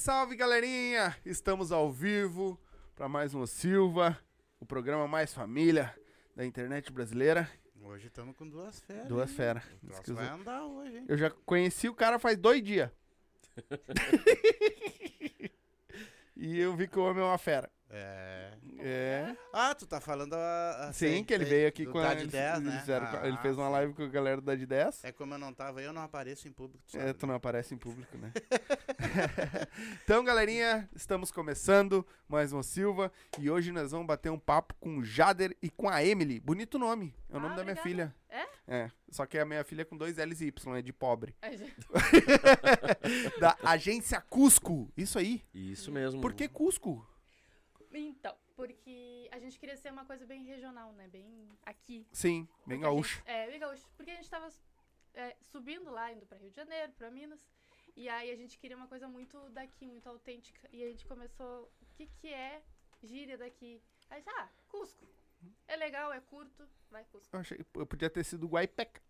salve, galerinha! Estamos ao vivo para mais um Silva, o programa mais família da internet brasileira. Hoje estamos com duas feras. Duas feras. Vai andar hoje, hein? Eu já conheci o cara faz dois dias. e eu vi que o homem é uma fera. É. É. Ah, tu tá falando a. a Sim, sei, que ele sei, veio aqui do com a. De eles- 10, eles né? fizeram- Ah, ele fez uma sim. live com a galera da de 10. É como eu não tava, eu não apareço em público. Tu É, sabe, tu né? não aparece em público, né? então, galerinha, estamos começando mais um Silva e hoje nós vamos bater um papo com o Jader e com a Emily. Bonito nome, é o Ah, nome da minha obrigada. filha. É? É, só que a minha filha é com dois L's e Y, é de pobre. Gente- da agência Cusco, isso aí. Isso mesmo. Por que Cusco? Então, porque a gente queria ser uma coisa bem regional, né? Bem aqui. Sim, bem Porque gaúcho. gente- É, bem gaúcho. Porque a gente tava é, subindo lá, indo pra Rio de Janeiro, pra Minas. E aí a gente queria uma coisa muito daqui, muito autêntica. E a gente começou, o que que é gíria daqui? Aí, ah, Cusco. É legal, é curto, vai Cusco. Eu, achei, eu podia ter sido Guaipeca.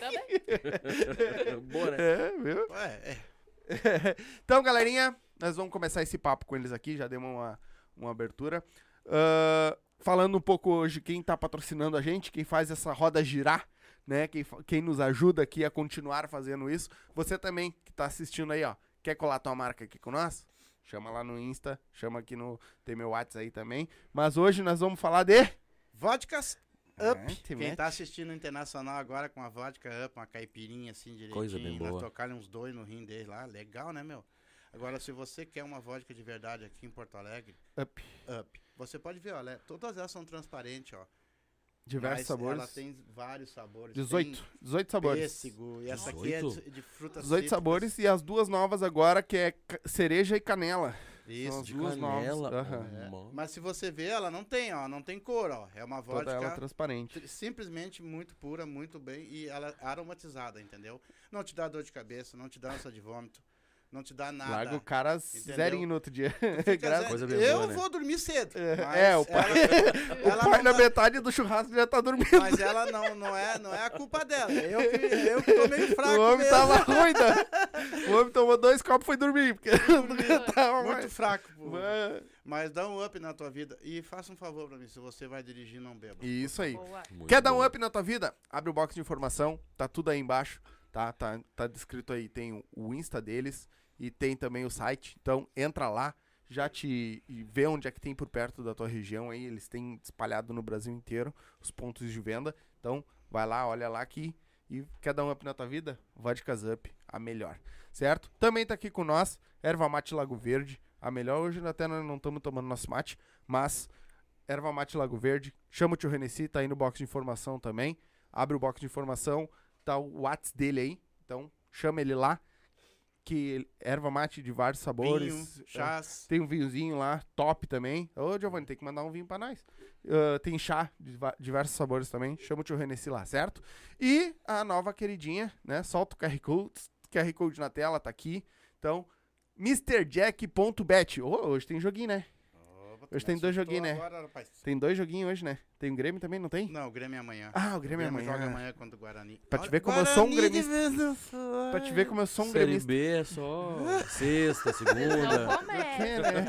Também? Boa, né? É, viu? Ué, é. então, galerinha, nós vamos começar esse papo com eles aqui, já demos uma, uma abertura. Ah, falando um pouco hoje quem tá patrocinando a gente, quem faz essa roda girar, né? Quem, quem nos ajuda aqui a continuar fazendo isso. Você também que tá assistindo aí, ó, quer colar tua marca aqui com nós? Chama lá no Insta, chama aqui no. Tem meu WhatsApp aí também. Mas hoje nós vamos falar de. Vodkas É, Up. te Quem mete. tá assistindo o Internacional agora com a vodka Up, uma caipirinha assim direitinho. Coisa bem Nós boa. tocaram uns dois no rim dele lá. Legal, né, meu? Agora, se você quer uma vodka de verdade aqui em Porto Alegre, Up. Up. Você pode ver, olha, todas elas são transparentes, ó. Diversos Mas sabores. Ela tem vários sabores. 18. Tem 18 sabores. Pêssego, e essa aqui é 18? de, frutas 18 cítricas. sabores e as duas novas agora, que é cereja e canela. Isso. São as De duas canela. novas. Aham. É. Mas se você vê, ela não tem, ó, não tem cor, ó. É uma Toda ela vodka transparente. simplesmente muito pura, muito bem e ela é aromatizada, entendeu? Não te dá dor de cabeça, não te dá ânsia de vômito, não te dá nada. Larga o cara Entendeu? zerinho no outro dia. Coisa bem eu boa, né? vou dormir cedo. mas É, o pai- ela- O ela pai na dá- metade do churrasco já tá dormindo. Mas ela não, não, é, não é a culpa dela. Eu que, eu que tô meio fraco o homem mesmo. tava ruim, né? O homem tomou dois copos e foi dormir. Porque tava Muito mais- fraco. pô. Mano, Mas dá um up na tua vida. E faça um favor pra mim, se você vai dirigir, não beba. Isso aí. Quer dar um up na tua vida? Abre o box de informação, tá tudo aí embaixo, tá? Tá, tá descrito aí, tem o Insta deles e tem também o site. Então entra lá, já te vê onde é que tem por perto da tua região aí. Eles têm espalhado no Brasil inteiro os pontos de venda. Então vai lá, olha lá aqui e quer dar um up na tua vida? Vodkas Up, a melhor, certo? Também tá aqui com nós, Erva Mate Lago Verde, a melhor. Hoje até não estamos tomando nosso mate, mas Erva Mate Lago Verde. Chama o tio Renessi, tá aí no box de informação também. Abre o box de informação, tá o WhatsApp dele aí. Então, chama ele lá. Que erva mate de vários sabores. Vinho, É, chás. Tem um vinhozinho lá, top também. Ô, Giovanni, tem que mandar um vinho pra nós. Ah, tem chá de diversos sabores também. Chama o tio Renessi lá, certo? E a nova queridinha, né? Solta o QR Code. QR Code na tela, tá aqui. Então, MrJack.bet. Ô, hoje tem joguinho, né? Hoje tem dois joguinhos, né? agora, rapaz. Tem dois joguinhos hoje, né? Tem o Grêmio também, não tem? Não, o Grêmio é amanhã. Ah, o Grêmio é amanhã. joga amanhã contra o Guarani. Pra te ver como eu sou um Guarani gremista. Pra te ver como eu sou um Série gremista. B é só sexta, segunda. É, né?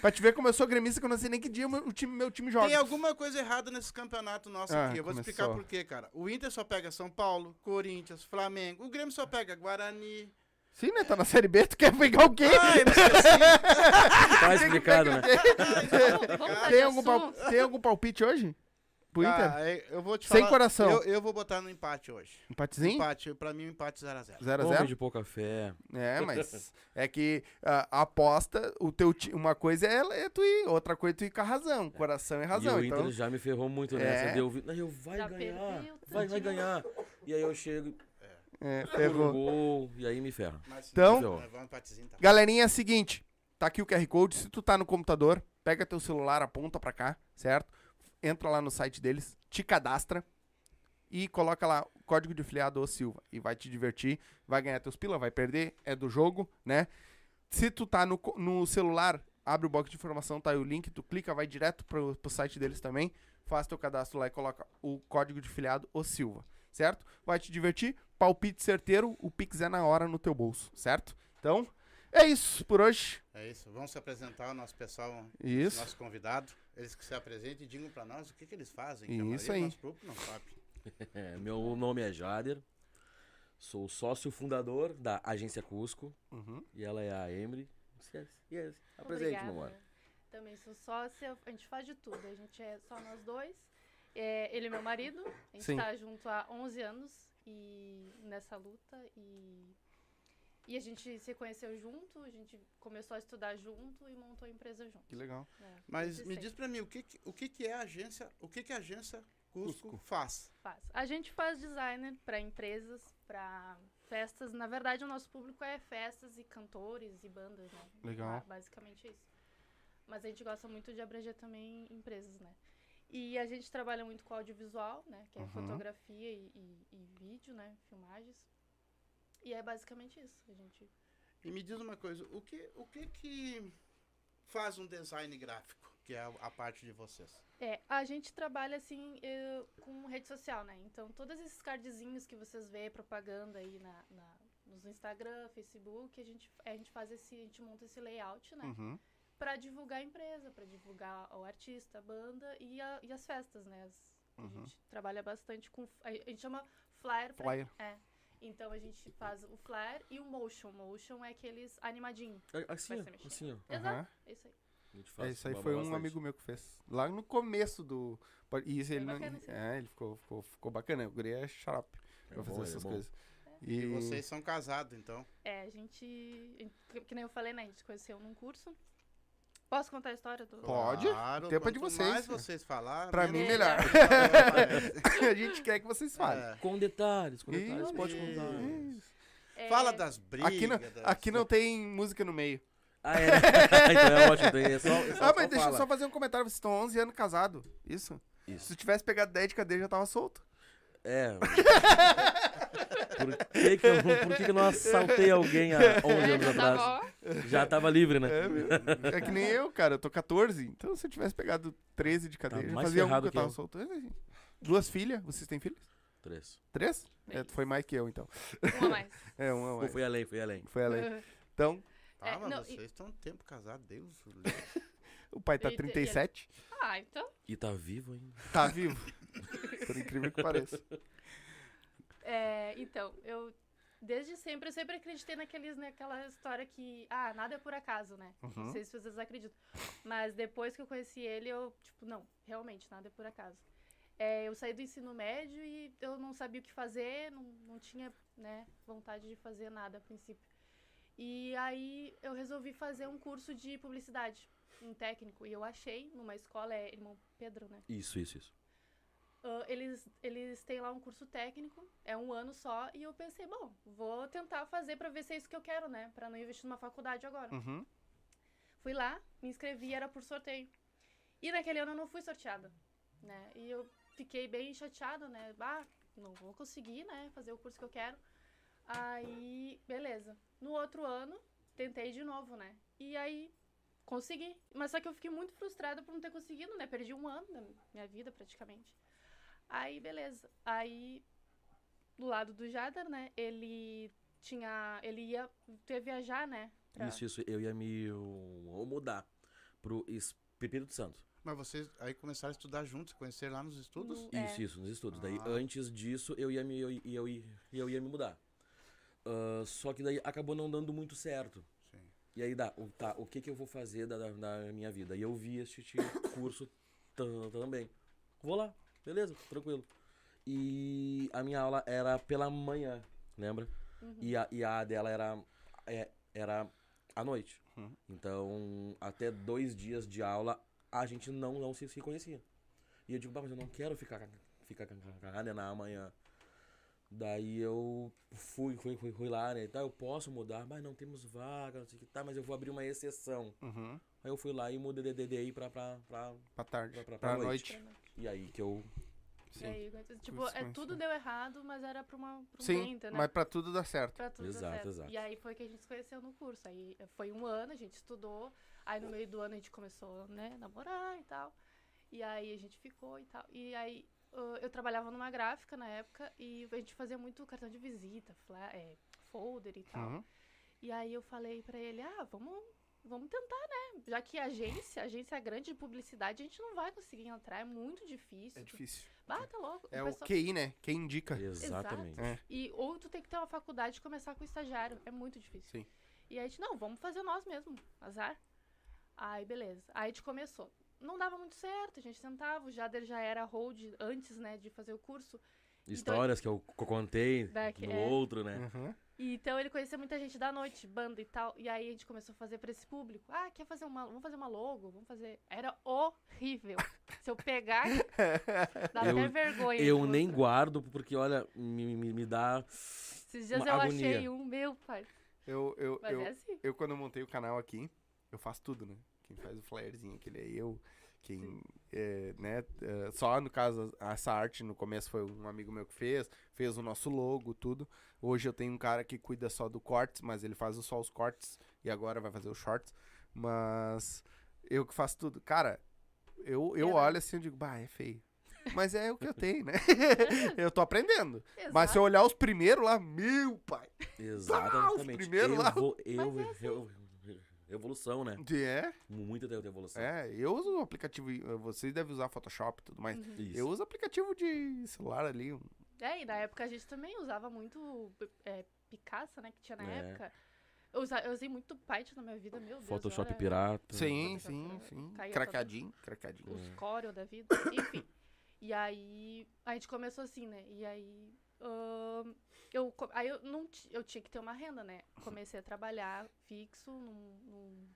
Pra te ver como eu sou gremista, que eu não sei nem que dia o meu o time, meu time joga. Tem alguma coisa errada nesse campeonato nosso Ah, aqui. Eu vou te começou. explicar por quê, cara. O Inter só pega São Paulo, Corinthians, Flamengo. O Grêmio só pega Guarani. Sim, né? Tá na Série B, tu quer pegar o quê? Ai. Tá explicado, né? Tem algum, pal- tem algum palpite hoje? Pro Inter? Ah, é, eu vou te Sem falar- coração. Eu, eu vou botar no empate hoje. Empatezinho? Empate, pra mim, um empate 0x0. 0x0? Homem de pouca fé. É, mas é que a aposta, o teu ti- uma coisa é, é tu ir, outra coisa é tu ir com a razão, coração e razão. e o então, Inter já me ferrou muito É. nessa. Deu, vi- "Não, eu vai Já ganhar, vai, vai ganhar. E aí eu chego, é, ferrou. ferrou. gol, e aí me ferra. Mas, Então- um tá? Galerinha, é o seguinte, tá aqui o QR Code, se tu tá no computador, pega teu celular, aponta pra cá, certo? Entra lá no site deles, te cadastra e coloca lá o código de filiado ô Silva e vai te divertir, vai ganhar teus pila, vai perder, é do jogo, né? Se tu tá no, no celular, abre o box de informação, tá aí o link, tu clica, vai direto pro, pro site deles também, faz teu cadastro lá e coloca o código de filiado ô Silva, certo? Vai te divertir, palpite certeiro, o Pix é na hora no teu bolso, certo? Então, É isso por hoje. É isso. Vamos se apresentar o nosso pessoal, Isso. nosso convidado. Eles que se apresentem e digam pra nós o que, que eles fazem. Isso aí. nosso público não sabe. É, meu nome é Jader. Sou sócio fundador da agência Cusco. Uhum. E ela é a Emily. Yes, yes. Apresente, meu amor. Também sou sócia, a gente faz de tudo. A gente é só nós dois. É, ele é meu marido. A gente Sim. tá junto há 11 anos e nessa luta e e a gente se conheceu junto, a gente começou a estudar junto e montou a empresa junto. Que legal. É, Mas me sempre. diz pra mim, o que, que- o que, que é a agência, o que, que a agência Cusco, Cusco. faz? Faz. A gente faz designer para empresas, para festas. Na verdade, o nosso público é festas e cantores e bandas, né? Legal. Ba- Basicamente isso. Mas a gente gosta muito de abranger também empresas, né? E a gente trabalha muito com audiovisual, né? Que é Uhum. fotografia e, e- e vídeo, né? Filmagens. E é basicamente isso. A gente E me diz uma coisa, o que, o que que faz um design gráfico, que é a, a parte de vocês? É, a gente trabalha assim eh, com rede social, né? Então, todos esses cardzinhos que vocês vê, propaganda aí na, na- nos Instagram, Facebook, a gente, a gente faz esse, a gente monta esse layout, né? Uhum. Pra divulgar a empresa, pra divulgar o artista, a banda e, a- e as festas, né? As- Uhum. A gente trabalha bastante com. A gente chama flyer. pra- Flyer. é. Então a gente faz o flyer e o motion. Motion é aqueles animadinhos. É, Assim, ó, assim, ó. Exato. É isso aí. A gente faz É, isso aí ba- foi um bastante. amigo meu que fez. Lá no começo do. E isso ele não. É, ele ficou, ficou, ficou bacana. O guri é xarope É pra bom, fazer é essas bom. coisas. E E, vocês são casados, então. É, a gente. que- Que nem eu falei, né? A gente conheceu num curso. Posso contar a história do. Pode. Claro, Tempo é de quanto vocês, mais vocês falar, Pra mim, melhor. aparece. a gente quer que vocês falem. É. Com detalhes, com detalhes. Isso. Pode contar. Isso. É, Fala das brigas. Aqui, não, das- aqui não tem música no meio. Ah, é? então é ótimo. Então é só, é só, ah, só mas deixa eu fala. só fazer um comentário. Vocês estão 11 anos casados. Isso. Isso. Se tivesse pegado 10 de cadeia, já tava solto. É. Por que que eu, por que que eu não assaltei alguém há 11 é, anos atrás? Já tava livre, né? É. É que nem eu, cara. Eu tô 14. Então, se eu tivesse pegado 13 de cadeia, Tá já mais fazia um que ferrado eu que tava eu. assim. Duas filhas. Vocês têm filhos? Três. Três? É, tu foi mais que eu, então. uma a mais. É, uma a Pô, mais. fui além, fui além. Foi além. Então, Ah, É, mas não, e- vocês estão um tempo casados, Deus. o livre. o pai tá E- e- 37. Ah, então. E tá vivo ainda. Tá vivo. Por incrível que pareça. É, então, eu. Desde sempre, eu sempre acreditei naqueles, naquela história que, ah, nada é por acaso, né? Não Uhum. sei se vocês acreditam. Mas depois que eu conheci ele, eu, tipo, não, realmente, nada é por acaso. É, eu saí do ensino médio e eu não sabia o que fazer, não, não tinha, né, vontade de fazer nada a princípio. E aí eu resolvi fazer um curso de publicidade, um técnico. E eu achei numa escola, é Irmão Pedro, né? Isso, isso, isso. Ah, eles, eles têm lá um curso técnico, é um ano só, e eu pensei, bom, vou tentar fazer pra ver se é isso que eu quero, né? Pra não investir numa faculdade agora. Uhum. Fui lá, me inscrevi, era por sorteio. E naquele ano eu não fui sorteada, né? E eu fiquei bem chateada, né? Ah, não vou conseguir, né? Fazer o curso que eu quero. Aí, beleza. No outro ano, tentei de novo, né? E aí, consegui. Mas só que eu fiquei muito frustrada por não ter conseguido, né? Perdi um ano da minha vida, praticamente. Aí, beleza. Aí, do lado do Jadar, né? Ele tinha... Ele ia... Ia viajar, né? pra- Isso, isso. Eu ia me uh, mudar pro Espírito Santo. Mas vocês aí começaram a estudar juntos, se conhecer lá nos estudos? No- É. Isso, isso, nos estudos. Daí, Ah. antes disso, eu ia me, eu, eu, eu, eu ia me mudar. Ah, só que daí acabou não dando muito certo. Sim. E aí, dá, o, tá, o que que eu vou fazer da, da, da minha vida? E eu vi este curso tam- também. Vou lá, beleza, tranquilo. E a minha aula era pela manhã, lembra? Uhum. E, a, e a dela era, é, era à noite. Uhum. Então, até dois dias de aula, a gente não, não se, se conhecia. E eu digo, mas eu não quero ficar, ficar com a Ana amanhã. Daí eu fui, fui, fui, fui lá, né? Tá, eu posso mudar, mas não temos vaga, não sei o que, tá, mas eu vou abrir uma exceção. Uhum. Aí eu fui lá e mudei de DDI pra, pra, pra, Pra tarde. pra, pra, Pra, pra noite. noite. E aí que eu. E Sim. aí, tipo, é, tudo deu errado, mas era pra, uma, pra um Sim, entendeu? mas pra tudo dar certo. Pra tudo dar Exato, certo. exato. E aí foi que a gente se conheceu no curso. Aí eh, foi um ano, a gente estudou. Aí no meio do ano a gente começou, né, namorar e tal. E aí a gente ficou e tal. E aí eu trabalhava numa gráfica na época e a gente fazia muito cartão de visita, eh, folder e tal. Uhum. E aí eu falei pra ele, ah, vamos, vamos tentar, né? Já que a agência, a agência é grande de publicidade, a gente não vai conseguir entrar, é muito difícil. É difícil. Ah, tá louco. É o o pessoal- QI, né? Quem indica. Exatamente. É. E ou tu tem que ter uma faculdade e começar com estagiário. É muito difícil. Sim. E aí a gente, não, vamos fazer nós mesmo. Azar. Aí, beleza. Aí a gente começou. Não dava muito certo, a gente tentava. O Jader já era hold antes, né, de fazer o curso. Histórias que eu co- contei Back, no é. outro, né? Uhum. E, então ele conhecia muita gente da noite, banda e tal. E aí a gente começou a fazer pra esse público. Ah, quer fazer uma. Vamos fazer uma logo? Vamos fazer. Era horrível. Se eu pegar, dava Eu- até vergonha. Eu nem mostrar. guardo porque, olha, me, me, me dá. Esses dias uma eu agonia. achei um, meu pai. Eu, eu, Mas eu, é assim. eu, quando eu montei o canal aqui, eu faço tudo, né? Quem faz o flyerzinho, aquele é eu. Quem, é, né? é, só no caso, essa arte no começo foi um amigo meu que fez, fez o nosso logo, tudo. Hoje eu tenho um cara que cuida só do cortes, mas ele faz só os cortes e agora vai fazer os shorts. Mas eu que faço tudo. Cara, eu, eu olho assim e digo, bah, é feio. Mas é o que eu tenho, né? eu tô aprendendo. Mas Exato. se eu olhar os primeiros lá, meu pai. Exatamente. primeiro lá. Evo- eu- Mas é assim. eu- evolução, né? É, Muita evolução. É, eu uso o aplicativo, eh, vocês devem usar Photoshop e tudo mais. Uhum. Isso. Eu uso aplicativo de celular ali. É, e na época a gente também usava muito é, Picasso, né? Que tinha na É. época. Eu, usa- eu usei muito Paint na minha vida, meu Deus. Photoshop olha, pirata. Sim, Photoshop, sim, sim. Caía Cracadinho, cracadinho. Os É. Corel da vida. Enfim. E aí a gente começou assim, né? E aí. Eu, aí eu não eu tinha que ter uma renda, né? Comecei a trabalhar fixo num- num-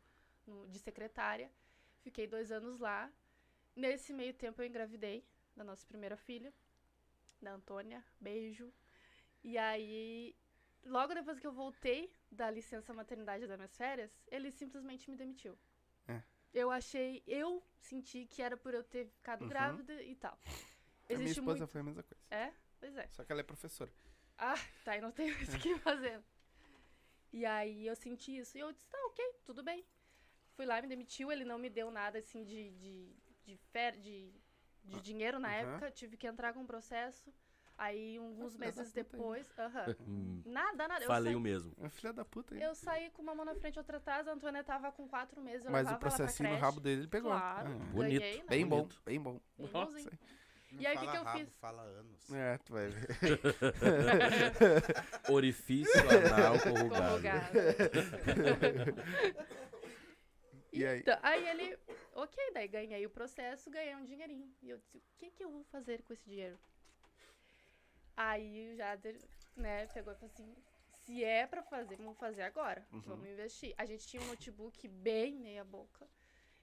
num- de secretária. Fiquei dois anos lá. Nesse meio tempo eu engravidei da nossa primeira filha, da Antônia. Beijo. E aí, logo depois que eu voltei da licença maternidade das minhas férias, ele simplesmente me demitiu. É. Eu achei, eu senti que era por eu ter ficado Uhum. grávida e tal. A minha Existe esposa muito. foi a mesma coisa. É? Pois é. Só que ela é professora. Ah, tá, e não tem mais o que fazer. E aí eu senti isso. E eu disse, tá, ok, tudo bem. Fui lá, me demitiu, ele não me deu nada assim de, de, de, fer, de, de dinheiro na aham. época, tive que entrar com um processo. Aí, alguns meses depois. Aham. Hum, Nada, nada. Eu Falei saí, o mesmo. É filha da puta aí. eu saí com uma mão na frente e outra atrás, a Antônia tava com quatro meses. Eu Mas o processinho no rabo dele ele pegou. Claro. Ah, Bonito. Ganhei, né? bem bom, bem bom. Bem Nossa, bonzinho. Não E aí, o que que eu rabo, fiz? fala anos. É, tu vai ver. Orifício anal corrugado. Corrugado. E aí? Então, aí ele, ok, daí ganhei o processo, ganhei um dinheirinho. E eu disse, o que que eu vou fazer com esse dinheiro? Aí o Jader, né, pegou e falou assim, se é pra fazer, vamos fazer agora. Uhum. Vamos investir. A gente tinha um notebook bem meia boca.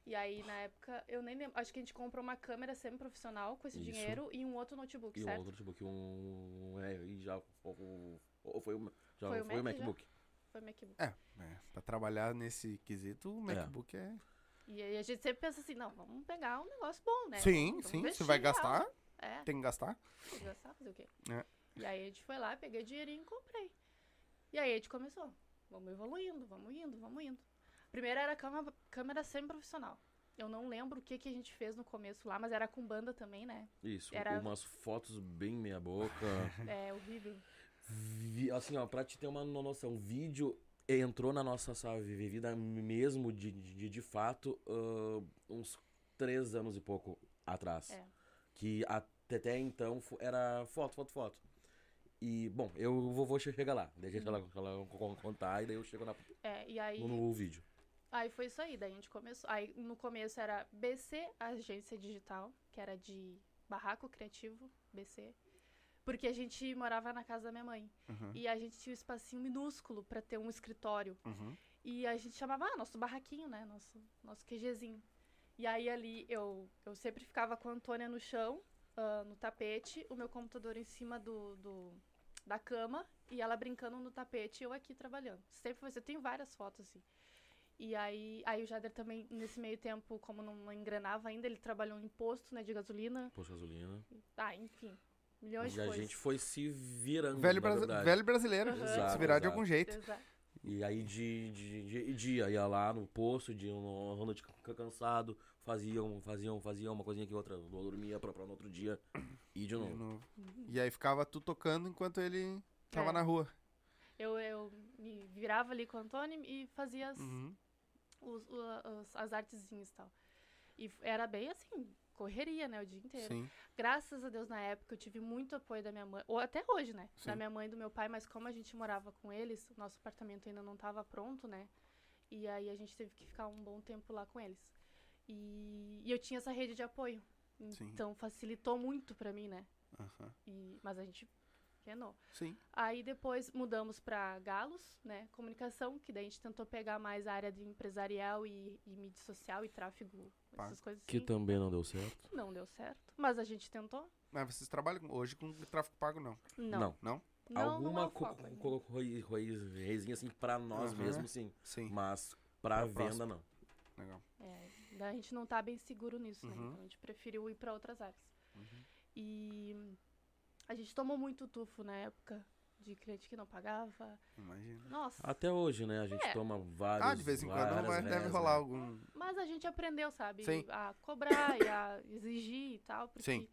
E aí, na época, eu nem lembro, acho que a gente comprou uma câmera semi-profissional com esse Isso. dinheiro e um outro notebook, E o certo? outro notebook, um. É, e já. Ou, foi o. Já Foi foi, o o Mac já? MacBook. Foi MacBook. É, é, pra trabalhar nesse quesito, o MacBook é. E aí a gente sempre pensa assim, não, vamos pegar um negócio bom, né? Sim, Vamos sim. Investir vai gastar, É. tem que gastar. Tem que gastar, fazer o quê? É. E aí a gente foi lá, peguei dinheirinho e comprei. E aí a gente começou. Vamos evoluindo, vamos indo, vamos indo. Primeiro era câmera, câmera semi-profissional. Eu não lembro o que, que a gente fez no começo lá, mas era com banda também, né? Isso, Era- umas fotos bem meia-boca. É horrível. Vi- assim, ó, pra te ter uma no- noção, o vídeo entrou na nossa sabe, vida mesmo de, de, de fato ah, uns três anos e pouco atrás. É. Que até, então era foto, foto, foto. E, bom, eu vou, vou chegar lá. Deixa ela, ela con- contar e daí eu chego na, É, aí, no, no vídeo. Aí foi isso aí. Daí a gente começou. Aí no começo era BC Agência Digital, que era de Barraco Criativo, BC. Porque a gente morava na casa da minha mãe. Uhum, E a gente tinha um espacinho minúsculo pra ter um escritório. uhum. E a gente chamava, ah, nosso barraquinho, né? Nosso, nosso QGzinho. E aí ali eu, eu sempre ficava com a Antônia no chão, ah, no tapete, o meu computador em cima do, do- da cama e ela brincando no tapete e eu aqui trabalhando. Sempre foi assim, eu tenho várias fotos assim. E aí, aí o Jader também, nesse meio tempo, como não engrenava ainda, ele trabalhou em posto, né, de gasolina. Posto de gasolina. Ah, enfim, milhões E de a coisas. gente foi se virando, Velho, verdade. velho brasileiro. Se Exato, virar de exato. algum jeito. Exato. E aí de, de, de, dia ia lá no posto, de uma ronda de ca- cansado, faziam, faziam, faziam uma coisinha que outra, dormia pra, pra no outro dia e de De novo. novo. E aí ficava tu tocando enquanto ele tava É. na rua. Eu, eu me virava ali com o Antônio e fazia as, Uhum. Os- o- as, as artezinhas e tal. E era bem assim, correria, né, o dia inteiro. Sim. Graças a Deus, na época, eu tive muito apoio da minha mãe, ou até hoje, né? Sim. Da minha mãe e do meu pai, mas como a gente morava com eles, o nosso apartamento ainda não estava pronto, né? E aí a gente teve que ficar um bom tempo lá com eles. E, e eu tinha essa rede de apoio. Sim. Então facilitou muito pra mim, né? E, mas a gente renou. Sim. Aí depois mudamos pra Galos, né? Comunicação, que daí a gente tentou pegar mais a área de empresarial e, e mídia social e tráfego, Pá. essas coisas Que assim. também não deu certo. Não deu certo. Mas a gente tentou. Mas vocês trabalham com- hoje com tráfego pago, não? Não. Não. Não? Não, não é Alguma foco ainda. coisinha assim pra nós Aham. mesmos, sim. Sim. Mas pra Pra venda, próximo. não. Legal. É, a gente não tá bem seguro nisso, né? Uhum. Então a gente preferiu ir pra outras áreas. Uhum. E a gente tomou muito tufo na época de cliente que não pagava. Imagina. Nossa. Até hoje, né? A gente É. toma vários. Ah, de vez em quando vai, deve rolar né? algum. Mas a gente aprendeu, sabe? Sim. A cobrar e a exigir e tal. Porque Sim.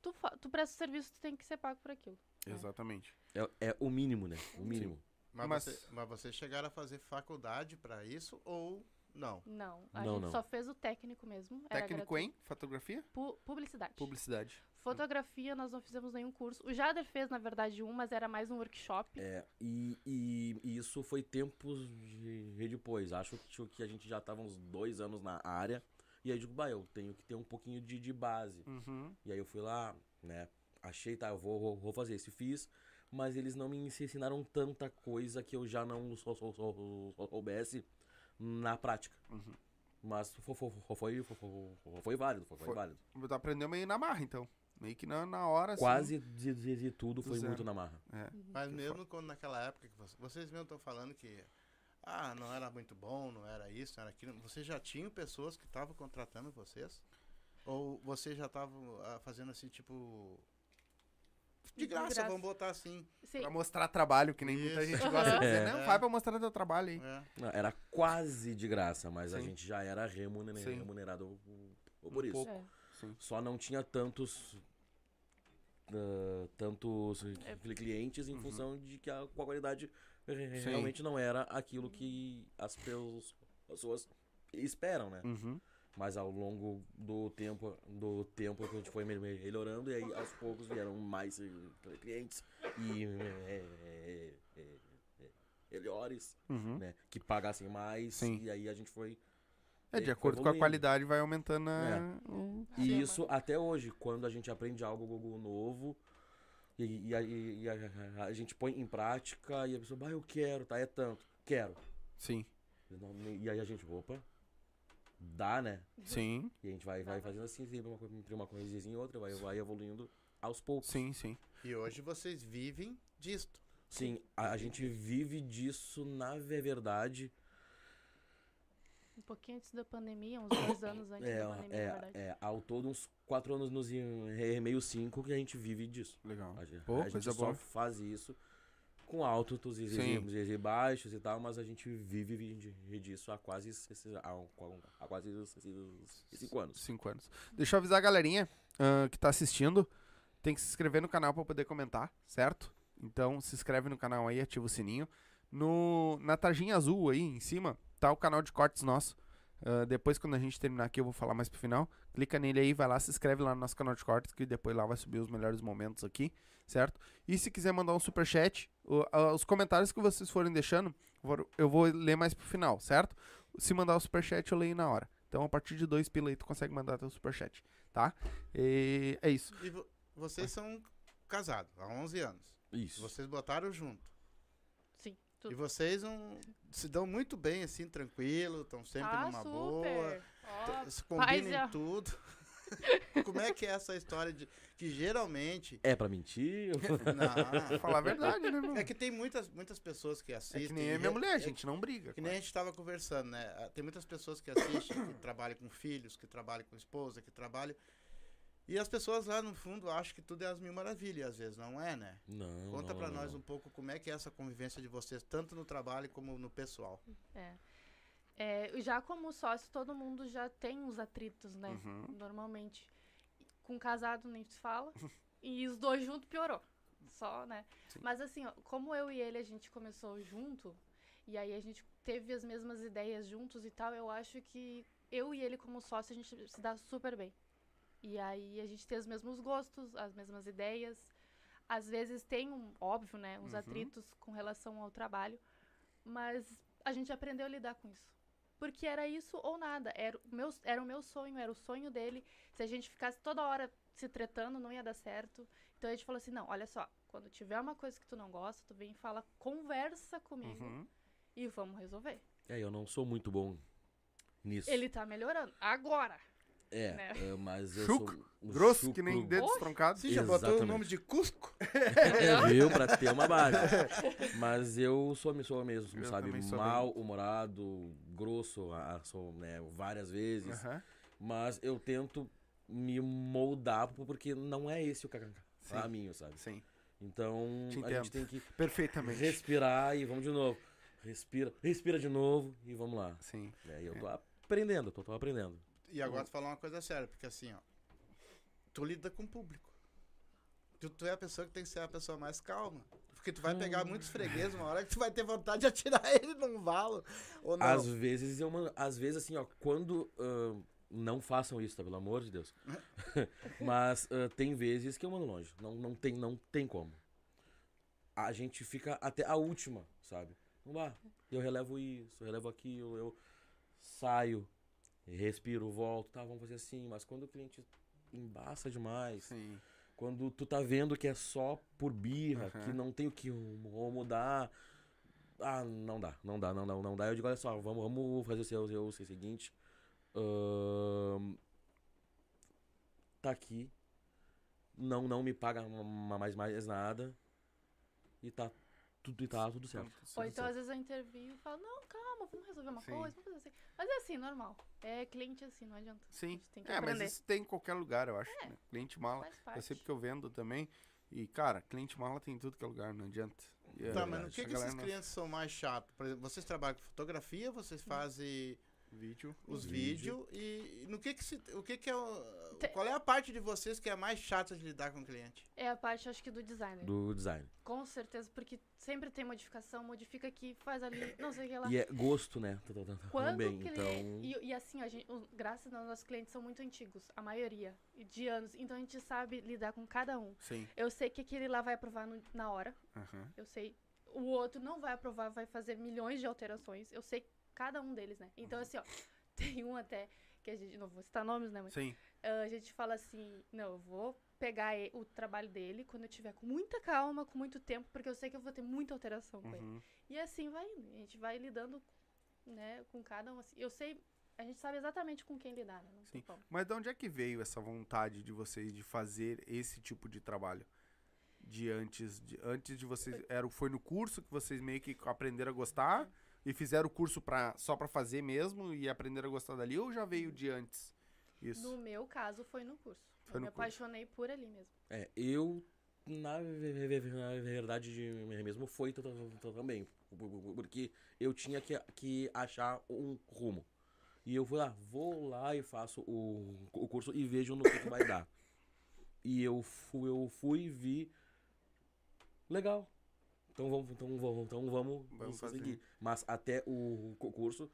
Tu, tu presta o serviço, tu tem que ser pago por aquilo. Exatamente. É, é o mínimo, né? O mínimo. Mas, Mas- Você, mas vocês chegaram a fazer faculdade pra isso ou não? Não. A Não, gente não. só fez o técnico mesmo. Era Técnico em fotografia? Pu- publicidade. Publicidade. Fotografia nós não fizemos nenhum curso. O Jader fez, na verdade, um, mas era mais um workshop. É, e, e- e isso foi tempos de, de depois. Acho que, que a gente já tava uns dois anos na área. E aí eu digo, bah, eu tenho que ter um pouquinho de, de base. Uhum. E aí eu fui lá, né? Achei, tá, eu vou, vou, vou fazer esse fiz. Mas eles não me ensinaram tanta coisa que eu já não sou, sou, sou- sou- soubesse na prática. Uhum. Mas foi, foi, foi, foi, foi- foi válido, foi, foi Foi. válido. Tu aprendeu meio na marra, então. Meio que na, na hora, assim. Quase de, de- de tudo Do foi zero. muito na marra. É. Mas mesmo quando naquela época que vocês, vocês mesmo estão falando que ah, não era muito bom, não era isso, não era aquilo, vocês já tinham pessoas que estavam contratando vocês? Ou vocês já estavam ah, fazendo assim, tipo. De De graça, graça. vamos botar assim. Sim. Pra mostrar trabalho, que nem muita Isso. gente gosta de dizer. É. Não, vai pra mostrar teu trabalho aí. É. Não, era quase de graça, mas a Sim. gente já era remuner- Sim. remunerado por, Um isso. pouco. É. Só não tinha tantos tantos É. cli- clientes em Uhum. função de que a qualidade re- realmente não era aquilo que as pessoas esperam, né? Uhum. Mas ao longo do tempo, do tempo que a gente foi me- melhorando e aí aos poucos vieram mais eh, clientes e eh, eh, eh, melhores, Uhum. né? Que pagassem mais Sim. e aí a gente foi É, de acordo com a qualidade, vai aumentando a... É. o- E isso até hoje, quando a gente aprende algo novo e, e a, e a- a gente põe em prática e a pessoa, bah, eu quero, tá? É tanto. Quero. Sim. E aí a gente, opa, dá, né? Sim. E a gente vai, vai fazendo assim, sempre uma, coisa- entre uma coisinha e outra, vai, vai evoluindo aos poucos. Sim, sim. E hoje vocês vivem disto. Sim, a, a gente vive disso, na verdade. Um pouquinho antes da pandemia, uns dois anos antes É, da pandemia, na verdade. é, é, ao todo uns quatro anos nos e meio cinco que a gente vive disso. Legal. A, gente- Pô, a gente só boa. faz isso com altos e, e, e baixos e tal, mas a gente vive de- disso há quase, há, há quase cinco anos. Cinco anos. Deixa eu avisar a galerinha ah, que tá assistindo. Tem que se inscrever no canal pra poder comentar, certo? Então se inscreve no canal aí, ativa o sininho. No, na tarjinha azul aí em cima tá o canal de cortes nosso. Ah, depois, quando a gente terminar aqui, eu vou falar mais pro final. Clica nele aí, vai lá, se inscreve lá no nosso canal de cortes, que depois lá vai subir os melhores momentos aqui, certo? E se quiser mandar um superchat, o- ah, os comentários que vocês forem deixando, eu vou ler mais pro final, certo? Se mandar o superchat, eu leio na hora. Então, a partir de dois pila aí, tu consegue mandar teu superchat, tá? E é isso. E vo- vocês são casados há 11 anos. Isso. Vocês botaram junto. Sim, E tudo. vocês não, se dão muito bem, assim, tranquilo, estão sempre ah, numa super. boa. T- Se paz combinam a- em tudo. Como é que é essa história de que geralmente. É pra mentir? Não, Falar a verdade, né, meu? é que tem muitas, muitas pessoas que É assistem. que nem eu e e minha re- mulher, a é gente não briga. Que nem a gente estava conversando, né? Ah, Tem muitas pessoas que assistem, que trabalham com filhos, que trabalham com esposa, que trabalham. E as pessoas lá no fundo acham que tudo é as mil maravilhas, às vezes não é, né? Não. Conta pra nós um pouco como é que é essa convivência de vocês, tanto no trabalho como no pessoal. É. É, já como sócio, todo mundo já tem uns atritos, né? Uhum. Normalmente. Com casado nem se fala. e os dois juntos piorou. só, né? Sim. Mas assim, ó, como eu e ele a gente começou junto, e aí a gente teve as mesmas ideias juntos e tal, eu acho que eu e ele como sócio a gente se dá super bem. E aí a gente tem os mesmos gostos, as mesmas ideias. Às vezes tem um, óbvio, né, uns Uhum. atritos com relação ao trabalho, mas a gente aprendeu a lidar com isso. Porque era isso ou nada. Era o meu, era o meu sonho, era o sonho dele. Se a gente ficasse toda hora se tretando, não ia dar certo. Então a gente falou assim: não, olha só, quando tiver uma coisa que tu não gosta, tu vem e fala, conversa comigo Uhum. e vamos resolver. É, eu não sou muito bom nisso. Ele tá melhorando. Agora! É, né? é, mas eu Chucro, sou um Grosso, chucro- que nem dedos troncados. Você já botou o Exatamente. nome de Cusco? É, viu? Pra ter uma base. Mas eu sou, sou mesmo, Eu sabe? também sou Mal humorado, grosso, sou, né, várias vezes. Aham. Mas eu tento me moldar porque não é esse o caminho, sabe? Sim, Então Te a gente tem que perfeitamente. respirar e vamos de novo. Respira, respira de novo e vamos lá. Sim. É, eu tô aprendendo, tô, tô aprendendo. E agora tu falar uma coisa séria, porque assim, ó. Tu lida com o público. Tu, tu é a pessoa que tem que ser a pessoa mais calma. Porque tu vai pegar muitos fregueses uma hora que tu vai ter vontade de atirar ele num valo. Ou não. Às vezes eu mando, às vezes assim, ó, quando ah, não façam isso, tá? Pelo amor de Deus. Mas ah, tem vezes que eu mando longe. Não, não, tem, não tem como. A gente fica até a última, sabe? Não dá. Eu relevo isso, eu relevo aquilo, eu saio, respiro, volto, tá, vamos fazer assim. Mas quando o cliente embaça demais, Sim. quando tu tá vendo que é só por birra, Aham. que não tem o que mu- mudar. Ah, não dá, não dá, não dá, não dá. Eu digo, olha só, vamos, vamos fazer o seu, o seguinte. tá aqui. Não, não me paga ma- mais, mais nada. E tá tudo, e tá tudo certo. Ou então, às vezes, eu intervio e falo, não, calma, vamos resolver uma Sim. coisa, vamos fazer assim. Mas é assim, normal. É cliente assim, não adianta. A Sim. gente tem que É, mas aprender. isso tem em qualquer lugar, eu acho. né? Cliente mala. Eu sei porque eu vendo também. E, cara, cliente mala tem em tudo que é lugar, não adianta. E, é Tá, mas verdade. no que, que esses não- clientes são mais chatos? Por exemplo, vocês trabalham com fotografia, vocês fazem Vídeo. os Vídeo. vídeos e no que que se, o que que é o, Te- qual é a parte de vocês que é mais chata de lidar com o cliente? É a parte, acho que, do designer. Do design. Com certeza, porque sempre tem modificação, modifica aqui, faz ali, não sei o que lá. E é gosto, né? Tá- tá- tá- Quando Também, o cliente. então. E, e assim, a gente, os- graças a Deus, nossos clientes são muito antigos, a maioria, e de anos. Então a gente sabe lidar com cada um. Sim. Eu sei que aquele lá vai aprovar no- na hora. Eu sei. O outro não vai aprovar, vai fazer milhões de alterações. Eu sei cada um deles, né? Então, Uhum. assim, ó, tem um até, que a gente, não vou citar nomes, né? Mas Sim. ah, a gente fala assim, não, eu vou pegar o trabalho dele quando eu tiver com muita calma, com muito tempo, porque eu sei que eu vou ter muita alteração com ele. Uhum. E assim vai indo. A gente vai lidando, né, com cada um. Assim. Eu sei, a gente sabe exatamente com quem lidar, né? Não Sim. Mas de onde é que veio essa vontade de vocês de fazer esse tipo de trabalho? De antes de, antes de vocês. Era, foi no curso que vocês meio que aprenderam a gostar e fizeram o curso pra, só pra fazer mesmo e aprenderam a gostar dali ou já veio de antes? Isso. No meu caso, foi no curso. Foi eu no me curso. apaixonei por ali mesmo. É, eu, na ve- verdade de mesmo, foi também. Porque eu tinha que, que achar um rumo. E eu fui lá, vou lá e faço o, o curso e vejo no que, que vai dar. E eu fui, eu fui e vi. Legal. Então vamos, então vamos, então vamos, Vamos vamos seguir. fazer. Mas até o cu- curso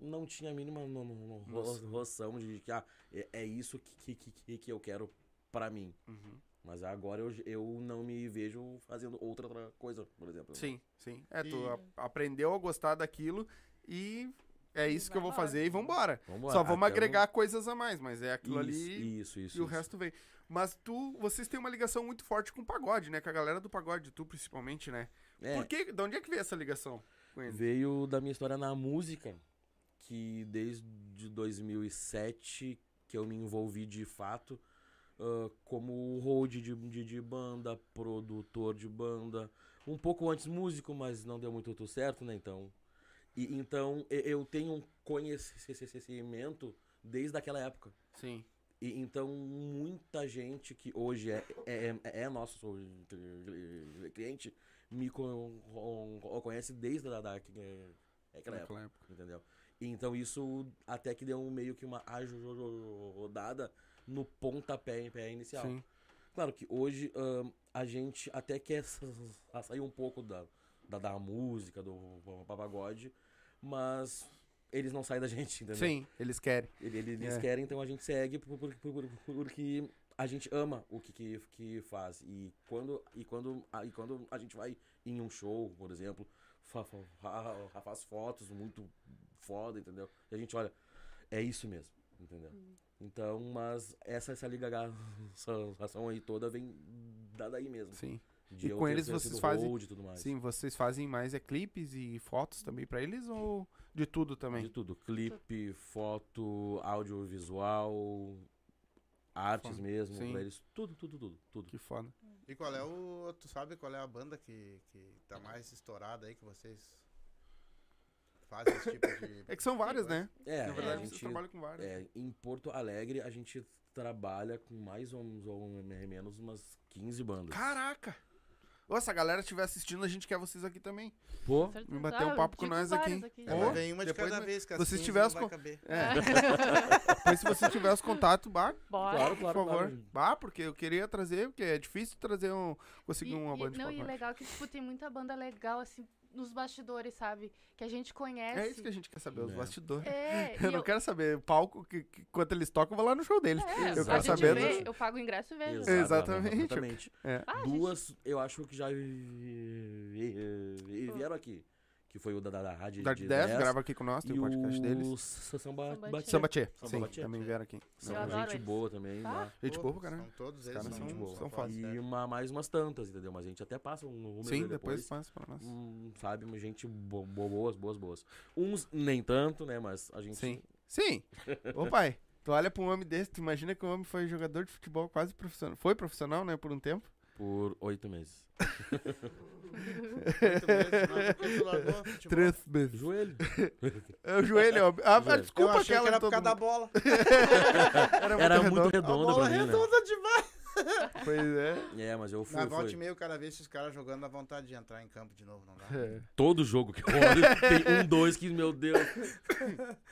não tinha a mínima no- no- no- Noção. de que ah, é, é isso que, que, que, que eu quero pra mim. Uhum. Mas agora eu, eu não me vejo fazendo outra, outra coisa, por exemplo. Sim, sim. É, tu E- a- aprendeu a gostar daquilo e é isso que eu vou fazer e vambora. Vambora, Só vamos agregar coisas a mais, mas é aquilo Isso, ali Isso, isso. e o resto vem. Mas tu, vocês têm uma ligação muito forte com o pagode, né? Com a galera do pagode, tu principalmente, né? É, Por que, de onde é que veio essa ligação com eles? veio da minha história na música, que desde 2007 que eu me envolvi de fato ah, como road de, de, de banda, produtor de banda, um pouco antes músico, mas não deu muito certo, né? Então, e, então eu tenho um conhecimento desde aquela época. Sim. E, então, muita gente que hoje é, é, é nosso cliente me con- con- conhece desde a, da, aquela época, Naquela época. entendeu? Então, isso até que deu um meio que uma ajudada no pontapé pé inicial. Sim. Claro que hoje ahn, a gente até quer sair um pouco da, da, da música, do pagode, mas eles não saem da gente, entendeu? Sim, eles querem. Ele- ele- Eles É. querem, então a gente segue por- por- por- por- porque a gente ama o que, que, que faz. E quando, e, quando, a- e quando a gente vai em um show, por exemplo, fa- fa- fa- faz fotos muito foda, entendeu? E a gente olha, é isso mesmo, entendeu? Então, mas essa, essa ligação aí toda vem da daí mesmo. Sim. De E com eles vocês fazem- road e tudo mais. Sim, vocês fazem mais é clipes e fotos também pra eles ou de tudo também? De tudo. Clipe, foto, audiovisual, artes Foda. mesmo, Sim. pra eles. Tudo, tudo, tudo, tudo. Que foda. E qual é o. Tu sabe qual é a banda que, que tá mais estourada aí que vocês fazem esse tipo de. É que são várias, né? É, Na a verdade, vocês gente, trabalham com várias. é, em Porto Alegre a gente trabalha com mais ou menos, ou menos umas 15 bandas. Caraca! Ô, se a galera estiver assistindo, a gente quer vocês aqui também. Pô. Vem bater um Ah, papo com digo nós vários aqui. É, Ô, mas vem uma de depois cada me- vez, que vocês assim tiver. É. Depois, se você tiver os contatos, bah, Bora. Claro, por claro, favor. claro. Bah, porque eu queria trazer, porque é difícil trazer um. Conseguir E- uma e- banda de Não, e legal que, tipo, tem muita banda legal, assim, nos bastidores, sabe? Que a gente conhece. É isso que a gente quer saber, os É. bastidores. É, Eu não quero saber palco, que, que, quanto eles tocam, eu vou lá no show deles. É, eu quero gente saber. vê, dos- eu pago o ingresso e vejo. Exatamente. exatamente. É. Ah, gente, Duas, eu acho que já vi- vi- vi- vieram aqui. Que foi o da, da, da Rádio Dark de 10, grava aqui com nós, tem o podcast deles. o Samba Batida. Samba Tchê, sim, também vieram aqui. São gente eles. boa também. Ah. né? Gente boa pra caramba. São todos Os eles são, são- são são fodas, E uma, mais umas tantas, entendeu? Mas a gente até passa um número Sim, depois. depois faz pra nós. Hum, sabe, uma gente bo- bo- boas, boas, boas. Uns nem tanto, né? Mas a gente. Sim. Sim. Ô pai, tu olha pra um homem desse, tu imagina que o homem foi jogador de futebol quase profissional. Foi profissional, né, por um tempo. Por oito meses. Oito meses? Três meses. Joelho. É o joelho, ó. Ah, Joelho. desculpa eu achei aquela que era por causa da bola. Era Era muito muito redondo. A redonda bola mim, né? redonda demais. Pois é. É, mas eu fui. Na volta fui. e meio, cada vez esses caras jogando, dá vontade de entrar em campo de novo, não dá? É. Todo jogo que eu olho tem um, dois que, meu Deus.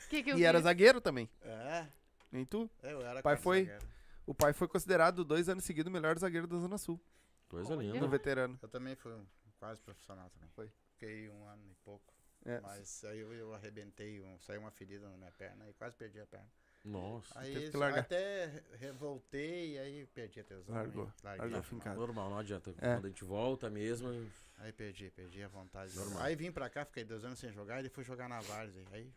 que que eu E era fiz? zagueiro também. É, Nem tu? eu era Pai foi? zagueiro. O pai foi considerado dois anos seguidos o melhor zagueiro da Zona Sul. Coisa Olha. linda. No veterano. Eu também fui um quase profissional também. Foi. Fiquei um ano e pouco. É. Mas aí eu, eu arrebentei, um, saiu uma ferida na minha perna e quase perdi a perna. Nossa. Aí teve que isso- largar. até re- revoltei e aí perdi a tesão. Largou, e Larguei. largou. Normal, não adianta. É. Quando a gente volta mesmo. Aí perdi, perdi a vontade. de Normal. Aí vim pra cá, fiquei dois anos sem jogar e ele fui jogar na Várzea. Aí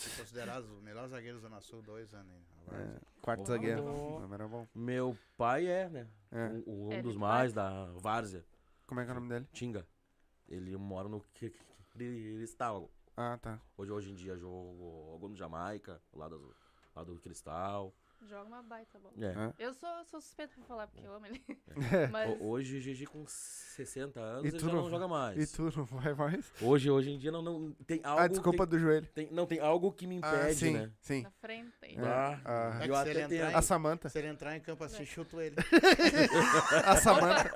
fui considerado o melhor zagueiro da Zona Sul, dois anos Várzea. É, quarto Oh. zagueiro. Era bom. Meu pai é, né? É. Um, um É, dos mais da Várzea. Como é que é o nome dele? Tinga. Ele mora no Cristal. Ah, tá. Hoje, hoje em dia jogou no Jamaica, lá do, lá do Cristal. Joga uma baita bola. É. É. Eu sou, sou suspeito pra falar, porque eu amo ele. É. Mas Ho- Hoje, GG com 60 anos, E ele tu já não- não joga mais. E tu não vai mais? Hoje, hoje em dia, não, não tem algo. Ah, desculpa tem, do joelho. tem- não, tem algo que me impede, Ah, sim, né? sim. na frente. É. Ah, Ah, É eu até ele tenho. entrar A Samanta. Se ele entrar em campo assim, chuto ele. A Samanta.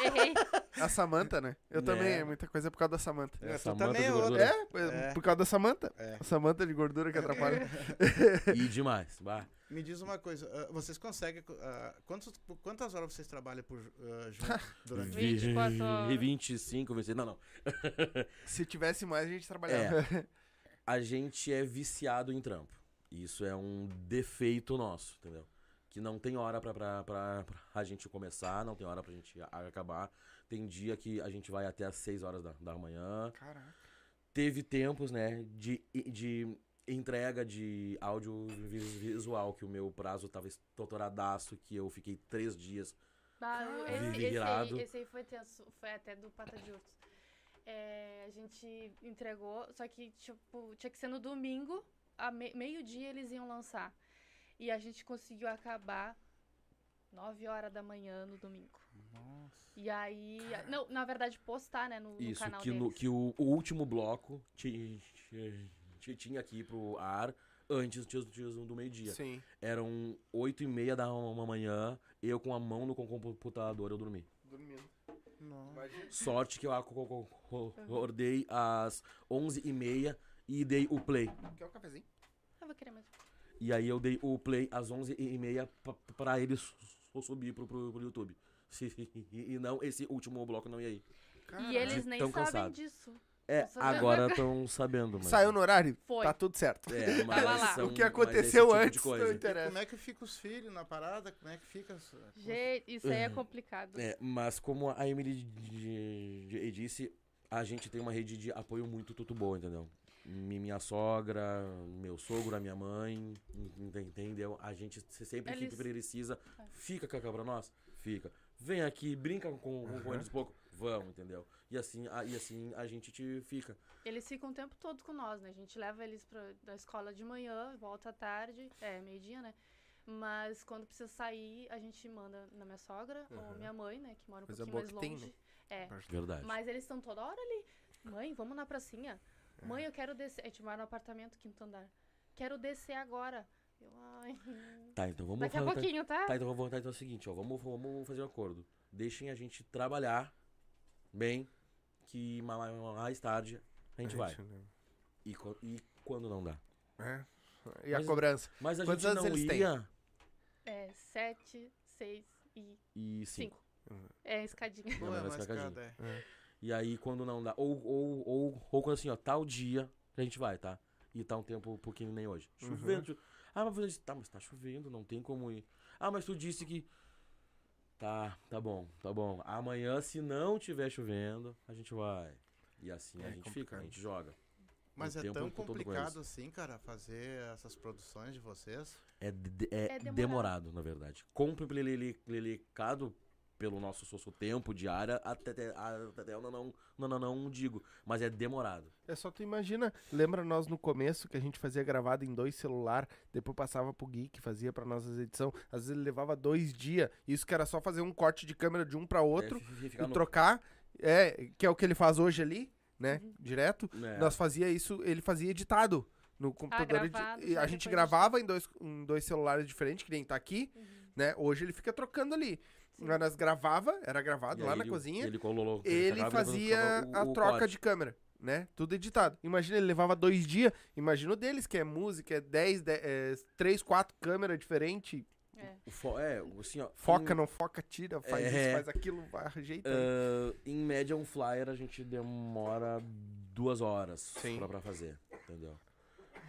Errei. A Samanta, né? Eu É. também, é muita coisa por causa da Samanta. É, tu essa manta também de é outro. É, por- É. por causa da Samanta. É. A Samanta de gordura que atrapalha. E demais. Bah. Me diz uma coisa, ah, vocês conseguem. ah, quantos, quantas horas vocês trabalham por, ah, junto durante o dia? 24 horas. E 25, 26. Não, não. Se tivesse mais, a gente trabalhava. A gente é viciado em trampo. Isso é um defeito nosso, entendeu? Que não tem hora pra, pra, pra, pra gente começar, não tem hora pra gente a- acabar. Tem dia que a gente vai até às 6 horas da, da manhã. Caraca. Teve tempos, né, de, de entrega de audiovisual, que o meu prazo tava estouradaço, que eu fiquei três dias. Bah, esse, esse, Virado. aí, esse aí foi tenso, foi até do Pata de Ursos. É, a gente entregou, só que tipo, tinha que ser no domingo, a me- meio-dia eles iam lançar. E a gente conseguiu acabar 9 horas da manhã no domingo. Nossa. E aí. Não, na verdade, postar, né, no, no Isso, canal que, no, que o, o último bloco ti- ti- tinha aqui pro ar antes tinha- tinha do meio-dia. Sim. Eram oito e meia da uma manhã, eu com a mão no com- computador eu dormi. Dormindo. Sorte que eu acordei às onze e meia e dei o play. Quer um cafezinho? Eu vou querer mesmo. E aí eu dei o play às onze e meia pra, pra ele su- subir pro, pro, pro YouTube. se, e, e não esse último bloco não ia ir. E eles nem tão sabem cansado. disso. É, agora estão sabendo, mas... Saiu no horário? Foi. Tá tudo certo. É, mas Tava lá. são- O que aconteceu tipo antes não E interessa. como é que fica os filhos na parada? Como é que fica? Gente, isso aí é complicado. É, mas como a Emily de- de- disse, a gente tem uma rede de apoio muito, muito boa, entendeu? Mi- Minha sogra, meu sogro, a minha mãe, ent- entendeu? A gente se- sempre Eles- que precisa, É. fica cacá pra nós? Fica. Vem aqui, brinca com, com, com eles um pouco. Vamos, entendeu? E assim, a, e assim a gente te fica. Eles ficam o tempo todo com nós, né? A gente leva eles pra, da escola de manhã, volta à tarde, é, meio-dia, né? Mas quando precisa sair, a gente manda na minha sogra ou minha mãe, né? Que mora um Coisa pouquinho mais que tem, longe. É. Verdade. Mas eles estão toda hora ali. Mãe, vamos na pracinha. Mãe, eu quero descer. A gente mora no apartamento, quinto andar. Quero descer agora. Eu, ai. Tá, então vamos Daqui a pouquinho, tá? Tá, então vamos tá, então é o seguinte, ó. Vamos, vamos fazer um acordo. Deixem a gente trabalhar bem, que ma- ma- mais tarde a gente vai. E, e quando não dá. É. E a Mas- cobrança? Mas a Quantos gente anos não eles têm? ia. É, sete, seis e E cinco. cinco. É, escadinha. Pô, Não, é cacadinho. cada, é. E aí quando não dá. Ou, ou, ou, ou quando assim, ó, tal dia a gente vai, tá? E tá um tempo um pouquinho nem hoje. Chovendo. chu- Ah, mas você disse, tá, mas tá chovendo, não tem como ir. Ah, mas tu disse que. Tá, tá bom, tá bom. Amanhã, se não tiver chovendo, a gente vai. E assim É a gente fica, complicado. a gente joga. Mas Um é tão complicado assim, cara, fazer essas produções de vocês. É, de- é É demorado. demorado. na verdade. Complicado pelo nosso socio tempo de área, até, até, até eu não, não, não, não, não digo. Mas é demorado. É só tu imagina, lembra nós no começo que a gente fazia gravado em dois celular, depois passava pro Gui que fazia pra nós as edição, às vezes ele levava dois dias, isso que era só fazer um corte de câmera de um pra outro É, e no- trocar, é, que é o que ele faz hoje ali, né, Uhum. direto, É. nós fazia isso, ele fazia editado no computador, edi- gravado, e a gente gravava em dois, em dois celulares diferentes, que nem tá aqui, Uhum. né, hoje ele fica trocando ali, Sim. Nós gravava, era gravado E lá aí na ele- cozinha, Ele, colou, ele acabava fazia levando o- a o troca corte. de câmera, né? Tudo editado. Imagina, ele levava dois dias. Imagina o deles, que é música, é 10, 10 é, 3, 4 câmeras diferentes. É. O fo- é, assim, ó. Foca, não foca, tira, faz É. isso, faz aquilo, vai, ajeita. ah, em média, um flyer a gente demora duas horas Sim. pra, pra fazer, entendeu?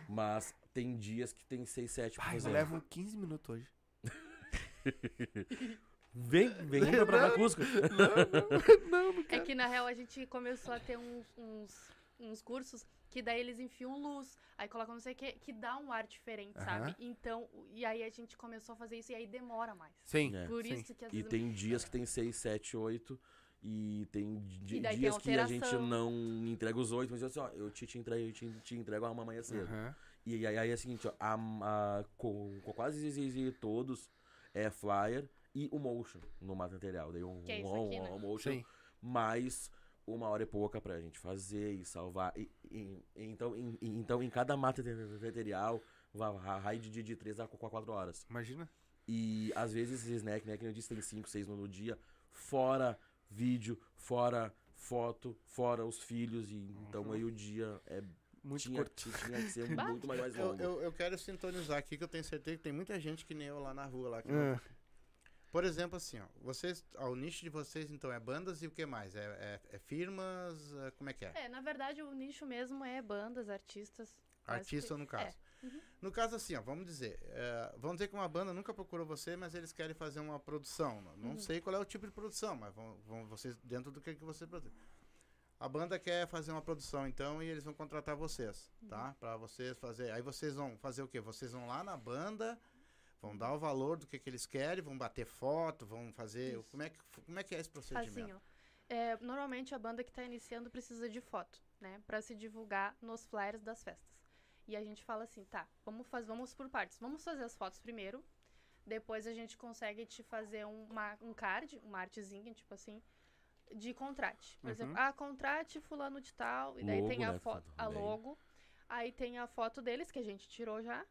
Mas tem dias que tem seis, sete pra Ai, eu fazer. levo 15 minutos hoje. Vem, vem pra, pra Cusco. não, não É quero. que na real a gente começou a ter uns, uns, uns cursos que daí eles enfiam luz, aí colocam não sei o que, que dá um ar diferente, sabe? Então, e aí a gente começou a fazer isso e aí demora mais. Sim. É. Por sim. isso que às E vezes. tem dias que tem seis, sete, oito. E tem di- E daí tem dias que a gente alteração. não entrega os oito, mas assim, ó, eu te, te entrego, eu te, te entrego amanhã cedo. Aham. E aí, aí é o seguinte, ó, a, a- com, com quase todos é flyer e o motion no material. Daí um, Que é isso um, aqui, né? um motion, Sim. mais uma hora e pouca pra gente fazer e salvar. E, e- então, em, em- então, em cada material vai, vai de, de 3 a 4 horas. Imagina. E às vezes esse snack, né, que eu disse, tem 5, 6 no dia, fora vídeo, fora foto, fora os filhos. E então aí o dia é, Muito tinha, curto. tinha que ser muito mais, mais Eu, longo. eu, eu quero sintonizar aqui que eu tenho certeza que tem muita gente que nem eu lá na rua lá. que- Ah, Por exemplo, assim, ó, vocês, ó, o nicho de vocês então é bandas e o que mais? É, é- é firmas? é- como é que é? É, na verdade o nicho mesmo é bandas, artistas. Artista que- no caso. é. Uhum. No caso assim, ó, vamos dizer, é, vamos dizer que uma banda nunca procurou você, mas eles querem fazer uma produção. Não, Uhum. sei qual é o tipo de produção, mas vão, vão vocês dentro do que, que você produz. A banda quer fazer uma produção, então, e eles vão contratar vocês, tá? Pra vocês fazer. Aí vocês vão fazer o quê? Vocês vão lá na banda, vão dar o valor do que, que eles querem, vão bater foto, vão fazer. Isso. Como é, que, como é que é esse procedimento? Assim, ó. é, normalmente a banda que tá iniciando precisa de foto, né? Pra se divulgar nos flyers das festas. E a gente fala assim, tá, vamos, faz, vamos por partes. Vamos fazer as fotos primeiro. Depois a gente consegue te fazer um, uma, um card, uma artezinha, tipo assim, de contrate. Por Uhum. exemplo, ah, contrate fulano de tal. E daí Logo, tem a né, foto, a logo. Aí tem a foto deles, que a gente tirou já.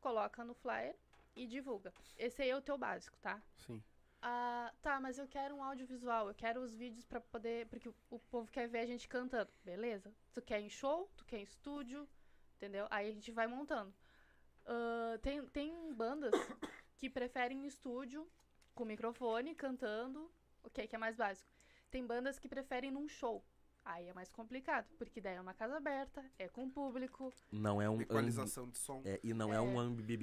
Coloca no flyer e divulga. Esse aí é o teu básico, tá? sim. Ah, tá, mas eu quero um audiovisual, eu quero os vídeos pra poder. Porque o, o povo quer ver a gente cantando, beleza? Tu quer em show, tu quer em estúdio, entendeu? Aí a gente vai montando. Ah, tem, tem bandas que preferem em estúdio, com microfone, cantando, ok, que é mais básico. Tem bandas que preferem num show. Aí é mais complicado, porque daí é uma casa aberta, é com público. Não é um. Equalização de som. É, e não é, É. um ambi-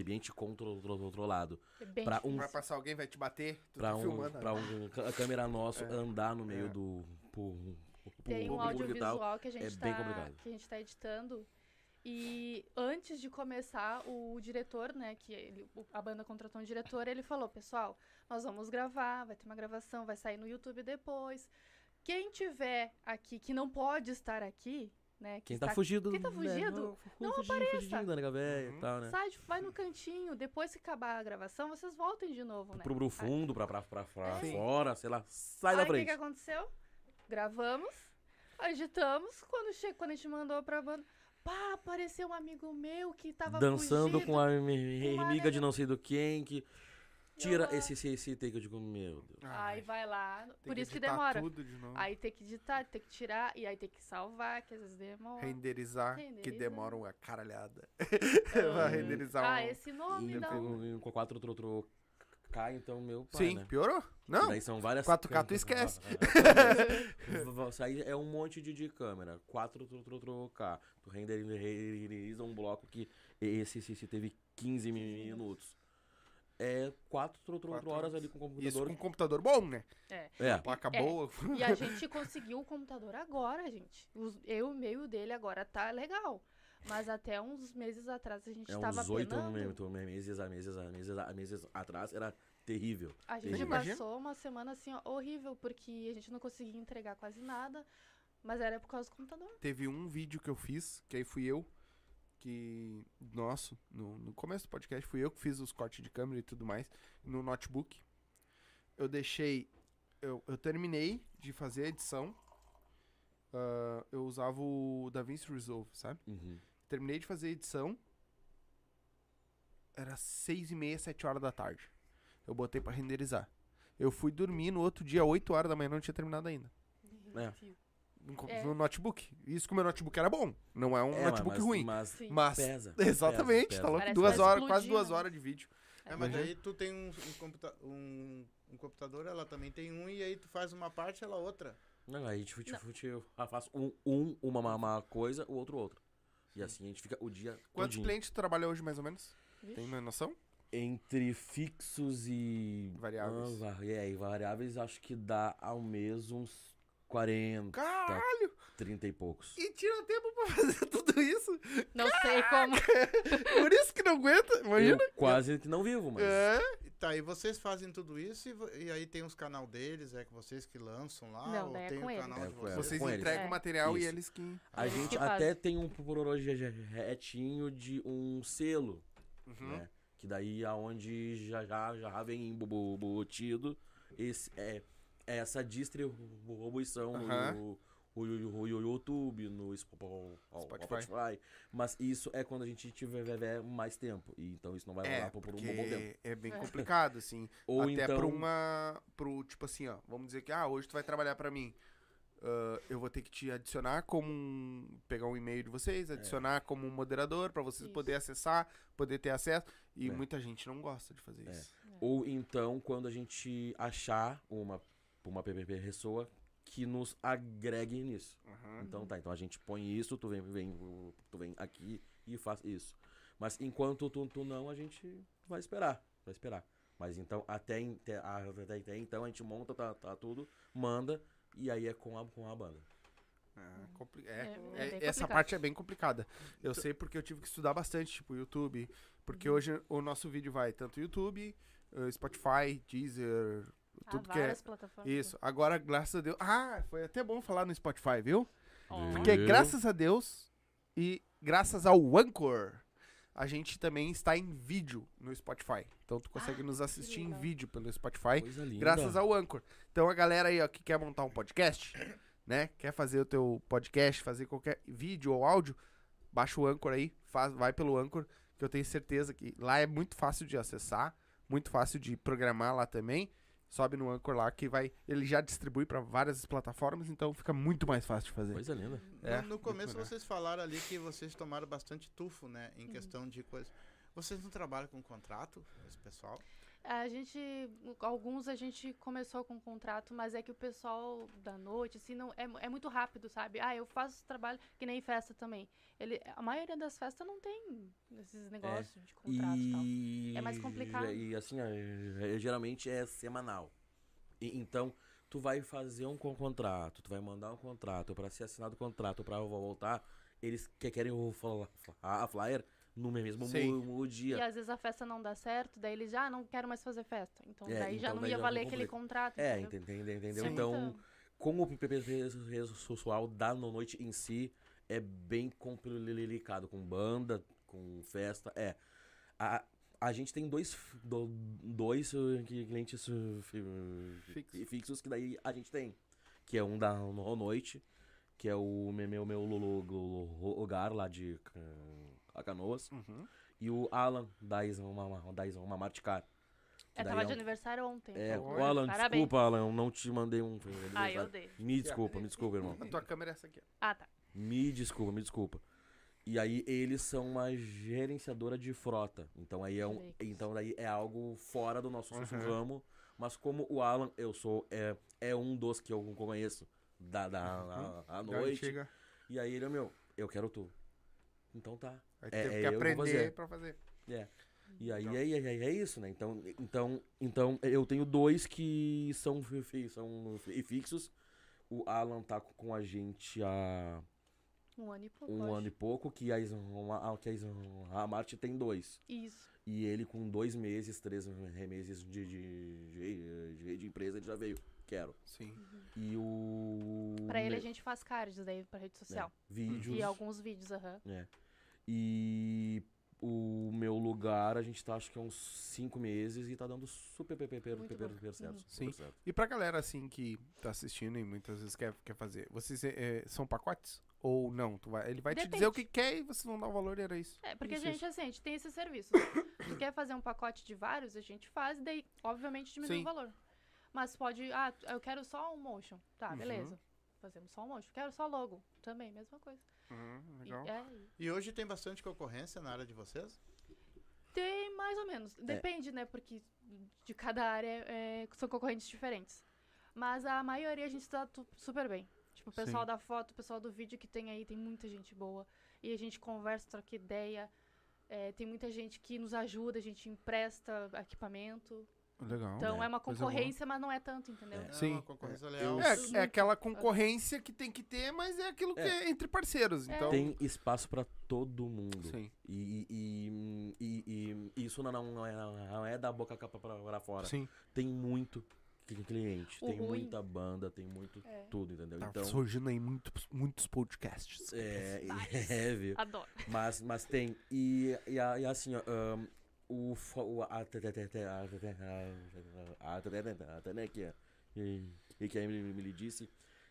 ambiente contro- tro- controlado. É bem Pra um-. Vai passar alguém, vai te bater, tu Pra tá um, filmando. pra né? um ca- câmera nosso É. andar no meio É. do. pu- pu- Tem um e audiovisual que a gente é tá, bem complicado. que a gente tá editando. E antes de começar, o diretor, né, que ele- a banda contratou um diretor, ele falou, pessoal, nós vamos gravar, vai ter uma gravação, vai sair no YouTube depois. Quem tiver aqui, que não pode estar aqui, né, que Quem tá está- fugido. Quem tá né, fugido, não, não fugindo, Fugidinho da nega velha Uhum. e tal, né? sai, vai no cantinho, depois que acabar a gravação, vocês voltem de novo, né? Pro, pro fundo, pra, pra, pra, pra Sim. fora, sei lá. Sai Aí da o que, frente. que aconteceu? Gravamos, editamos, quando, che... quando a gente mandou pra banda, pá, apareceu um amigo meu que tava Dançando fugido. com a amiga de não sei do quem, que tira esse, esse, esse take. Eu digo, meu Deus. Aí vai lá, Tem por isso que demora. tudo de novo. Aí tem que editar, tem que tirar, e aí tem que salvar, que às vezes demora. Renderizar, que demora uma caralhada. Ah, Vai renderizar Ah, um- esse nome E não. com 4 tro, tro, K, então, meu pai, Sim, né? piorou? E Não. Daí são várias 4K tu esquece. Isso aí é um monte de, de câmera. 4 tro, tro, tro, K. Tu renderiza um bloco que esse, esse, esse teve 15 minutos. É 4 tro, tro, Quatro tro horas horas. ali com o Isso computador. com um computador bom, né? É. Placa É. boa. E a gente conseguiu o computador agora, gente. Os- eu, o meu e o dele agora tá legal. Mas até uns meses atrás a gente É tava uns 8 penando. meses, a meses, a meses, a meses atrás era terrível. A gente Terrível. Passou uma semana assim, ó, horrível, porque a gente não conseguia entregar quase nada. Mas era por causa do computador. Teve um vídeo que eu fiz, que aí fui eu, que. Nosso, no, no começo do podcast, fui eu que fiz os cortes de câmera e tudo mais, no notebook. Eu deixei. Eu, eu terminei de fazer a edição. ah, eu usava o DaVinci Resolve, sabe? Uhum. Terminei de fazer a edição. Era seis e meia, sete horas da tarde. Eu botei pra renderizar. Eu fui dormir no outro dia, 8 horas da manhã, não tinha terminado ainda. É. No, É. no notebook. Isso que o meu notebook era bom. Não é um É, notebook mas, ruim. Mas Sim. Mas. pesa. Exatamente, pesa, tá louco? Duas horas, quase explodir, duas né? horas de vídeo. É, mas daí tu tem um, um, computa um, um computador, ela também tem um, e aí tu faz uma parte, ela outra. Não, aí a gente, Não. a gente ah, faz um, um uma, uma coisa, o outro outra. E assim a gente fica o dia Quantos todinho. clientes tu trabalha hoje, mais ou menos? Vixe. Tem uma noção? Entre fixos e... Variáveis. Ah, é, e variáveis acho que dá ao mês uns 40, Caralho! 30 e poucos. E tira tempo pra fazer tudo isso? Não sei como. Por isso que não aguenta, imagina. Eu quase que não vivo, mas... É. Tá, e vocês fazem tudo isso e, e aí tem os canal deles, é que vocês que lançam lá? Não, daí é tem com o eles. canal É de com vocês? eles. Vocês com eles. entregam É. o material e Isso. eles que. A gente que até fazem. tem um projetinho de um selo, Uhum. né? Que daí aonde já, já, já vem embutido esse, é, essa distribuição Aham. no, no, no YouTube, no Spo- Spotify. Spotify. Mas isso é quando a gente tiver mais tempo. E então isso não vai É, rolar por, por um bom tempo. é bem É. complicado, assim. Ou Até então. pra uma. Pro, tipo assim, ó. Vamos dizer que, ah, hoje tu vai trabalhar pra mim. Ah, eu vou ter que te adicionar como um. Pegar um e-mail de vocês, É. adicionar como um moderador pra vocês Isso. poderem acessar, poder ter acesso. E É. muita gente não gosta de fazer É. isso. Ou então quando a gente achar uma, uma PPP pessoa que nos agregue nisso. Aham. Então tá, então a gente põe isso, tu vem, vem, tu vem aqui e faz isso. Mas enquanto tu, tu não, a gente vai esperar, vai esperar. Mas então, até, até, até, então a gente monta, tá, tá tudo, manda, e aí é com a, com a banda. Ah, compli- É, é, é é- essa parte é bem complicada. Eu sei porque eu tive que estudar bastante, tipo, YouTube. Porque Uhum. hoje o nosso vídeo vai tanto YouTube, eh, Spotify, Deezer, Tudo que é. plataformas. Isso. Agora, graças a Deus. Ah, foi até bom falar no Spotify, viu? Ó. Porque graças a Deus e graças ao Anchor, a gente também está em vídeo no Spotify. Então tu consegue Ah, nos assistir em vídeo pelo Spotify. Coisa linda. Graças ao Anchor. Então a galera aí, ó, que quer montar um podcast, né? Quer fazer o teu podcast, fazer qualquer vídeo ou áudio, baixa o Anchor aí, faz, vai pelo Anchor, que eu tenho certeza que lá é muito fácil de acessar, muito fácil de programar lá também. Sobe no Anchor lá que vai, ele já distribui para várias plataformas, então fica muito mais fácil de fazer. Coisa linda. No- É, no, começo muito legal. vocês falaram ali que vocês tomaram bastante tufo, né? Uhum. Em questão de coisa. Vocês não trabalham com contrato, esse pessoal? A gente, alguns a gente começou com contrato, mas é que o pessoal da noite, assim, não é, é muito rápido, sabe? Ah, eu faço trabalho que nem festa também. Ele, a maioria das festas não tem esses negócios de contrato e tal. É mais complicado. E assim, é- geralmente é semanal. E- então, tu vai fazer um con- contrato, tu vai mandar um contrato para ser assinado o contrato para voltar, eles que querem o fla- a flyer no mesmo Sim. mo- E dia. às vezes a festa não dá certo, daí eles já ah, não quero mais fazer festa. Então É, daí já então não daí ia já valer não aquele contrato. É, entendeu? entendeu? entendeu? Então, como o PPP social da no- noite em si é bem complicado, com banda, com festa, é. A, a gente tem dois, do- dois uh, clientes uh, fi- Fixo. fixos que daí a gente tem. Que é um da no- noite, que é o meu, meu, meu lu- lu- lugar lá de uh, Canoas. Uhum. E o Alan da Isma, da Isma Marticar. É, tava é de um- aniversário ontem. É, o Alan, Parabéns. desculpa, Alan, eu não te mandei um. Ah, eu dei. Me desculpa, me desculpa, irmão. A tua câmera é essa aqui. Ah, tá. Me desculpa, me desculpa. E aí eles são uma gerenciadora de frota. Então aí é um, então daí é algo fora do nosso Uhum. ramo. Mas como o Alan, eu sou é, é um dos que eu conheço da, da Uhum. a, a noite. E aí ele, meu, eu quero tu. Então tá. Aí É, teve é, que aprender fazer. pra fazer. É. E aí Legal. é, é, é isso, né? Então, então, então eu tenho dois que são, são fi- fixos. O Alan tá com a gente há Um ano e pouco. um acho. ano e pouco, que a, a, que a, a Marte tem dois. Isso. E ele com dois meses, três meses de, de, de, de- de empresa, ele já veio. Quero. Sim. E o... Pra ele a gente faz cards daí pra rede é, social. vídeos. E alguns vídeos, aham. É. E o meu lugar, a gente tá acho que há uns cinco meses e tá dando super, super, super, Muito super, bom. super certo. Uhum. super Sim. certo. E pra galera assim que tá assistindo e muitas vezes quer, quer fazer, vocês é, são pacotes? Ou não? Tu vai, ele vai te Depende. dizer o que quer e vocês vão dar o valor e era isso. É, porque Isso, a gente, isso. assim, a gente tem esse serviço. tu quer fazer um pacote de vários, a gente faz, daí, obviamente, diminui Sim. o valor. Mas pode, ah, eu quero só um motion. Tá, Uhum. beleza. Fazemos só um motion. Quero só logo. Também, mesma coisa. Uhum, E- legal. é, E hoje tem bastante concorrência na área de vocês? tem mais ou menos. Depende, né? Porque de cada área é, são concorrentes diferentes. Mas a maioria a gente tá tu- super bem. Tipo, o pessoal Sim. da foto, o pessoal do vídeo que tem aí, tem muita gente boa. E a gente conversa, troca ideia. É, tem muita gente que nos ajuda, a gente empresta equipamento. Legal. Então né? é uma concorrência, mas não é tanto, entendeu? É. Sim. uma concorrência leal. É, é aquela concorrência que tem que ter, mas é aquilo que É. é entre parceiros. É. Então, Tem espaço pra todo mundo. Sim. E, e, e, e isso não, não, é, não é da boca pra, pra fora. Sim. Tem muito cli- cliente, O tem ruim- muita banda, tem muito É. tudo, entendeu? Tá Então, surgindo aí muitos, muitos podcasts. é, Vários. é, viu? Adoro. Mas, mas tem. E, e, e assim, ó, ahn, o, o ó, e, e que a Emily me disse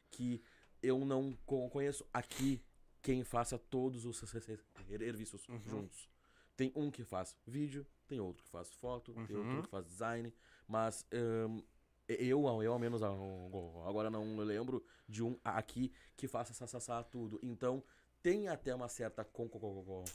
que eu não co- conheço aqui quem faça todos os se- se- serviços Uhum. juntos. Tem um que faz vídeo, tem outro que faz foto, tem Uhum. outro que faz design, mas ahn, eu, eu ao menos ah, agora não lembro de um aqui que faça tudo. Então tem até uma certa con- con- con-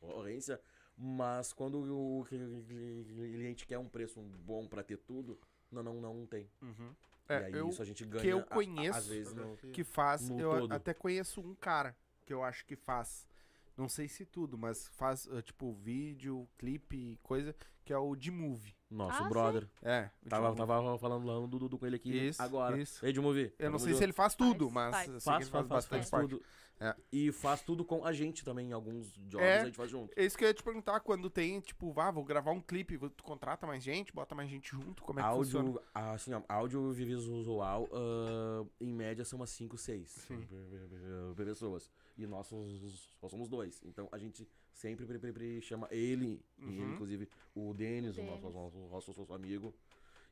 concorrência, mas quando o cliente quer um preço bom pra ter tudo, não, não, não tem. Uhum. e É, aí eu, isso a gente ganha. que eu a- a- conheço às vezes no, que faz, no eu todo. até conheço um cara que eu acho que faz, não sei se tudo, mas faz, eh, tipo, vídeo, clipe, coisa, que é o D-Movie. nosso Ah, brother. É, o Tava, D-Movie. tava falando lá do Dudu com ele aqui Isso, agora. isso. Ei, de movie. Eu não sei se ele faz tudo, Faz, mas faz. faz, ele faz, bastante faz parte. tudo. É. E faz tudo com a gente também, em alguns jobs É. a gente faz junto. É isso que eu ia te perguntar, quando tem, tipo, vá, vou gravar um clipe, tu contrata mais gente, bota mais gente junto, como é que funciona? áudio, assim, ó, áudio visual, ah, em média são umas 5, 6 Sim. pessoas. E nós somos, nós somos dois. Então a gente sempre pre- pre- pre- chama ele, e ele, Uhum. inclusive o Denis, o nosso, nosso, nosso, nosso amigo.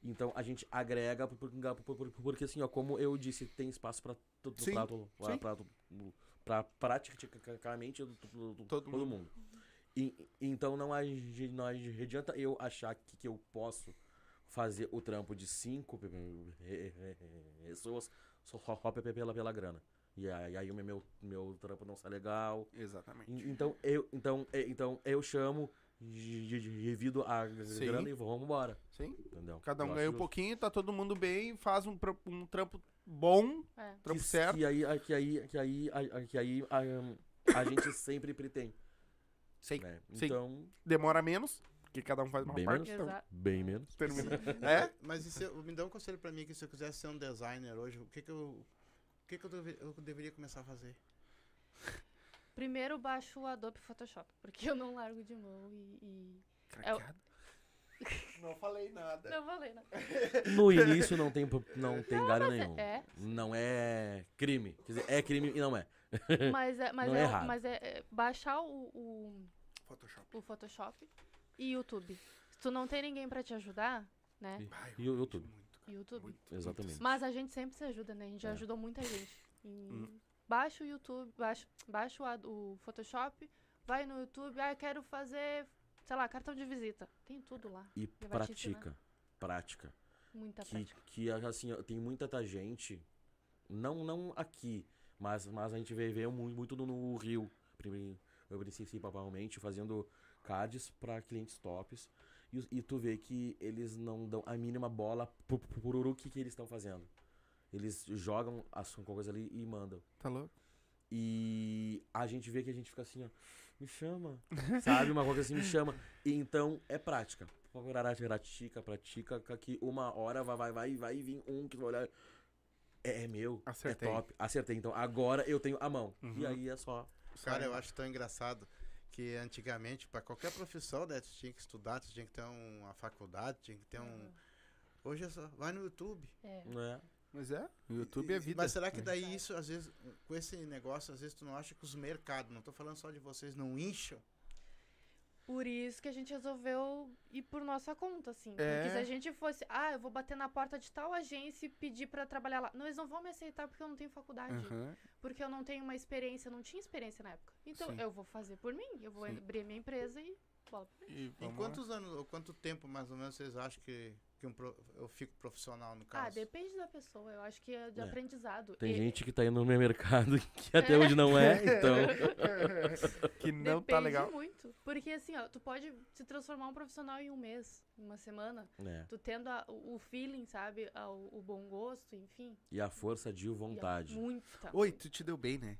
Então a gente agrega, por- por- por- por- porque assim, ó, como eu disse, tem espaço pra todo Sim, prato, sim. pra, pra praticamente todo, mundo. E- então não, não adianta eu achar que, que eu posso fazer o trampo de cinco pe- pe- pessoas só, só pe- pela, pela grana. E aí, aí o meu, meu trampo não sai legal. Exatamente. E- Então eu, então, então eu chamo di- di- divido a Sim. grana e vamos embora. Sim. Entendeu? Cada um Eu ganha um pouquinho, tá todo mundo bem, faz um, um trampo bom, É. trampo que, certo. Que aí, a- que aí, que aí, a- a- que aí a, a gente sempre pretende. Sim. Né? Sim. Então, Demora menos, porque cada um faz uma Bem parte. menos. então bem menos. termina. é? Mas e se eu- me dá um conselho pra mim que se eu quisesse ser um designer hoje, o que que eu, o que que eu, deve- eu deveria começar a fazer? Primeiro baixo o Adobe Photoshop, porque eu não largo de mão e. e- É Craqueado. Não falei nada. Não falei, né? No início não tem, não tem galho mas é- nenhum. é. Não é crime. Quer dizer, é crime e não é. Mas é, mas Não é é, errado. mas é, é baixar o, o, Photoshop. o Photoshop e YouTube. Se tu não tem ninguém pra te ajudar, né? E- E o YouTube. Muito, YouTube. muito, Exatamente. Mas a gente sempre se ajuda, né? A gente já É. ajudou muita gente. Hum. Baixa o YouTube, baixa, baixa o, o Photoshop, vai no YouTube, ah, eu quero fazer, sei lá, cartão de visita. Tem tudo lá. E ensinar. pratica. Prática. Muita que, prática. que assim, tem muita ta- gente, não, não aqui, mas, mas a gente vê, vê muito, muito no, no Rio, principalmente, fazendo cards para clientes tops. E, e tu vê que eles não dão a mínima bola pro, pro, que, que eles estão fazendo. Eles jogam as coisas ali e mandam. Tá louco? E a gente vê que a gente fica assim, ó, me chama, sabe? Uma coisa assim, me chama. E então é prática. Pratica, pratica, que uma hora vai, vai, vai, vai vir um que vai olhar. É, é meu, Acertei. é top. Acertei. Então agora eu tenho a mão. E Uhum. aí é só. Cara, eu acho tão engraçado que antigamente, pra qualquer profissão, né, tu tinha que estudar, tu tinha que ter uma faculdade, tinha que ter um. Hoje é só, vai no YouTube. É. Né? Mas é, o YouTube é vida. Mas será que daí isso, às vezes, com esse negócio, às vezes tu não acha que os mercados, não tô falando só de vocês, não incham? Por isso que a gente resolveu ir por nossa conta, assim. É. Porque se a gente fosse, ah, eu vou bater na porta de tal agência e pedir pra trabalhar lá. Não, eles não vão me aceitar porque eu não tenho faculdade. Aham. Porque eu não tenho uma experiência, eu não tinha experiência na época. Então Sim. eu vou fazer por mim. Eu vou Sim. abrir minha empresa e bola. E Em vamos quantos anos, ou quanto tempo mais ou menos vocês acham que, que um pro- eu fico profissional no caso? Ah, depende da pessoa. Eu acho que é de É. aprendizado. Tem E- gente que tá indo no meu mercado que até hoje não é, então. que não Depende tá legal. muito. Porque assim, ó, tu pode se transformar um profissional em um mês, em uma semana. É. Tu tendo a- o feeling, sabe? a- O, o bom gosto, enfim. E a força de a- vontade. Muita. Oi, tu te deu bem, né?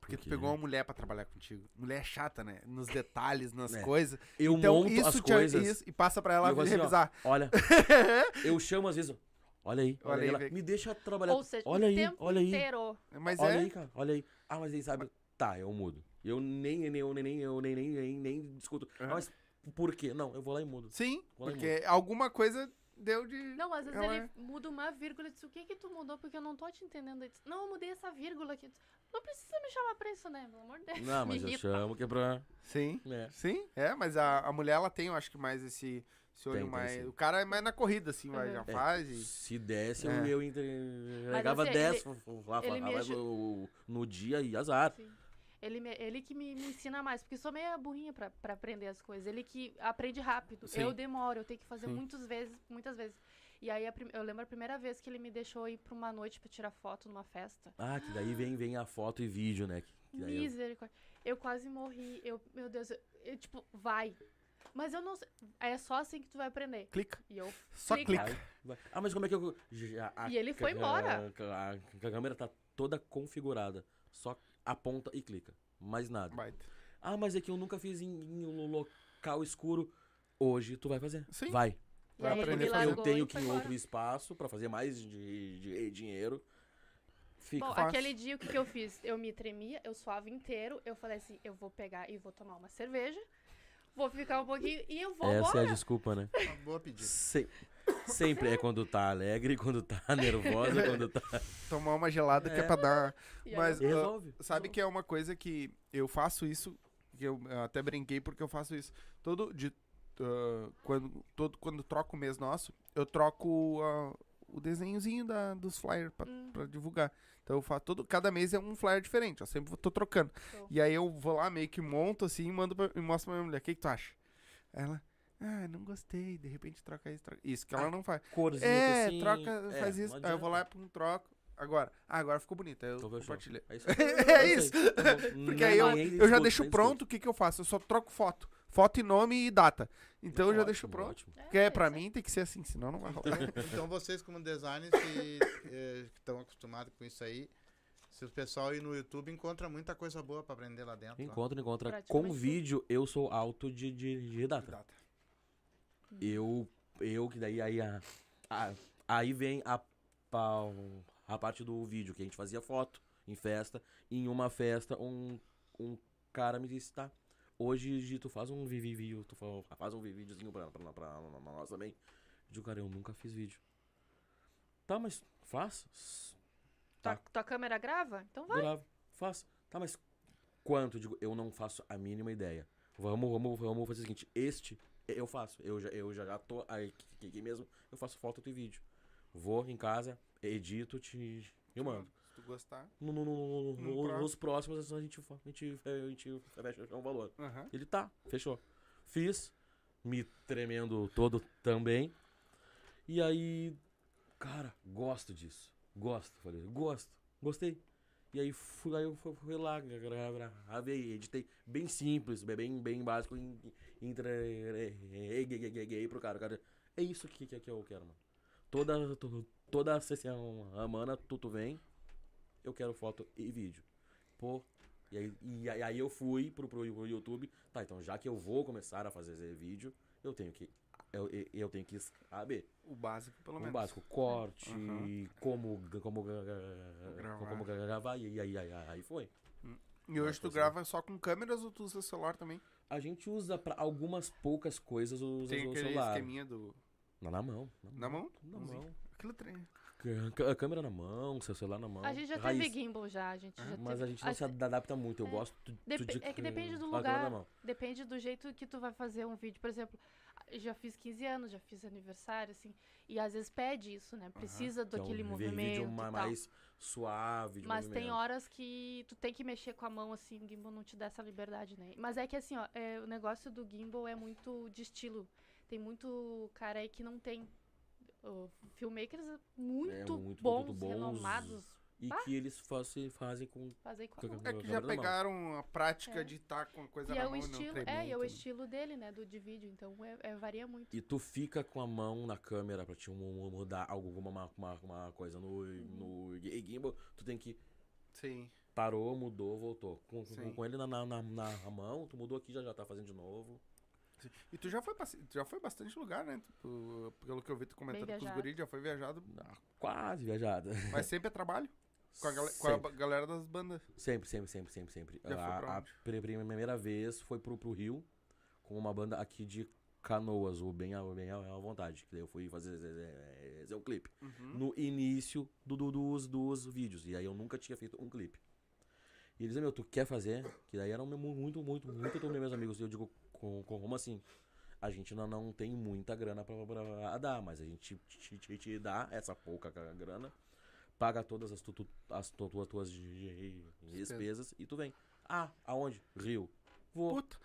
Porque Por tu pegou uma mulher pra trabalhar contigo. Mulher chata, né? Nos detalhes, nas É. coisas. Eu então, monto isso as te- coisas. isso, e passa pra ela E assim, ó, revisar. Olha, eu chamo às vezes. Olha aí, olha, Olha aí, ela, vem. me deixa trabalhar. Ou seja, olha o aí, tempo olha aí. inteiro. Mas olha é. aí, cara, olha aí. Ah, mas aí sabe, tá, eu mudo. Eu nem, nem, eu nem, nem, eu nem, nem, nem, nem discuto. Ah, Aham. mas por quê? Não, eu vou lá e mudo. Sim, porque alguma coisa deu de. Não, às vezes Ela ele muda uma vírgula e diz, o que que tu mudou? Porque eu não tô te entendendo. Ele diz, não, eu mudei essa vírgula aqui. Não precisa me chamar pra isso, né? Pelo amor de Deus. Não, mas Me eu chamo que é pra. Sim. É. Sim, é, mas a, a mulher ela tem, eu acho que mais esse, esse olho Tem, tem, mais. sim. o cara é mais na corrida, assim, vai, Uhum. já É, faz e. Se desse, É. eu, entregava assim, 10 ele- f- f- lá, ele no dia e azar. Sim. Ele, me- ele que me, me ensina mais, porque sou meio burrinha pra, pra aprender as coisas. Ele que aprende rápido. Sim. Eu demoro, eu tenho que fazer Sim. muitas vezes, muitas vezes. E aí a eu lembro a primeira vez que ele me deixou ir pra uma noite pra tirar foto numa festa. Ah, que daí vem, vem a foto e vídeo, né? Daí eu- Misericórdia. Eu quase morri. Eu, meu Deus, eu, eu, tipo, vai. Mas eu não sei. É só assim que tu vai aprender. Clica. E eu. Só Clica. clica. Ah, mas como é que eu. já- a E ele foi embora. A, a câmera tá toda configurada. Só aponta e clica. Mais nada. Baita. Ah, mas é que eu nunca fiz em, em um local escuro. Hoje tu vai fazer. Sim. Vai. Vai aprender a fazer. Eu tenho que ir em outro espaço pra fazer mais de, de dinheiro. Fica Bom, fácil. aquele dia o que, que eu fiz? Eu me tremia, eu suava inteiro. Eu falei assim: eu vou pegar e vou tomar uma cerveja. Vou ficar um pouquinho e eu vou Essa é embora. a desculpa, né? Uma boa pedida. Se- sempre é quando tá alegre, quando tá nervosa, quando tá. Tomar uma gelada que é É. pra dar. Mas eu- Resolve. sabe que é uma coisa que eu faço isso, que eu até brinquei porque eu faço isso. Todo de ah, quando todo quando troco o mês nosso, eu troco ah, o desenhozinho da, dos flyers pra, Hum. pra divulgar. Então eu faço todo cada mês é um flyer diferente, eu sempre tô trocando. Show. E aí eu vou lá meio que monto assim e mando pra, e mostro pra minha mulher, o que que tu acha? Ela ah, não gostei, de repente troca isso, troca isso, que ela Ah, não faz. Corzinha É, assim, troca, é, faz isso. Aí eu vou lá um troco. Agora, ah, agora ficou bonito. Aí eu compartilhei. É isso. É isso. aí. Tá. Porque aí eu, nem eu já deixo pronto o que, que eu faço. Eu só troco foto. foto e nome e data. Então eu já Ótimo, deixo pronto. ótimo. Porque é, pra isso aí. mim tem que ser assim, senão não vai rolar. Então vocês como designers que eh, estão acostumados com isso aí, se o pessoal ir no YouTube encontra muita coisa boa pra aprender lá dentro. ó. Encontra, encontra. Com Praticamente tudo. vídeo, eu sou autodidata. Data. Eu, eu que daí aí, a, a- aí vem a, pa- a parte do vídeo, que a gente fazia foto em festa. E em uma festa, um, um cara me disse, tá, hoje Gi, tu faz um vi- vi- vídeo, tu fa- faz um vi- videozinho pra, pra, pra, pra nós também. Eu digo, cara, eu nunca fiz vídeo. Tá, mas faz. Tua, Tá, tua câmera grava? Então vai. grava, faz. Tá, mas quanto? Eu digo, eu não faço a mínima ideia. Vamos, vamos, vamos fazer o seguinte, este eu faço. Eu já, eu já, já tô aí, aqui, mesmo, eu faço foto e vídeo. Vou em casa, edito, te eu mando. Se tu gostar. No, no- no- no- nos próximos a gente, a gente, a gente fecha um valor. Aham. Ele tá, fechou. Fiz, me tremendo todo também. E aí, cara, gosto disso. Gosto, falei, gosto, gostei. E aí fui, aí eu fui, lá, gra- gra- gravei, editei bem simples, bem, bem básico, en- entreguei pro cara. Cara, é isso que, que, que eu quero, mano. Toda, to- toda semana, tu, tu vem, eu quero foto e vídeo. Pô, e aí, e aí- eu fui pro, pro YouTube. Tá, então já que eu vou começar a fazer vídeo, eu tenho que. Eu, eu- tenho que saber. O básico, pelo O menos. básico, corte, Aham. como, como, gra- Gravar. como gravar, e aí, aí, aí foi. E hoje tu grava só com câmeras ou tu usa celular também? A gente usa pra algumas poucas coisas o, Tem o aquele celular. esqueminha do. Na, na mão. Na mão? Na mão. Aquilo treino. Câ- câmera na mão, seu celular na mão. A gente já raiz. teve gimbal já, a gente já Mas teve. a gente não se Assim, adapta muito. Eu é. gosto de, é que depende do a lugar. mão. Depende do jeito que tu vai fazer um vídeo. Por exemplo, já fiz 15 anos, já fiz aniversário, assim. E às vezes pede isso, né? Precisa Que é um daquele vi- movimento. vídeo e ma- tal. mais suave de Mas tem movimento. horas que tu tem que mexer com a mão, assim, o gimbal não te dá essa liberdade, né? Mas é que assim, ó, é, o negócio do gimbal é muito de estilo. Tem muito cara aí que não tem. Ó, filmmakers muito, É, muito, bons, muito bons. renomados, E Bah. que eles fazem, fazem com. fazem com a Com- mão. É que Câmera já pegaram a prática É. de estar com a coisa E na é mão o e não estilo, tremer, é, e é o então. estilo dele, né, do de vídeo, então é, é- varia muito. E tu fica com a mão na câmera pra te mu- mudar alguma uma, uma, uma coisa no, no gi- gimbal. Tu tem que. Sim. Parou, mudou, voltou. Com, com, Sim. com ele na, na, na, na mão, tu mudou aqui, já já tá fazendo de novo. E tu já foi, tu já foi bastante lugar, né? Tipo, pelo que eu vi tu comentando com os viajado. guris, já foi viajado. Ah, Quase viajada. Mas sempre é trabalho. Com a, gal- com a ba- galera das bandas. Sempre, sempre, sempre, sempre, sempre. Já foi a, pra a onde? pri- primeira vez foi pro, pro Rio, com uma banda aqui de Canoas, o Bem à, bem à à Vontade. Que daí eu fui fazer é, é, um clipe. Uhum. No início do, do- dos, dos vídeos. E aí eu nunca tinha feito um clipe. E eles meu, tu quer fazer? Que daí eram mu- muito, muito, muito dos meus amigos. E eu digo, com, com- como assim? A gente não, não tem muita grana pra, pra dar, mas a gente te, te- te dá essa pouca ca- grana, paga todas as, tu, tu- as tu- tuas, tuas de- despesas e tu vem. Ah, aonde? Rio. Vou. Puta.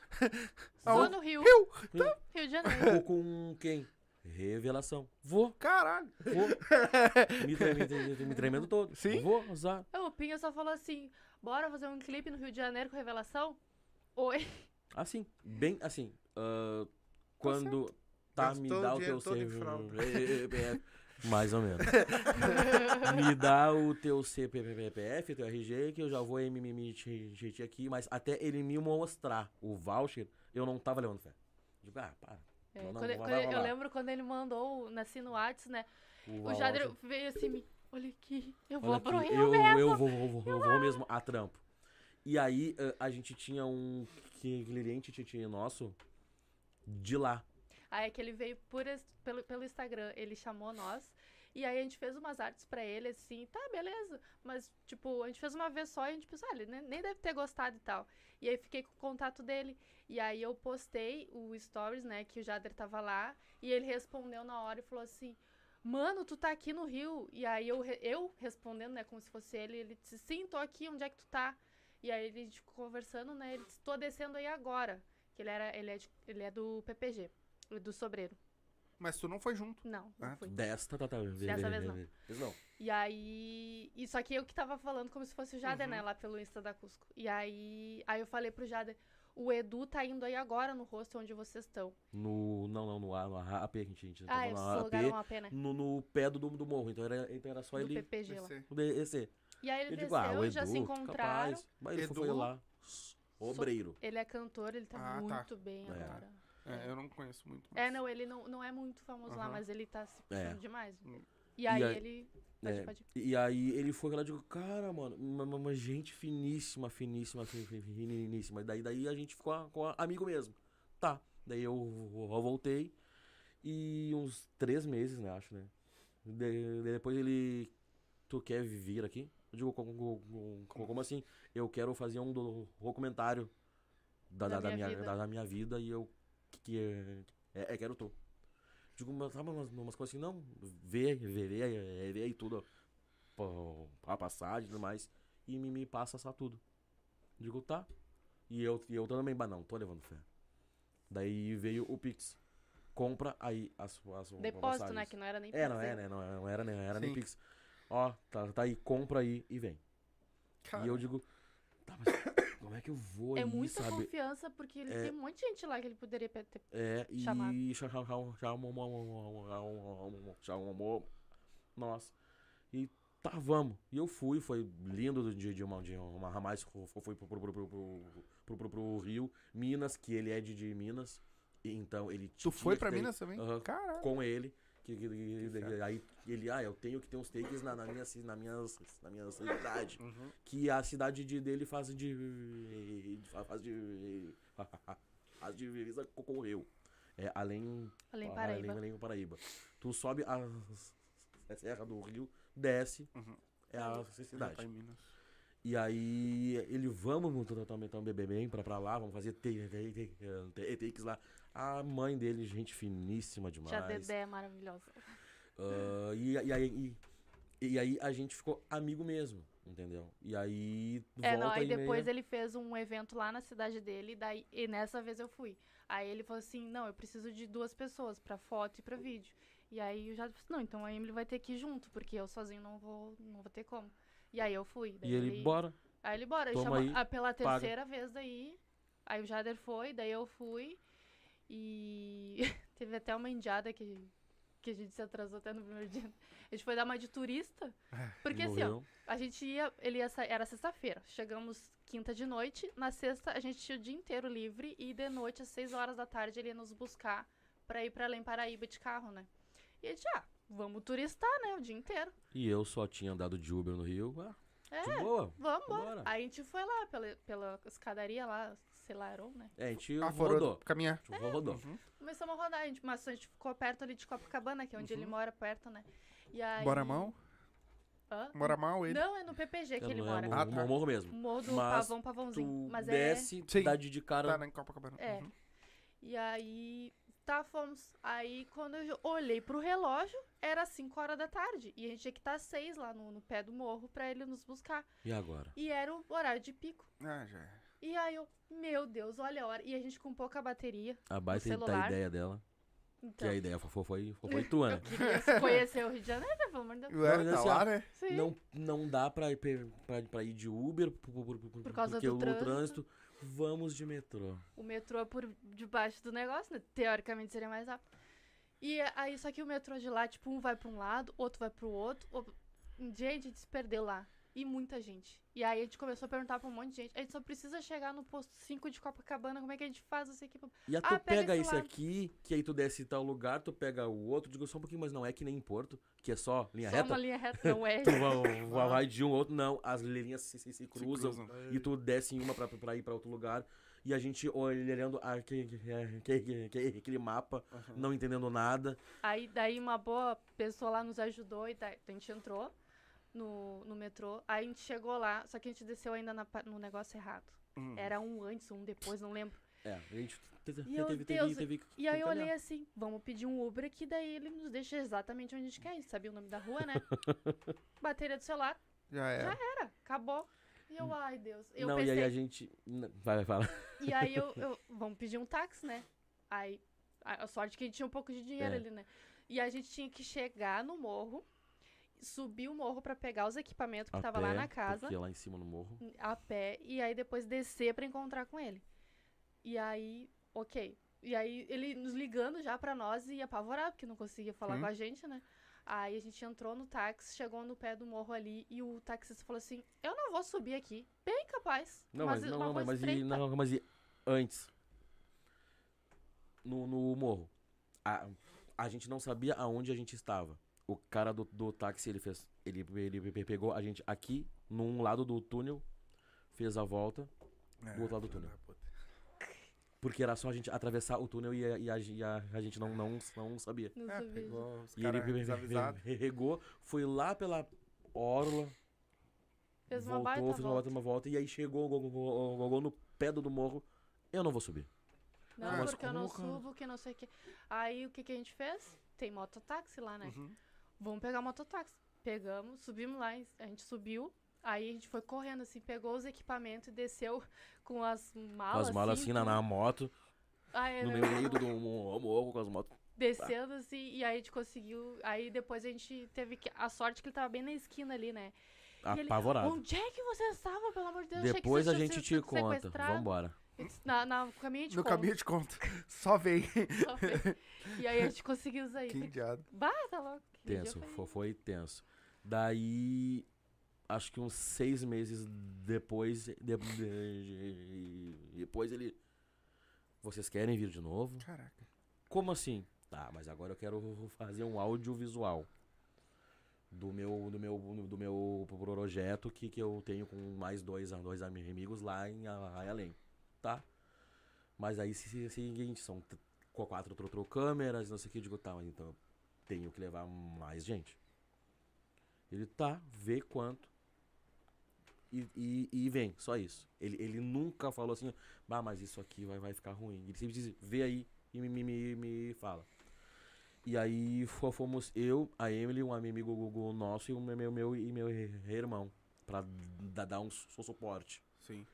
Aonde? no Rio. Rio! Rio. Rio de Janeiro. Vou com quem? Revelação. Vou, Caralho. vou. me, tre- me, me tremendo todo. Sim? Vou usar. o Pinha só falou assim, bora fazer um clipe no Rio de Janeiro com revelação? Oi. Assim, bem assim. ah, quando tá, me dá o teu dinheiro Mais ou menos. me dá o teu CPF, teu RG, que eu já vou me aqui, mas até ele me mostrar o voucher, eu não tava levando fé. Digo, ah, para. É, Não, quando quando eu lembro quando ele mandou, nasci no Whats, né? O, O Jader veio assim, olha aqui, eu vou pro Rio eu, mesmo. eu vou, vou, vou, eu vou mesmo a trampo. E aí eh, a gente tinha um cliente nosso de lá. Aí é que ele veio por, pelo, pelo Instagram, ele chamou nós. E aí a gente fez umas artes pra ele, assim, tá, beleza. Mas, tipo, a gente fez uma vez só e a gente pensou, ah, ele nem, nem deve ter gostado e tal. E aí fiquei com o contato dele. E aí eu postei o stories, né, que o Jader tava lá. E ele respondeu na hora e falou assim, mano, tu tá aqui no Rio. E aí eu, eu respondendo, né, como se fosse ele, ele disse, sim, tô aqui, onde é que tu tá? E aí ele, ficou conversando, né, ele disse, tô descendo aí agora. Que ele, era, ele, é, de- ele é do PPG, do Sobreiro. Mas tu não foi junto. Não, não Ah, fui. Desta, tá, tá. Dessa vez não. Vez não. E aí. E só que eu que tava falando como se fosse o Jader, Uhum. né? Lá pelo Insta da Cusco. E aí. Aí eu falei pro Jader, O Edu tá indo aí agora no rosto onde vocês estão. No. Não, não, no, A- no AP, a gente, a gente Ah, tava no AP, um AP, né? no, no pé do, do morro. Então era, então era só Do ele PPG lá. Esse- descer. E aí ele Eu digo, desceu, ah, o Edu, já se encontraram. capaz. Mas ele Edu? foi lá. Obreiro. Ele é cantor, ele tá Ah, tá. muito bem É. agora. É, eu não conheço muito. É, mas- não, ele não, não é muito famoso lá, mas ele tá se É. puxando demais. Hum. E aí, aí- ele. Pode, É, pode. E aí ele foi lá e digo, cara, mano, uma, uma- uma gente finíssima, finíssima, fi- fi- finíssima. Daí, daí a gente ficou a- com a- amigo mesmo. Tá. Daí eu, eu voltei e uns três meses, né, acho, né? De- depois ele, tu quer vir aqui? Eu digo, como, como- como assim? Eu quero fazer um do- documentário da, Da da, da minha minha, vida. da, da minha vida e eu que, é, é, é, quero tu. Digo, mas sabe umas, umas coisas assim, não, vê, vê, vê, vê, vê aí tudo, pô, a passagem e tudo mais, e me, me passa só tudo. Digo, tá. E eu, e eu também, bah, não, tô levando fé. Daí veio o Pix. Compra aí as, as Depósito, passagens. né? Que não era nem É, não Pix, é, né? Não, é- não era, nem- era nem. Pix. Ó, tá, tá aí, compra aí e vem. Cara, E eu digo, tá, mas como é que eu vou É aí, muita sabe? confiança, porque ele É. tem um monte de gente lá que ele poderia ter. É, e Chamado. chamou, nossa. E tá, vamos. E eu fui, foi lindo do dia de uma, de uma ramais, fui pro, pro, pro, pro, pro, pro, pro, pro Rio, Minas, que ele é de, de Minas, e então ele tu tinha foi que pra ter- Minas também? Aham. Caralho. com ele. Que, que- que- aí ele, ah, eu tenho que ter uns takes na, na, minha, na, minha, na minha cidade. Uhum. Que a cidade de, dele faz de. faz de. faz de divisa com o Rio. É, além. Além ah, Paraíba. Além, além Paraíba. Tu sobe a, a Serra do Rio, desce, Uhum. é a tá cidade. E aí ele, vamos também também beber bem pra, pra lá, vamos fazer take- take- take- takes lá. A mãe dele, gente finíssima demais. Tia Dedé é maravilhosa. Ah, e, e, aí, e, e aí a gente ficou amigo mesmo, entendeu? E aí É, volta não, aí e meia- depois ele fez um evento lá na cidade dele, daí, e nessa vez eu fui. Aí ele falou assim, não, eu preciso de duas pessoas, pra foto e pra vídeo. E aí eu já disse, não, então a Emily vai ter que ir junto, porque eu sozinho não vou, não vou ter como. E aí eu fui. E ele, bora. Aí ele, bora, ele Toma chamou aí, ah, pela paga. terceira vez daí. Aí o Jader foi, daí eu fui. E teve até uma indiada que, que a gente se atrasou até no primeiro dia. A gente foi dar uma de turista. Porque assim, ó, a gente ia, ele ia era sexta-feira. Chegamos quinta de noite. Na sexta a gente tinha o dia inteiro livre e de noite às seis horas da tarde ele ia nos buscar pra ir pra Além Paraíba de carro, né? E a gente, ah, vamos turistar, né, o dia inteiro. E eu só tinha andado de Uber no Rio. Ah, É, boa. vamos, bora. Bora. Aí a gente foi lá pela, pela escadaria lá, Celaron, né? É, a gente Ah, rodou. caminhar. A gente rodou. Uhum. Começamos a rodar, a gente, mas a gente ficou perto ali de Copacabana, que é onde ele mora, perto, né? E aí... Bora mal? Hã? Mora mal ele? Não, é no PPG que É, ele no- mora. é no, Ah, no tá. morro mesmo. Morro do Mas Pavão, Pavãozinho. Tu Mas é... desce, Sim. dá de cara. Tá na Copacabana. É. Uhum. E aí, tá, fomos. Aí, quando eu olhei pro relógio, era 5 horas da tarde. E a gente tinha que estar às 6 lá no, no pé do morro pra ele nos buscar. E agora? E era o horário de pico. Ah, já. é. E aí eu, meu Deus, olha a hora. E a gente com pouca bateria. A baita da ideia dela. Que Então, a ideia foi, foi, foi, tua, né? conhecer o Rio de Janeiro, pelo amor de Deus. O Eric Mas tá assim, lá, né? Sim. Não, não dá pra pra, pra ir de Uber por, por, por, Por causa porque do o trânsito. trânsito. Vamos de metrô. O metrô é por debaixo do negócio, né? Teoricamente seria mais rápido. E aí, só que o metrô de lá, tipo, um vai pra um lado, outro vai pro outro. ou- Gente, a gente se perdeu lá. E muita gente. E aí a gente começou a perguntar pra um monte de gente. A gente só precisa chegar no posto 5 de Copacabana. Como é que a gente faz esse aqui? E aí tu Ah, pega pega esse esse aqui, que aí tu desce em tal lugar, tu pega o outro, digo só um pouquinho, mas não é que nem em Porto, que é só linha Só reta. uma linha reta, não é? Tu vai, vai- vai de um ao outro, não. As linhas se, se- se cruzam, cruzam. e tu desce em uma pra, pra ir pra outro lugar. E a gente olhando aquele, aquele, aquele- aquele mapa, não entendendo nada. Aí daí uma boa pessoa lá nos ajudou e daí a gente entrou no, no metrô. Aí a gente chegou lá, só que a gente desceu ainda na no negócio errado. Uhum. Era um antes, um depois, não lembro. É, a gente te- te- Meu teve, Deus, teve, teve, E aí eu teve- olhei assim, vamos pedir um Uber que daí ele nos deixa exatamente onde a gente quer. A gente sabia o nome da rua, né? Bateria do celular, Já é. era, acabou. E eu, ai Deus. Eu não, e pensei, aí a gente. Vai, vai, fala. E aí eu, eu- vamos pedir um táxi, né? Aí, a, a sorte que a gente tinha um pouco de dinheiro É. ali, né? E a gente tinha que chegar no morro, subir o morro pra pegar os equipamentos que A tava lá na casa, Porque lá em cima no morro. a pé, e aí depois descer pra encontrar com ele. E aí, ok. E aí ele nos ligando já pra nós e apavorado, porque não conseguia falar Hum. com a gente, né? Aí a gente entrou no táxi, chegou no pé do morro ali e o taxista falou assim: Eu não vou subir aqui. Bem capaz. Não, mas, não, uma não, rua mas, e, não, mas e antes? No, no morro. A, a gente não sabia aonde a gente estava. O cara do, do táxi, ele fez. Ele, ele pe- pegou a gente aqui, num lado do túnel, fez a volta, É, do outro lado do túnel. Porque era só a gente atravessar o túnel e a, e a, e a- a gente não, não, não sabia. Não É, sabia. pegou os E ele regou, foi lá pela orla, Fez uma voltou, baita fez uma volta. volta, uma volta, e aí chegou, go- go- go- go- go no pé do morro. Eu não vou subir. Não, mas porque eu não cara? subo, que não sei o que. Aí o que, que a gente fez? Tem mototáxi lá, né? Uhum. Vamos pegar mototáxi. Pegamos, subimos lá, a gente subiu. Aí a gente foi correndo, assim, pegou os equipamentos e desceu com as Com malas. as malas assim na, tudo. na moto, Aí, no né, meio, do do morro, com as motos. Descendo, assim, e aí a gente conseguiu. Aí depois a gente teve que. A sorte que ele tava bem na esquina ali, né? E ele, Apavorado. Onde é que vocês estavam, pelo amor de Deus? Achei que Depois a gente te conta. sequestrados." Vambora. Na, na, no caminho de No conta. caminho de conta. Só vem. Só fez. E aí a gente conseguiu sair. que idiota. Bah, tá louco. Tenso, foi- foi, tenso. Daí, acho que uns seis meses depois, de- de- depois ele, vocês querem vir de novo? Caraca. Como assim? Tá, mas agora eu quero fazer um audiovisual do meu do meu do meu projeto que, que eu tenho com mais dois dois amigos lá em Além, tá? Mas aí se, se, seguinte, são quatro tro, tro câmeras, não sei o que, eu digo, tá, mas então tenho que levar mais gente. Ele tá, vê quanto e, e, e vem, só isso. Ele, ele nunca falou assim, bah, mas isso aqui vai, vai ficar ruim. Ele sempre diz, vê aí e me, me, me, me fala. E aí fo- fomos eu, a Emily, um amigo Google nosso e o meu, meu e meu irmão, pra da- dar um su- suporte. Sim.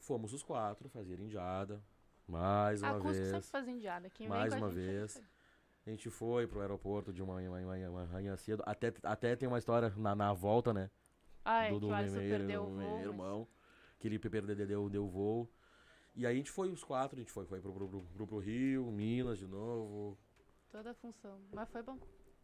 Fomos os quatro fazer indiada, mais A uma Cusco sempre vez. faz indiada. Quem Mais vem com a uma gente vez. A gente foi pro aeroporto de manhã, manhã, manhã, manhã cedo. Até, até tem uma história na, na volta, né? Ai, do, do que o Alisson meu, perdeu o meu voo. mas- irmão. Que ele perdeu deu, deu voo. E aí a gente foi os quatro, a gente foi, foi pro, pro, pro, pro Rio, Minas de novo. Toda a função. Mas foi bom.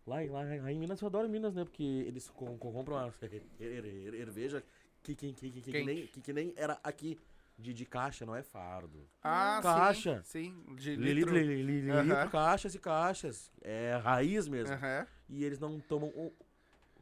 Lá, em- lá, lá em Minas eu adoro Minas, né? Porque eles com, com- compram uma cerveja que, que, que, que, nem, que, que nem era aqui. De, de caixa, não é fardo. Ah, Caixa. Sim, sim. De Li- litro. li- li- li- caixas e caixas. É raiz mesmo. E eles não tomam um-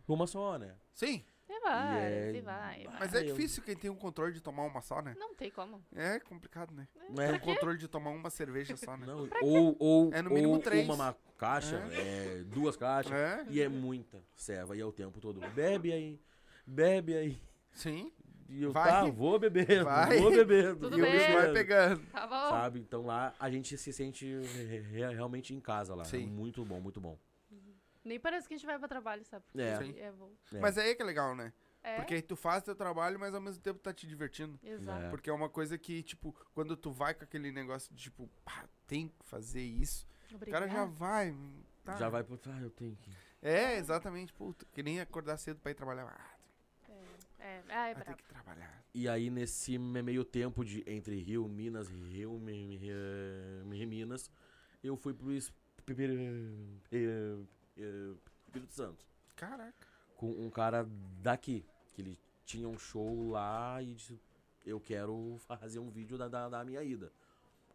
uma só, né? Sim, E vai, é- e vai, vai. mas é difícil quem tem um controle de tomar uma só, né? Não tem como. É complicado, né? Não é, Tem um controle de tomar uma cerveja só, né? Não, ou, ou, É no mínimo ou três. uma ma- caixa, é, duas caixas. É, E é muita serva. E é o tempo todo. Bebe aí, bebe aí. sim. E eu, Vai. tá, vou beber, Vai. vou beber. Tudo e o bem. bicho vai pegando. Tá bom. Sabe? Então lá a gente se sente re- re- realmente em casa lá. Sim. É muito bom, muito bom. Nem parece que a gente vai pra trabalho, sabe? É. Sim. É bom. É. Mas aí é que é legal, né? É, Porque aí tu faz teu trabalho, mas ao mesmo tempo tá te divertindo. exato. É. Porque é uma coisa que, tipo, quando tu vai com aquele negócio de, tipo, pá, tem que fazer isso, o cara já Obrigada. vai. tá. Já vai pro. Ah, eu tenho que. É, exatamente. Puta, que nem acordar cedo pra ir trabalhar. Ah, É, ah, é vai ter brabo. que trabalhar. E aí, nesse me- meio tempo de entre Rio, Minas, Rio, Mi- Mi- Mi- Minas, eu fui pro Es- Espírito Espírito Santo. Caraca. Com um cara daqui, que ele tinha um show lá e disse, eu quero fazer um vídeo da, da, da minha ida.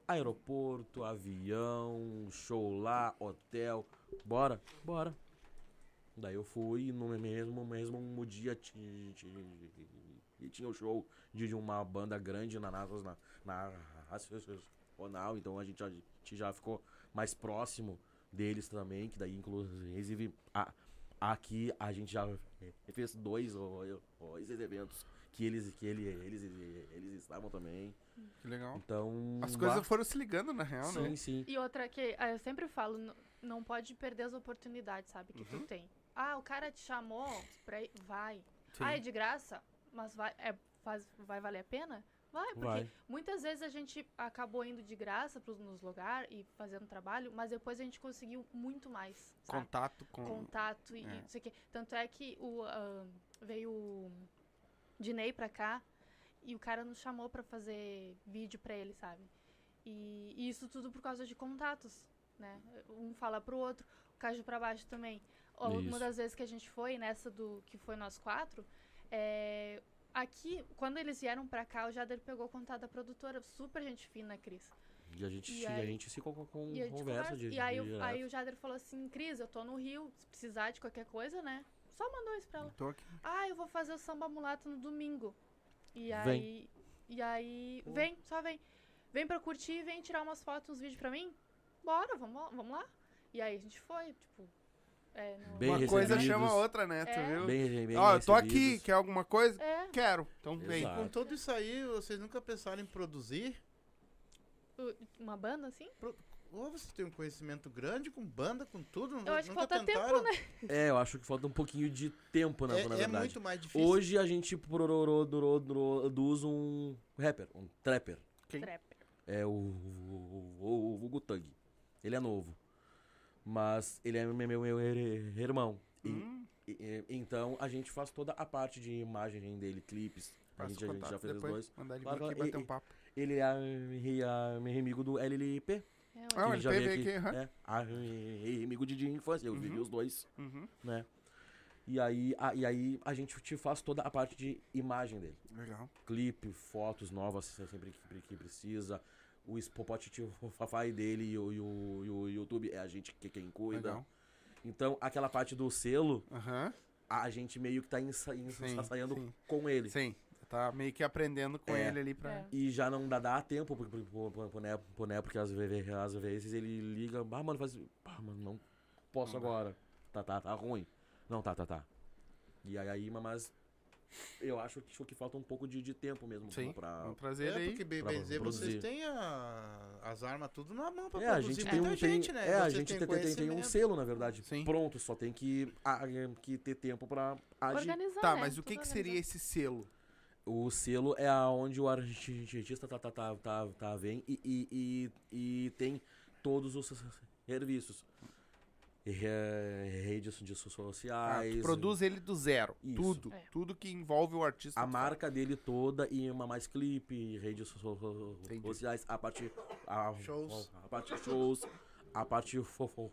Aeroporto, avião, show lá, hotel, bora, bora. Daí eu fui e no mesmo, mesmo dia ti- ti- e tinha o show de, uma banda grande na na, na, na Nacional, então a gente, já- a gente já ficou mais próximo deles também, que daí inclusive a, aqui a gente já fez dois esses eventos que eles que ele, eles eles estavam também. Que legal. Então As lá- coisas foram se ligando, na real, sim, né? sim. E outra que ah, eu sempre falo, não pode perder as oportunidades, sabe, que tu Uhum. tem. Ah, o cara te chamou pra ir, vai. Sim. Ah, é de graça, mas vai, é, faz, vai valer a pena? Vai, porque Vai. muitas vezes a gente acabou indo de graça pros, nos lugares e fazendo trabalho, mas depois a gente conseguiu muito mais, sabe? Contato com. contato e, é. não sei o quê. Tanto é que o, ah, veio o Dinei pra cá e o cara nos chamou pra fazer vídeo pra ele, sabe? E, e isso tudo por causa de contatos, né? Um fala pro outro, o Caju pra baixo também. Uma das vezes que a gente foi, nessa do que foi nós quatro, é, aqui, quando eles vieram pra cá, o Jader pegou contato da produtora, super gente fina, Cris. E a gente, E e a aí- gente se com, com E a gente conversa conversa. de, E aí, de o- aí o Jader falou assim, Cris, eu tô no Rio, se precisar de qualquer coisa, né? Só mandou isso pra ela. Aqui. Ah, eu vou fazer o samba mulato no domingo. E Vem. aí. E aí. Pô. Vem, só vem. Vem pra curtir, vem tirar umas fotos, uns vídeos pra mim? Bora, vamos, vamos lá. E aí a gente foi, tipo. É, Bem Uma coisa recebidos. chama a outra, né? Tu É. viu? Bem, bem Ó, eu tô aqui, quer alguma coisa? É, Quero. Então vem. Com tudo isso aí, vocês nunca pensaram em produzir? o- uma banda assim? Ou você tem um conhecimento grande com banda, com tudo? Eu acho que falta tentaram? tempo, né? É, eu acho que falta um pouquinho de tempo, na, É, na é verdade. muito mais difícil. Hoje a gente pro- pro- produz um rapper, um trapper. Quem? Trapper. É o, o, o, o Gutug. Ele é novo. Mas ele é meu, meu, meu irmão. E- Hum, e- e- então a gente faz toda a parte de imagem dele, clipes. A gente, a gente já fez os dois. Mandar ele Claro, aqui e- bater um e- papo. Ele é a, a, meu amigo do LLP. É, Ah, onde- ele já veio veio aqui, aham. É, a- amigo de, de infância. Eu Uhum. vivi os dois, Uhum. né? E aí, a, e aí a gente te faz toda a parte de imagem dele. Legal. clipe, fotos novas sempre que, que precisa. O Spotify Fafai dele e o, e, o, e o YouTube é a gente que quem cuida. Legal. Então, aquela parte do selo, Aham. a gente meio que tá ensaiando sim. com ele. Sim. Tá meio que aprendendo com É. ele ali pra. É. E já não dá, dá tempo pro, né, né, porque às vezes, às vezes ele liga, ah, mano, faz. Ah, mano, não posso Não dá. agora. Tá, tá, tá ruim. Não, tá, tá, tá. E aí mas eu acho que, acho que falta um pouco de, de tempo mesmo Sim. pra, Vamos trazer É, ele aí. porque bem, pra bem dizer, vocês têm a- as armas tudo na mão pra É, a produzir gente tem um, tem, gente, né? é, a gente tem, tem, tem um selo, na verdade, Sim. pronto, só tem que, a- que ter tempo pra agir. Organizar, Tá, né? mas o que, que seria esse selo? O selo é aonde o artista tá, tá, tá, tá, tá vem e, e, e, e tem todos os serviços. Re- Redes de Ah, tu sociais. produz ele do zero. Isso. Tudo. É. Tudo que envolve o artista. a marca dele toda e uma mais clipe, redes Entendi. sociais, a parte a, Shows. a parte shows, a parte fofo.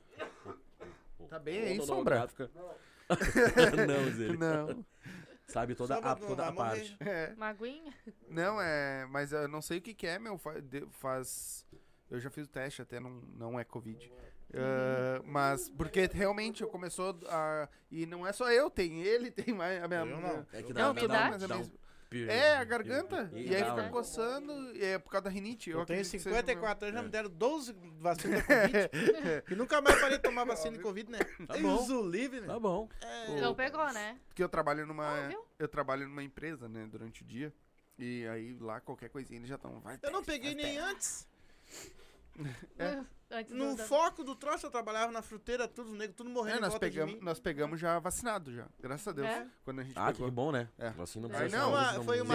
Tá bem aí, Sombra? Não, Zé. Não. Sabe toda Sombra a, toda a parte. É. Uma aguinha? Não, é. Mas eu não sei o que, que é, meu. Faz. Eu já fiz o teste, até não, não é Covid. Ah, mas porque realmente eu começou a. E não é só eu, tem ele, tem mais. A minha, Eu não. É que Não, dá, tu dá, dá, mas é mesmo. É, a garganta. E E aí fica coçando. E é por causa da rinite. Eu tenho que seja 54 anos, já É. me deram 12 vacinas da Covid. e nunca mais parei de tomar vacina de Covid, né? Tá bom. Livre, né? Tá bom. É, Não pegou, né? Porque eu trabalho numa. Ah, eu trabalho numa empresa, né, durante o dia. E aí lá qualquer coisinha eles já estão. Vai, eu não peguei vai, nem antes. É. Antes No da- foco do troço, eu trabalhava na fruteira, tudo os negros, tudo morrendo É, nós pegamos, nós pegamos já vacinado já. Graças a Deus. É? Quando a gente Ah, que pegou. bom, né? É. Assim não É. Não, não, foi uma-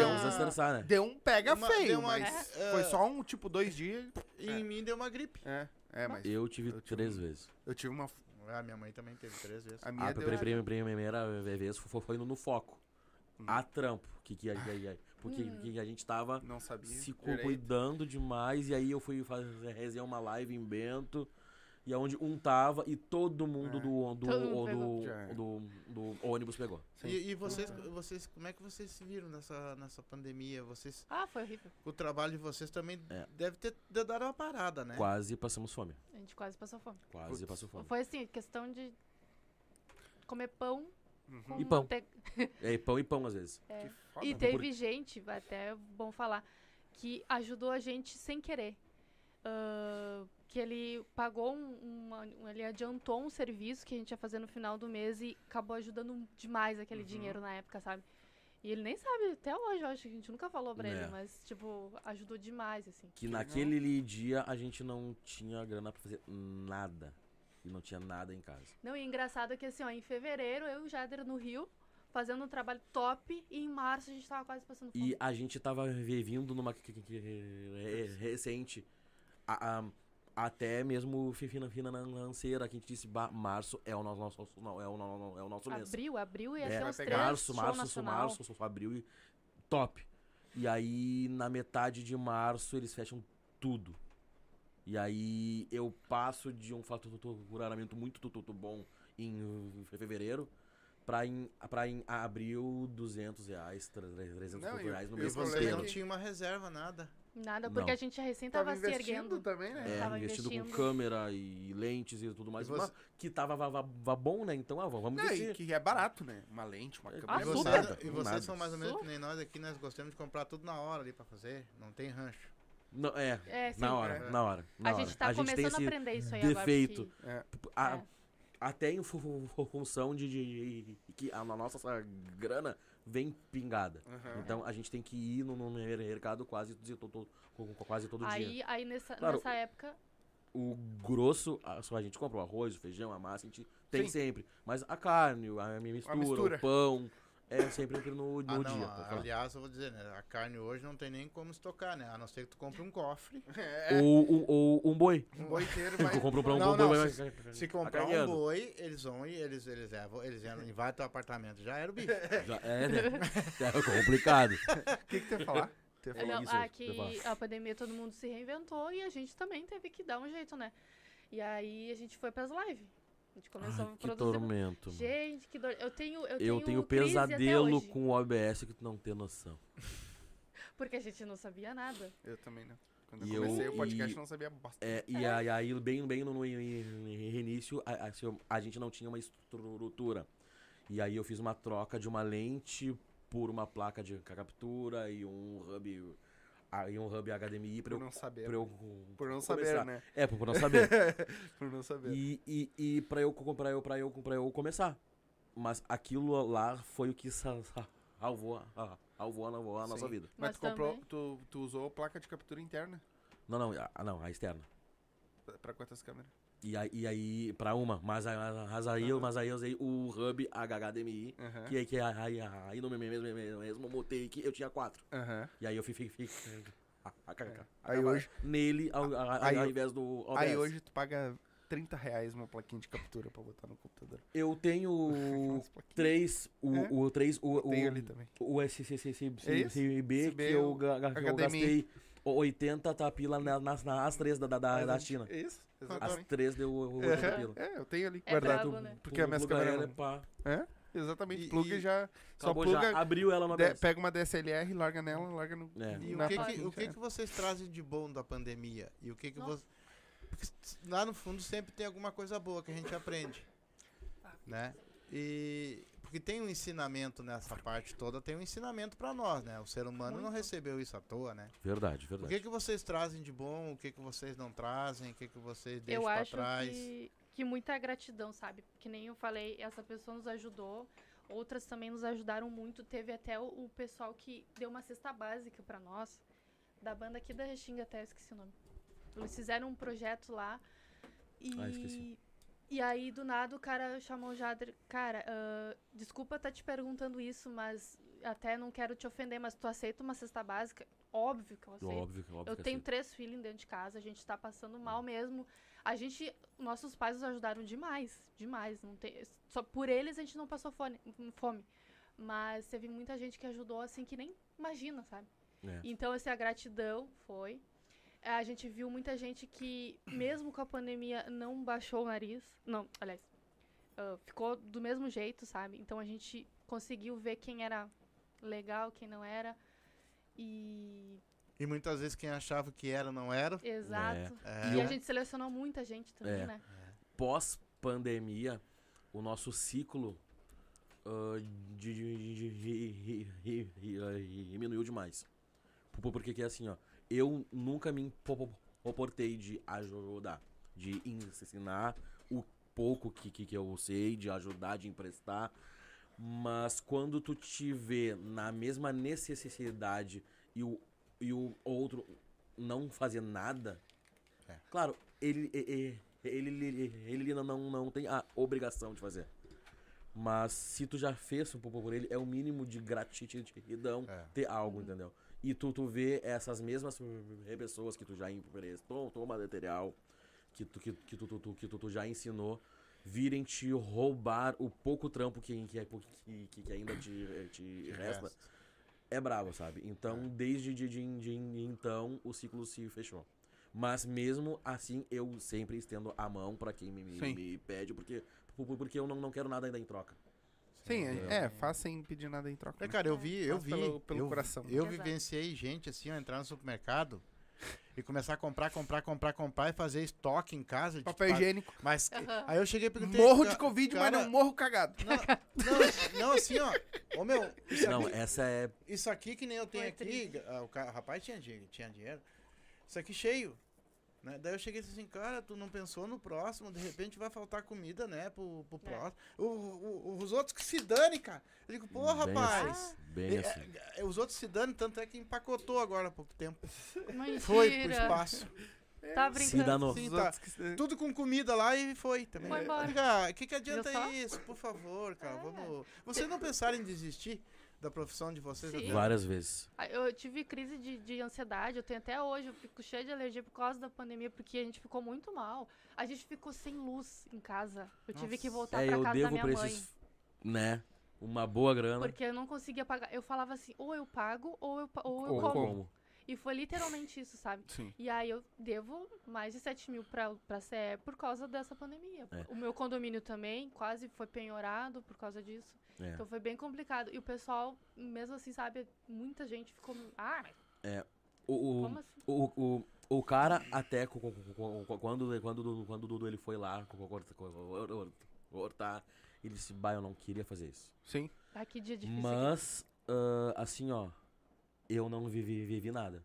né? Deu um pega Uma- feio, uma- mas é. foi só um, tipo, dois dias. E em mim deu uma gripe. É, é, mas Eu tive Eu tive três um- vezes. eu tive uma. Ah, minha mãe também teve três vezes. A minha A deu. pri- pri- primeira vez foi foi no, no foco. Hum. A trampo. Que, que, que, que- porque Hum. que a gente tava Não sabia. se direito. cuidando demais. E aí eu fui fazer resenhar uma live em Bento. E onde um tava e todo mundo É. do, do, Todo mundo do, do, do ônibus pegou. E, e vocês, vocês, como é que vocês se viram nessa, nessa pandemia? Vocês, Ah, foi horrível. o trabalho de vocês também É. deve ter dado uma parada, né? Quase passamos fome. A gente quase passou fome. Quase Putz. passou fome. Foi assim, questão de comer pão Uhum. E pão. te- É, pão e pão às vezes. é. Que foda. E né? teve gente, até é bom falar, que ajudou a gente sem querer. Ah, que ele pagou um, um- Ele adiantou um serviço que a gente ia fazer no final do mês e acabou ajudando demais aquele Uhum. dinheiro na época, sabe? E ele nem sabe, até hoje, eu acho que a gente nunca falou pra É. ele, mas, tipo, ajudou demais, assim. Que naquele dia a gente não tinha grana pra fazer nada. E não tinha nada em casa. Não, e engraçado é que assim, ó, em fevereiro eu e o Jader no Rio, fazendo um trabalho top, e em março a gente tava quase passando fome. E a gente tava vindo numa recente. a- a- até mesmo fi- fina- financeira, que a gente disse, "Bah, março é o nosso, nosso- não, é o, no- é o nosso mês. Abril, abril ia É, vai uns três Março, show março, nacional. março, abril e top. E aí, na metade de março, eles fecham tudo. E aí eu passo de um faturamento muito tu- tu- tu bom em fevereiro pra em, pra em abril 200 reais, 300 Não, e- reais no e E mês você é não inteiro. que- tinha uma reserva, nada. Nada, porque Não. a gente recém tava, Tava se investindo erguendo. também, né? É, Tava investido com investindo. câmera e lentes e tudo mais. E você- mas que tava va- va- va- bom, né? Então, ah, vamos Não, e investir. que é barato, né? Uma lente, uma Ah, câmera. e super. vocês, nada, e vocês nada. são mais ou menos que nem nós aqui, nós gostamos de comprar tudo na hora ali pra fazer. Não tem rancho. Não, é, É, sim. na hora, É. na hora. na A hora. gente tá tem começando a esse aprender isso aí defeito. agora. porque- É. a- É. Até em fu- fu- função de, de- que a nossa grana vem pingada. Aham. Então a gente tem que ir no, no mercado quase, to- to- to- quase todo dia. Aí, aí nessa, Claro, nessa época, O grosso, a, a gente compra o arroz, o feijão, a massa, a gente tem Sim. sempre. Mas a carne, a mistura, mistura. o pão, é sempre entre no, no Ah, não, dia. tá aliás, eu vou dizer, né? A carne hoje não tem nem como estocar, né? A não ser que tu compre um cofre. É, Ou, ou, ou um boi. um boi inteiro Tu vai... compra um, um Não, boi, não, vai- se- vai- Se comprar um boi, eles vão e eles, eles, levam, eles entram, invadem teu apartamento. Já era o bicho. Já é, né? É complicado. O que que tu ia falar? Tu ia É falar? não, isso, aqui Stefano. a pandemia todo mundo se reinventou e a gente também teve que dar um jeito, né? E aí a gente foi pras lives. A gente começou Ai, a que produzir. tormento. mano. Gente, que dor. Eu tenho, eu, Eu tenho crise até pesadelo hoje, com o OBS que tu não tem noção. Porque a gente não sabia nada. Eu também não. Quando eu E eu- comecei o podcast, e- eu não sabia bosta. É, e aí, aí, bem, bem no, no início, a, a- assim, a gente não tinha uma estrutura. E aí eu fiz uma troca de uma lente por uma placa de captura e um hub, ah, e um hub HDMI pra Por eu, não saber. pra eu Por não começar. saber, né? É, por não saber. Por não saber. e, e, e pra eu, pra eu, pra eu, pra eu começar. Mas aquilo lá foi o que sa- sa- salvou, a- salvou, salvou a nossa vida. Mas Mas tu comprou, tu, tu usou placa de captura interna? Não, não, a, não, a externa. Pra quantas câmeras? E aí, e aí pra uma, mas, aí- mas, aí, eu, mas aí eu usei o hub HDMI, Aham. que, que aí, aí no mesmo, mesmo, mesmo montei que eu tinha quatro. Aham. E aí eu fiquei, fiquei, É. Aí hoje- nele ao, a- aí ao invés do OBS. Aí hoje tu paga 30 reais uma plaquinha de captura pra botar no computador. eu tenho três, o, É. o três, o, o, ali também. o SCCB É que eu, eu gastei 80 tapila na- nas, nas três da, da, da, da China. Isso, As exatamente. três deu 80 pila. É, eu tenho ali É guardado. brabo, né? Porque a minha câmera não- pá, É, exatamente. E- Pluga e- já. Só acabou pluga. já, abriu ela de- pega uma DSLR, larga nela, larga no. É. E na o que, que, o que, que vocês trazem de bom da pandemia? E o que, que vocês. Lá no fundo sempre tem alguma coisa boa que a gente aprende. né? E. Porque tem um ensinamento nessa parte toda, tem um ensinamento pra nós, né? O ser humano não recebeu isso à toa, né? Verdade, O verdade. que, que vocês trazem de bom, o que, que vocês não trazem, o que, que vocês deixam eu pra acho trás? que, que muita gratidão, sabe? Que nem eu falei, essa pessoa nos ajudou, outras também nos ajudaram muito. Teve até o, o pessoal que deu uma cesta básica pra nós, da banda aqui da Restinga, até eu esqueci o nome. Eles fizeram um projeto lá e. Ah, esqueci. E aí, do nada, o cara chamou o Jader. Cara, ah, desculpa estar te perguntando isso, mas até não quero te ofender, mas tu aceita uma cesta básica? Óbvio que eu aceito. Óbvio, óbvio Eu tenho aceito. três filhos dentro de casa, a gente tá passando mal mesmo. A gente, nossos pais nos ajudaram demais, demais. Não tem, só por eles a gente não passou fone- fome. Mas teve muita gente que ajudou assim que nem imagina, sabe? É. Então, essa gratidão foi. A gente viu muita gente que, mesmo com a pandemia, não baixou o nariz. Não, aliás, ah, ficou do mesmo jeito, sabe? Então a gente conseguiu ver quem era legal, quem não era. E. E muitas vezes quem achava que era, não era. Exato. É. E a gente selecionou muita gente também, É. né? Pós-pandemia, o nosso ciclo ah, de- de- de- de- de- de- diminuiu demais. Por- Porque que é assim, ó. Eu nunca me impo- importei de ajudar, de ensinar o pouco que, que, que eu sei, de ajudar, de emprestar. Mas quando tu te vê na mesma necessidade e o, e o outro não fazer nada, É. claro, ele, ele, ele, ele, não, não tem a obrigação de fazer. Mas se tu já fez um pouco por ele, é o mínimo de gratidão É. ter algo, entendeu? E tu, tu vê essas mesmas pessoas que tu já emprestou, toma material, que tu, que, que, tu, tu, que tu, tu já ensinou, virem te roubar o pouco trampo que, que, que, que, ainda te, te resta, é brabo, sabe? Então, desde de, de, de- então, o ciclo se fechou. Mas mesmo assim, eu sempre estendo a mão pra quem me, me, me pede, porque, por- porque eu não, não quero nada ainda em troca. Sim, Entendeu? é, faz sem pedir nada em troca. É, né? cara, eu vi, eu vi. pelo- pelo eu, coração. Eu Exato. vivenciei gente assim, ó, entrar no supermercado e começar a comprar, comprar, comprar, comprar e fazer estoque em casa. de Papel tipo, higiênico. Mas aí eu cheguei e perguntei. Morro de Covid, cara, mas não morro cagado. Não, não, assim, ó. Ô meu, isso Não, aqui, essa é. isso aqui que nem eu tenho Foi aqui, ah, o, ca- o rapaz tinha, di- tinha dinheiro. Isso aqui cheio. Né? Daí eu cheguei assim, cara, tu não pensou no próximo, de repente vai faltar comida, né, pro, pro É. próximo. O- o- os outros que se dane, cara. Eu digo, pô, bem rapaz. assim, bem É, assim. é, os outros se dane, tanto é que empacotou agora há pouco tempo. Mentira. Foi pro espaço. Tá Se brincando. danou. Sim, tá. Tudo com comida lá e foi também. Foi embora. O que, que adianta isso? Por favor, cara, É. vamos. Vocês não pensaram em desistir da profissão de vocês? Sim. até- Várias vezes. Ah, Eu tive crise de, de ansiedade, eu tenho até hoje, eu fico cheia de alergia por causa da pandemia, porque a gente ficou muito mal. A gente ficou sem luz em casa. Eu tive que Nossa. voltar É, pra eu casa da minha mãe. esses. Né? Uma boa grana. Porque eu não conseguia pagar. Eu falava assim, ou eu pago, ou eu, ou eu Ou como. como? E foi literalmente isso, sabe? Sim. E aí eu devo mais de 7 mil pra, pra CE por causa dessa pandemia. É. O meu condomínio também quase foi penhorado por causa disso. É. Então foi bem complicado. E o pessoal, mesmo assim, sabe, muita gente ficou. Ah, O, o, como assim? o, o, o cara até quando, quando, quando o Dudu ele foi lá co- co- corta- co- co- cortar, ele disse, bah, eu não queria fazer isso. Sim. Ah, que dia difícil. Mas, ah, assim, ó, eu não vivi, vivi nada.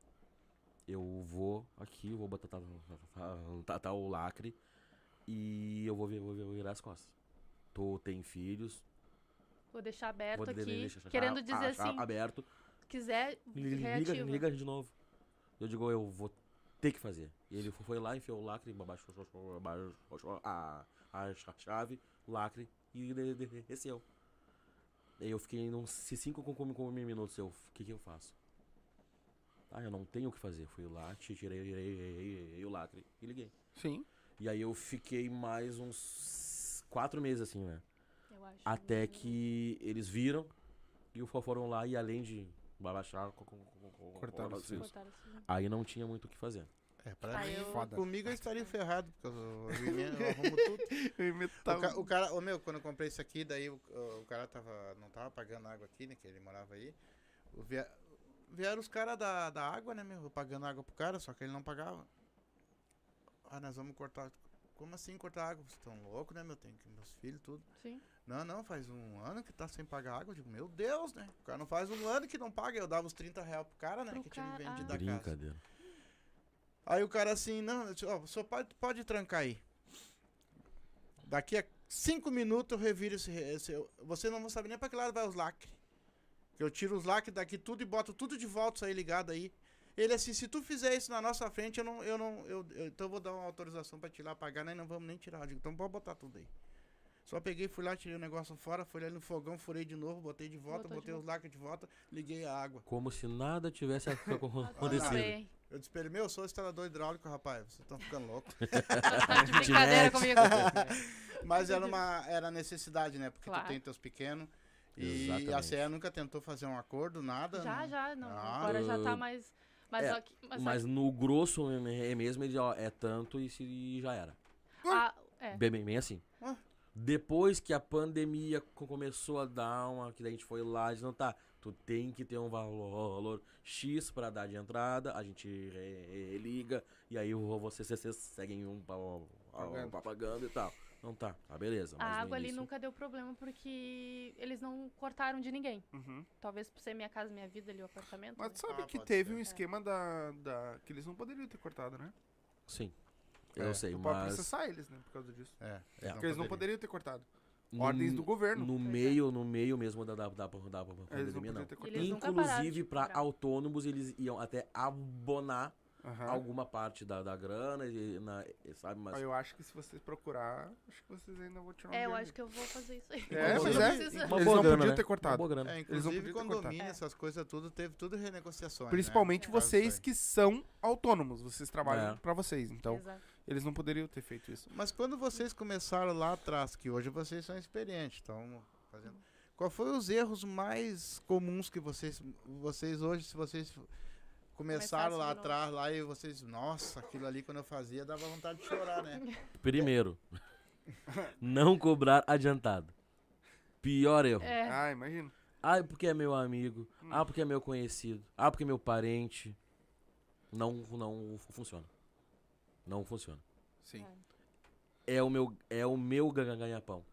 Eu vou aqui, vou botar tá, tá- tá- tá o lacre e eu vou, vou, vou virar as costas. Tu tem filhos, Vou deixar aberto vou aqui. deixar- querendo deixar dizer achar assim, aberto. quiser, Liga, liga de novo. Eu digo, eu vou ter que fazer. E ele foi lá, enfiou o lacre, abaixou abaixou a, a cha- chave, o lacre e de- de- desceu. Aí eu fiquei uns 5 com, com, com minutos. Eu, o que, que eu faço? Ah, eu não tenho o que fazer. Fui lá, ti- tirei, tirei, tirei o lacre e liguei. Sim. E aí eu fiquei mais uns 4 meses assim, né? Eu acho. Até que eles viram e fo- foram lá e além de co- Cortaram os fios. Assim. aí não tinha muito o que fazer. É, pra Ah, mim, eu- Foda. comigo eu estaria ferrado, porque eu, eu, eu arrumo tudo. Eu imitava- O, ca- o cara, ô meu, quando eu comprei isso aqui, daí o, o cara tava, não tava pagando água aqui, né, que ele morava aí. O vie- vieram os caras da, da água, né, meu, eu pagando água pro cara, só que ele não pagava. Ah, nós vamos cortar. Como assim cortar água? Vocês estão loucos, né, meu? Tem que meus filhos, tudo. Sim. Não, não, faz um ano que tá sem pagar água. Eu digo, meu Deus, né? O cara não faz um ano que não paga. Eu dava os 30 reais pro cara, né? Pro que tinha me cara, vendido ah. da casa. Brincadeira. Aí o cara assim, não, eu ó, só pode, pode trancar aí. Daqui a cinco minutos eu reviro esse, esse- Você não vai saber nem pra que lado vai os lacres. Que eu tiro os lacres daqui tudo e boto tudo de volta, isso aí ligado aí. Ele assim, se tu fizer isso na nossa frente, eu não. Eu não eu, eu- então eu vou dar uma autorização pra te ir lá pagar, nós não vamos nem tirar. Eu digo, então pode botar tudo aí. Só peguei, fui lá, tirei o negócio fora, fui lá no fogão, furei de novo, botei de volta, Botou de botei os volta. lacres de volta, liguei a água. Como se nada tivesse acontecido. Eu disse pra ele, meu, eu sou instalador hidráulico, rapaz, vocês estão ficando loucos. Tá de brincadeira comigo. Mas era uma era necessidade, né? Porque Claro. tu tem teus pequenos. E Exatamente. a CE nunca tentou fazer um acordo, nada. Já, não. já, não. Ah, agora já tá mais. Mas, É, ó, que- mas, Mas no grosso é mesmo, ele ó, é tanto e, se, já era. ah, é. Bem, bem, bem assim. Ah. Depois que a pandemia co- começou a dar uma, que daí a gente foi lá e disse, não tá, tu tem que ter um valor, valor X pra dar de entrada, a gente re- liga e aí vo- vocês, vocês seguem um Pagando. pa- pagando e tal. Não tá, tá beleza. A mas água ali início- nunca deu problema porque eles não cortaram de ninguém. Uhum. Talvez por ser minha casa, minha vida ali, o apartamento. Mas né? sabe Ah, que teve ser. um esquema da, da. que eles não poderiam ter cortado, né? Sim, eu É, sei, Tu pode mas... processar eles, né? Por causa disso. É, É. Porque eles não poderiam ter cortado. Ordens do governo. No é. meio, no meio mesmo da, da, da, da, da pandemia, não. Inclusive, cobrar. autônomos, eles iam até abonar Aham. alguma parte da, da grana, e, na, e sabe? Mas Eu acho que se vocês procurar, acho que vocês ainda vão tirar um É, eu acho que eu vou fazer isso aí. É, mas Eu é. Uma Eles não grana, podiam né? ter cortado. Uma boa grana. É, Eles não inclusive ter condomínio, essas coisas tudo, teve tudo renegociações. Principalmente né? Por causa vocês que são autônomos, vocês trabalham É. pra vocês. Então, Exato. eles não poderiam ter feito isso. Mas quando vocês começaram lá atrás, que hoje vocês são experientes, estão fazendo. Qual foi os erros mais comuns que vocês, vocês hoje, se vocês começaram lá atrás, lá e vocês, nossa, aquilo ali quando eu fazia dava vontade de chorar, né? Primeiro, não cobrar adiantado. Pior erro. É, Ah, imagina. Ah, porque é meu amigo. Ah, porque é meu conhecido. Ah, porque é meu parente. Não, não funciona. Não funciona. Sim. É o meu, é o meu ga- ganha-pão.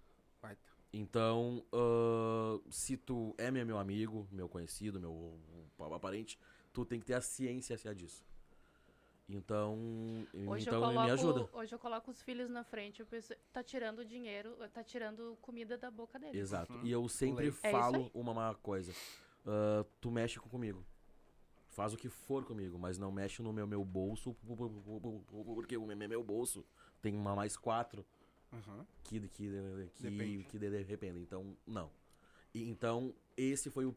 Então, ah, se tu é meu, amigo, meu conhecido, meu pa- parente, tu tem que ter a ciência disso. Então, Hoje, então eu coloco, me ajuda. hoje eu coloco os filhos na frente, eu penso, tá tirando dinheiro, tá tirando comida da boca deles. Exato. Uhum. E eu sempre leite. É falo aí. uma, coisa. Ah, tu mexe com- comigo. Faz o que for comigo, mas não mexe no meu, meu bolso, porque o meu, meu bolso tem uma mais quatro Uhum. que, que, que, Depende. que de, de repente. Então, não. E, então, esse foi o,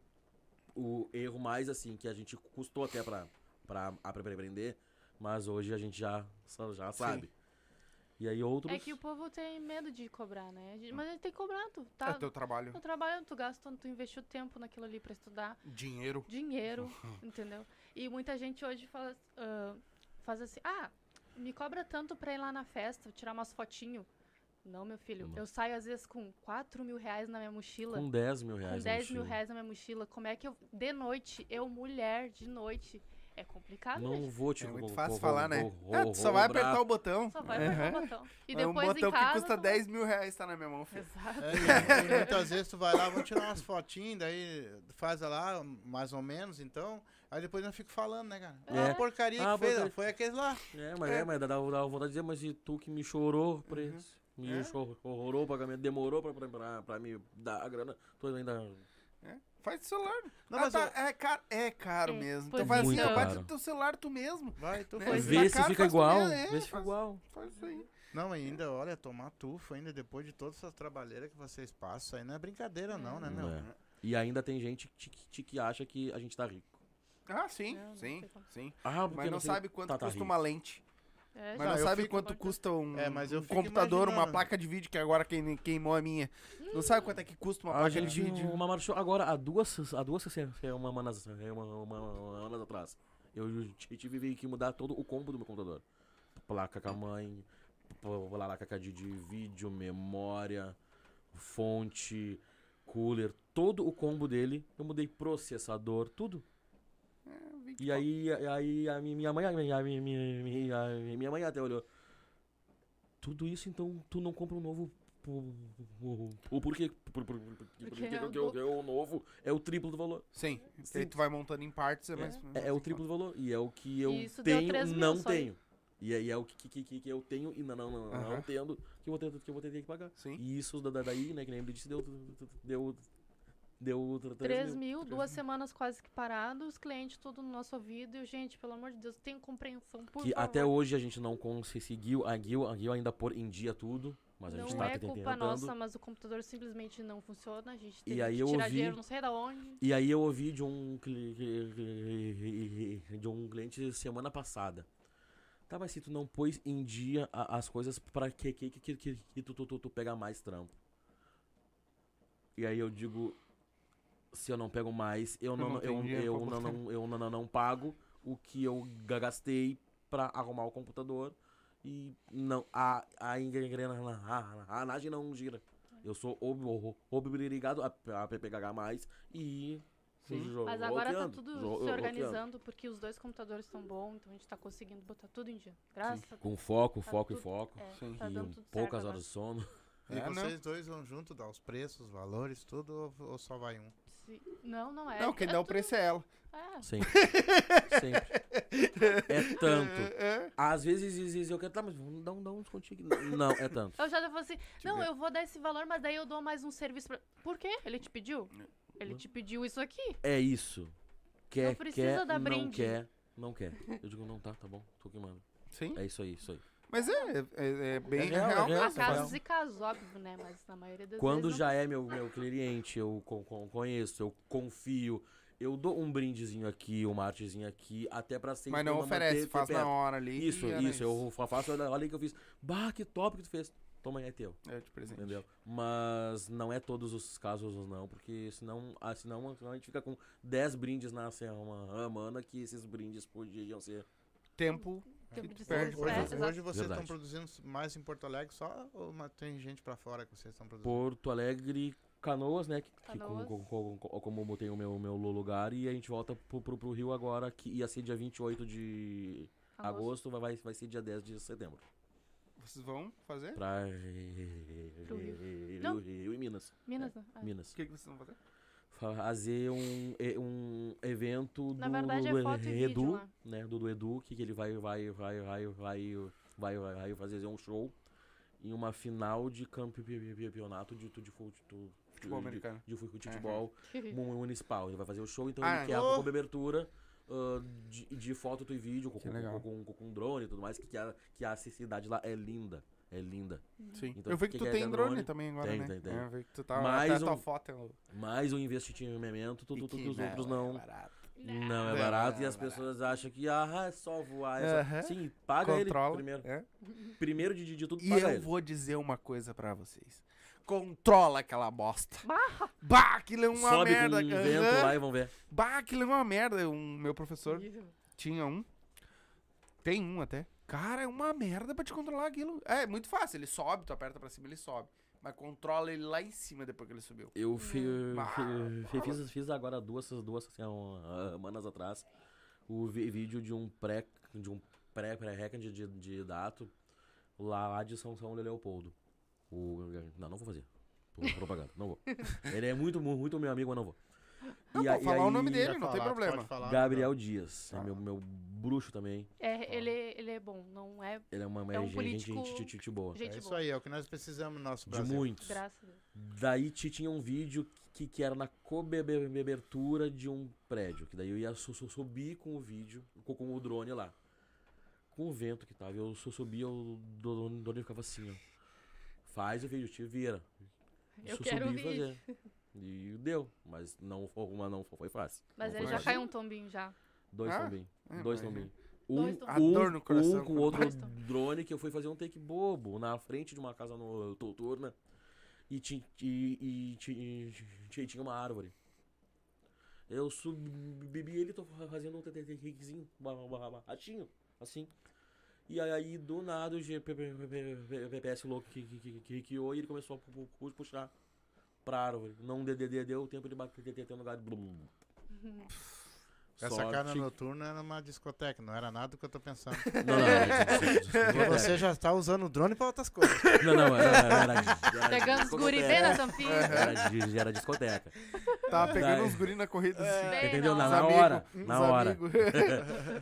o erro mais assim, que a gente custou até pra, pra aprender, mas hoje a gente já, já sabe. E aí outros. É que o povo tem medo de cobrar, né? Mas a gente tem que cobrar, tu tá É teu trabalho. tu trabalhando, tu gasta, tu investiu tempo naquilo ali pra estudar, Dinheiro. dinheiro, entendeu? E muita gente hoje fala, ah, faz assim, ah, me cobra tanto pra ir lá na festa, tirar umas fotinho. Não, meu filho, Não. eu saio às vezes com 4 mil reais na minha mochila. Com 10 mil com reais. 10 no mil mochila. reais na minha mochila, como é que eu, de noite, eu mulher, de noite, é complicado, Não vou te É muito fácil falar, né? É, tu só vai apertar o botão. Só vai apertar o botão. E É depois um botão casa, que custa tu- 10 mil reais, tá na minha mão, filho. Exato. É, e, e muitas vezes tu vai lá, vamos tirar umas fotinhas, daí faz lá, mais ou menos, então. Aí depois eu fico falando, né, cara? É. Ah, porcaria Ah, que fez, porcaria. foi aquele lá. É, mas é, mas dá, dá vontade de dizer, mas e tu que me chorou por isso? Me É. chorou o pagamento, demorou pra, pra, pra, pra me dar a grana, tu ainda. É, Faz do celular. Não, Ah, mas tá, é, caro, é caro É, mesmo. Então faz assim, Muito ó, bate caro. no teu celular tu mesmo. vai, tu Né? faz. Tá Vê se caro, fica igual, mesmo, é, vê se fica faz- igual. Faz isso aí. Não, ainda, olha, tomar tufo ainda depois de toda essa trabalheira que vocês passam, aí não é brincadeira não, né, meu? Não é. E ainda tem gente que, que, que acha que a gente tá rico. Ah, sim, Não, não sim, sim. Ah, Mas não sei- sabe quanto tá, tá custa rico. uma lente. É, Mas não eu sabe fico- quanto custa um, É, mas eu um computador, uma imaginando. placa de vídeo, que agora quem queimou a minha. Não sabe quanto é que custa uma A placa de vídeo. uma marchou agora há duas, há duas semanas, uma, uma, semanas atrás. Eu tive que mudar todo o combo do meu computador. Placa com a mãe, placa de, de vídeo, memória, fonte, cooler, todo o combo dele. Eu mudei processador, tudo. E aí, aí a mi- minha mãe, a minha, a minha, minha, a minha mãe até olhou. Tudo isso, então tu não compra um novo. Por, por, por quê? Por, por, por, por, Porque é o o, que é o novo é o triplo do valor. Sim. Sim. Aí tu vai montando em partes, é mais. É, é o triplo do valor. E é o que eu tenho, 3 mil não tenho. E aí é o que, que, que, que eu tenho e não, não, não, não tendo, que eu vou ter que, eu vou ter que pagar. Sim. E isso da- da- daí, né, que nem ele disse, deu. Deu. Deu 3 3 mil. mil, duas semanas quase que parados, os clientes tudo no nosso ouvido. E, gente, pelo amor de Deus, tenham compreensão, por Que favor. até hoje a gente não conseguiu, a Guil, a Guil ainda pôr em dia tudo. Mas a gente Não tá é tentando. culpa nossa, mas o computador simplesmente não funciona. A gente aí que tirar ouvi- dinheiro não sei da onde. E aí eu ouvi de um, de um cliente semana passada. Tá, mas se tu não pôs em dia as coisas pra que, que, que, que, que tu, tu, tu, tu pegar mais trampo? E aí eu digo, se eu não pego mais, eu não, não eu, eu, não, não, eu não, não, não pago o que eu gastei pra arrumar o computador e não a, a engrenagem não gira. Eu sou ob- ob- obrigado a, a pegar mais e Sim. Mas agora tá tudo se organizando, porque os dois computadores estão bons, então a gente tá conseguindo botar tudo em dia. Graças a Deus. Com foco, Tá foco e tudo- foco. É, Sim. tá e dando tudo certo poucas agora. horas de sono. E É, não. vocês dois vão junto dar os preços, os valores, tudo, ou só vai um? Não, não é. Não, quem é dá o tudo- preço é ela. É. Sempre. Sempre. É tanto. É, Às vezes, às vezes eu quero, tá, mas vamos dar um, dar um descontinho. Não, é tanto. Eu já falei assim, não, ver. eu vou dar esse valor, mas daí eu dou mais um serviço pra... Por quê? Ele te pediu? Ele te pediu isso aqui. É isso. Quer, Não precisa quer, dar não brinde. quer, não quer. Eu digo, não, tá, tá bom, tô queimando. Sim. É isso aí, isso aí. Mas é, é, é bem É real, real. é real. Há Essa casos e casos, óbvio, né? Mas na maioria das Quando vezes. já é meu, meu cliente, eu con- con- conheço, eu confio, eu dou um brindezinho aqui, uma artezinha aqui, até pra sempre Mas não manter- oferece, ter faz na hora ali. Isso, era isso, eu fa- faço, olha, que eu fiz. Bah, que top que tu fez. toma aí, é teu. É de presente. Entendeu? Mas não é todos os casos, não, porque senão, ah, senão a gente fica com 10 brindes na semana que esses brindes podiam ser. Tempo. Tempo que de tu perde é, exato. Hoje vocês estão Verdade. produzindo mais em Porto Alegre só ou tem gente pra fora que vocês estão produzindo? Porto Alegre, Canoas, né? Que, que Canoas. co- co- co- como eu botei o meu, meu lugar, e a gente volta pro, pro, pro Rio agora, que ia ser dia 28 de agosto, vai, vai, vai ser dia 10 de setembro. Vocês vão fazer? Pra Rio. Rio. Rio e Minas. Minas, né? Ah. Minas. O que, que vocês vão fazer? Fazer um, um evento Na do, verdade, do é foto e vídeo Edu, né? Do, do Edu, que, que ele vai, vai, vai, vai, vai, vai, vai, vai fazer um show em uma final de campeonato de, de, de, fu- de, Futebol de- americano. de fu- futebol mu- municipal. Ele vai fazer o show, então Ah, ele quer a cobertura ah, de, de foto e vídeo com, com, com, com, com drone e tudo mais, que, que, a, que a acessibilidade lá é linda. É linda. Sim. Então, eu vi que quem tu quer tem drone, drone? também agora, Tem, né? tem, tem. É, eu vi que tu tá Mais até a tua um- foto. é o- Mais um investimento, tudo, E tudo que os outros não é não. barato. Não é Não, barato não e é as barato. pessoas acham que ah, é só voar. É só... Sim, paga Controla. ele primeiro. é. Primeiro de, de tudo, E paga eu ele. vou dizer uma coisa pra vocês. Controla aquela bosta. Bah! Bah, aquilo é uma Sobe merda. com um aham. vento lá e vão ver. Bah, aquilo é uma merda. Um, meu professor tinha um. Tem um até. Cara, é uma merda pra te controlar aquilo. É, muito fácil. Ele sobe, tu aperta pra cima, ele sobe. Mas controla ele lá em cima depois que ele subiu. Eu fi, Ah, fi- fi- fiz, fiz agora duas, duas assim, semanas atrás o vídeo de um pré de um pré pré hack de, de, dato lá de São São Leopoldo. O, não, não vou fazer. Pro- Propaganda, não vou. Ele é muito, mu- muito meu amigo, mas não vou. Não, E pode aí- falar o aí- nome dele, não tem falar, tu problema. falar, Gabriel Dias, é Ah. meu, meu bruxo também. É, ele, ele é bom, não é Ele é uma É um gente, político- gente, gente, gente boa. gente É isso boa. aí, é o que nós precisamos no nosso De Brasil. muitos. Graças a Deus. Daí ti- tinha um vídeo que, que era na cobertura de um prédio. Que daí eu ia su- su- subir com o vídeo, com, com o drone lá. Com o vento que tava. Eu su- subia, o drone drone ficava assim, ó. Faz o vídeo, te vira. Eu Su- quero o subi e vídeo. fazer. E deu. Mas não, foi- mas não foi fácil. Mas Não ele já fácil. caiu um tombinho já. Dois Ah, é, Dois mas-. Dois Um, um, coração um com outro drone que eu fui fazer um take bobo na frente de uma casa no noturna e, ti, e, e, ti- e ti- tinha uma árvore. Eu subi ele, tô fazendo um takezinho baixinho, assim. E aí, do nada, o GPS louco que, que, que, que e ele começou a pu- pu- puxar pra árvore. Não deu, deu, deu tempo de bater no lugar. Blum. Essa Sorte cara noturna era uma discoteca, não era nada do que eu tô pensando. Não, não, era discoteca. Você já tá usando o drone pra outras coisas. Não, não, era. era, era Pegando os guri bem na tampinha. Era, de- era discoteca. Tava pegando Daí- uns guri na corrida assim. Entendeu? na Na, hora. Na hora.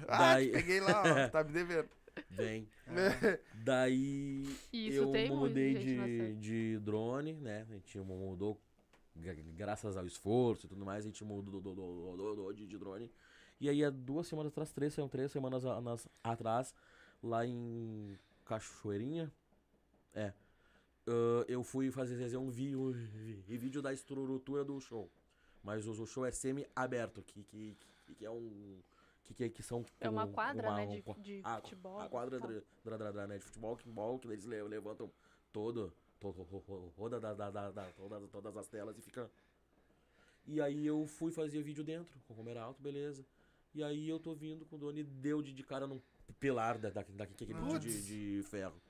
ah, Daí- peguei lá, ó, tá me devendo. Vem. É. Daí Isso eu mudei de, de drone, né? A gente mudou, gra- graças ao esforço e tudo mais, a gente mudou do, de, de drone. E aí, há duas semanas atrás, três, são três semanas a- nas- atrás, lá em Cachoeirinha, é, ah, eu fui fazer um vídeo, vídeo da estrutura do show. Mas o, o show é semi-aberto, que, que, que, que é um... Que, que, que são É uma um- quadra, uma- né, de, um- de a, futebol. a quadra tal. de, da, da, da, né, de futebol, que ball, que eles le- levantam todo, todo, toda, da, da, da, da- todas, todas as telas e fica. E aí eu fui fazer vídeo dentro, com como era alto, beleza. E aí eu tô vindo com o drone, deu de, de cara num pilar da, da, da, daquele de, de, de ferro.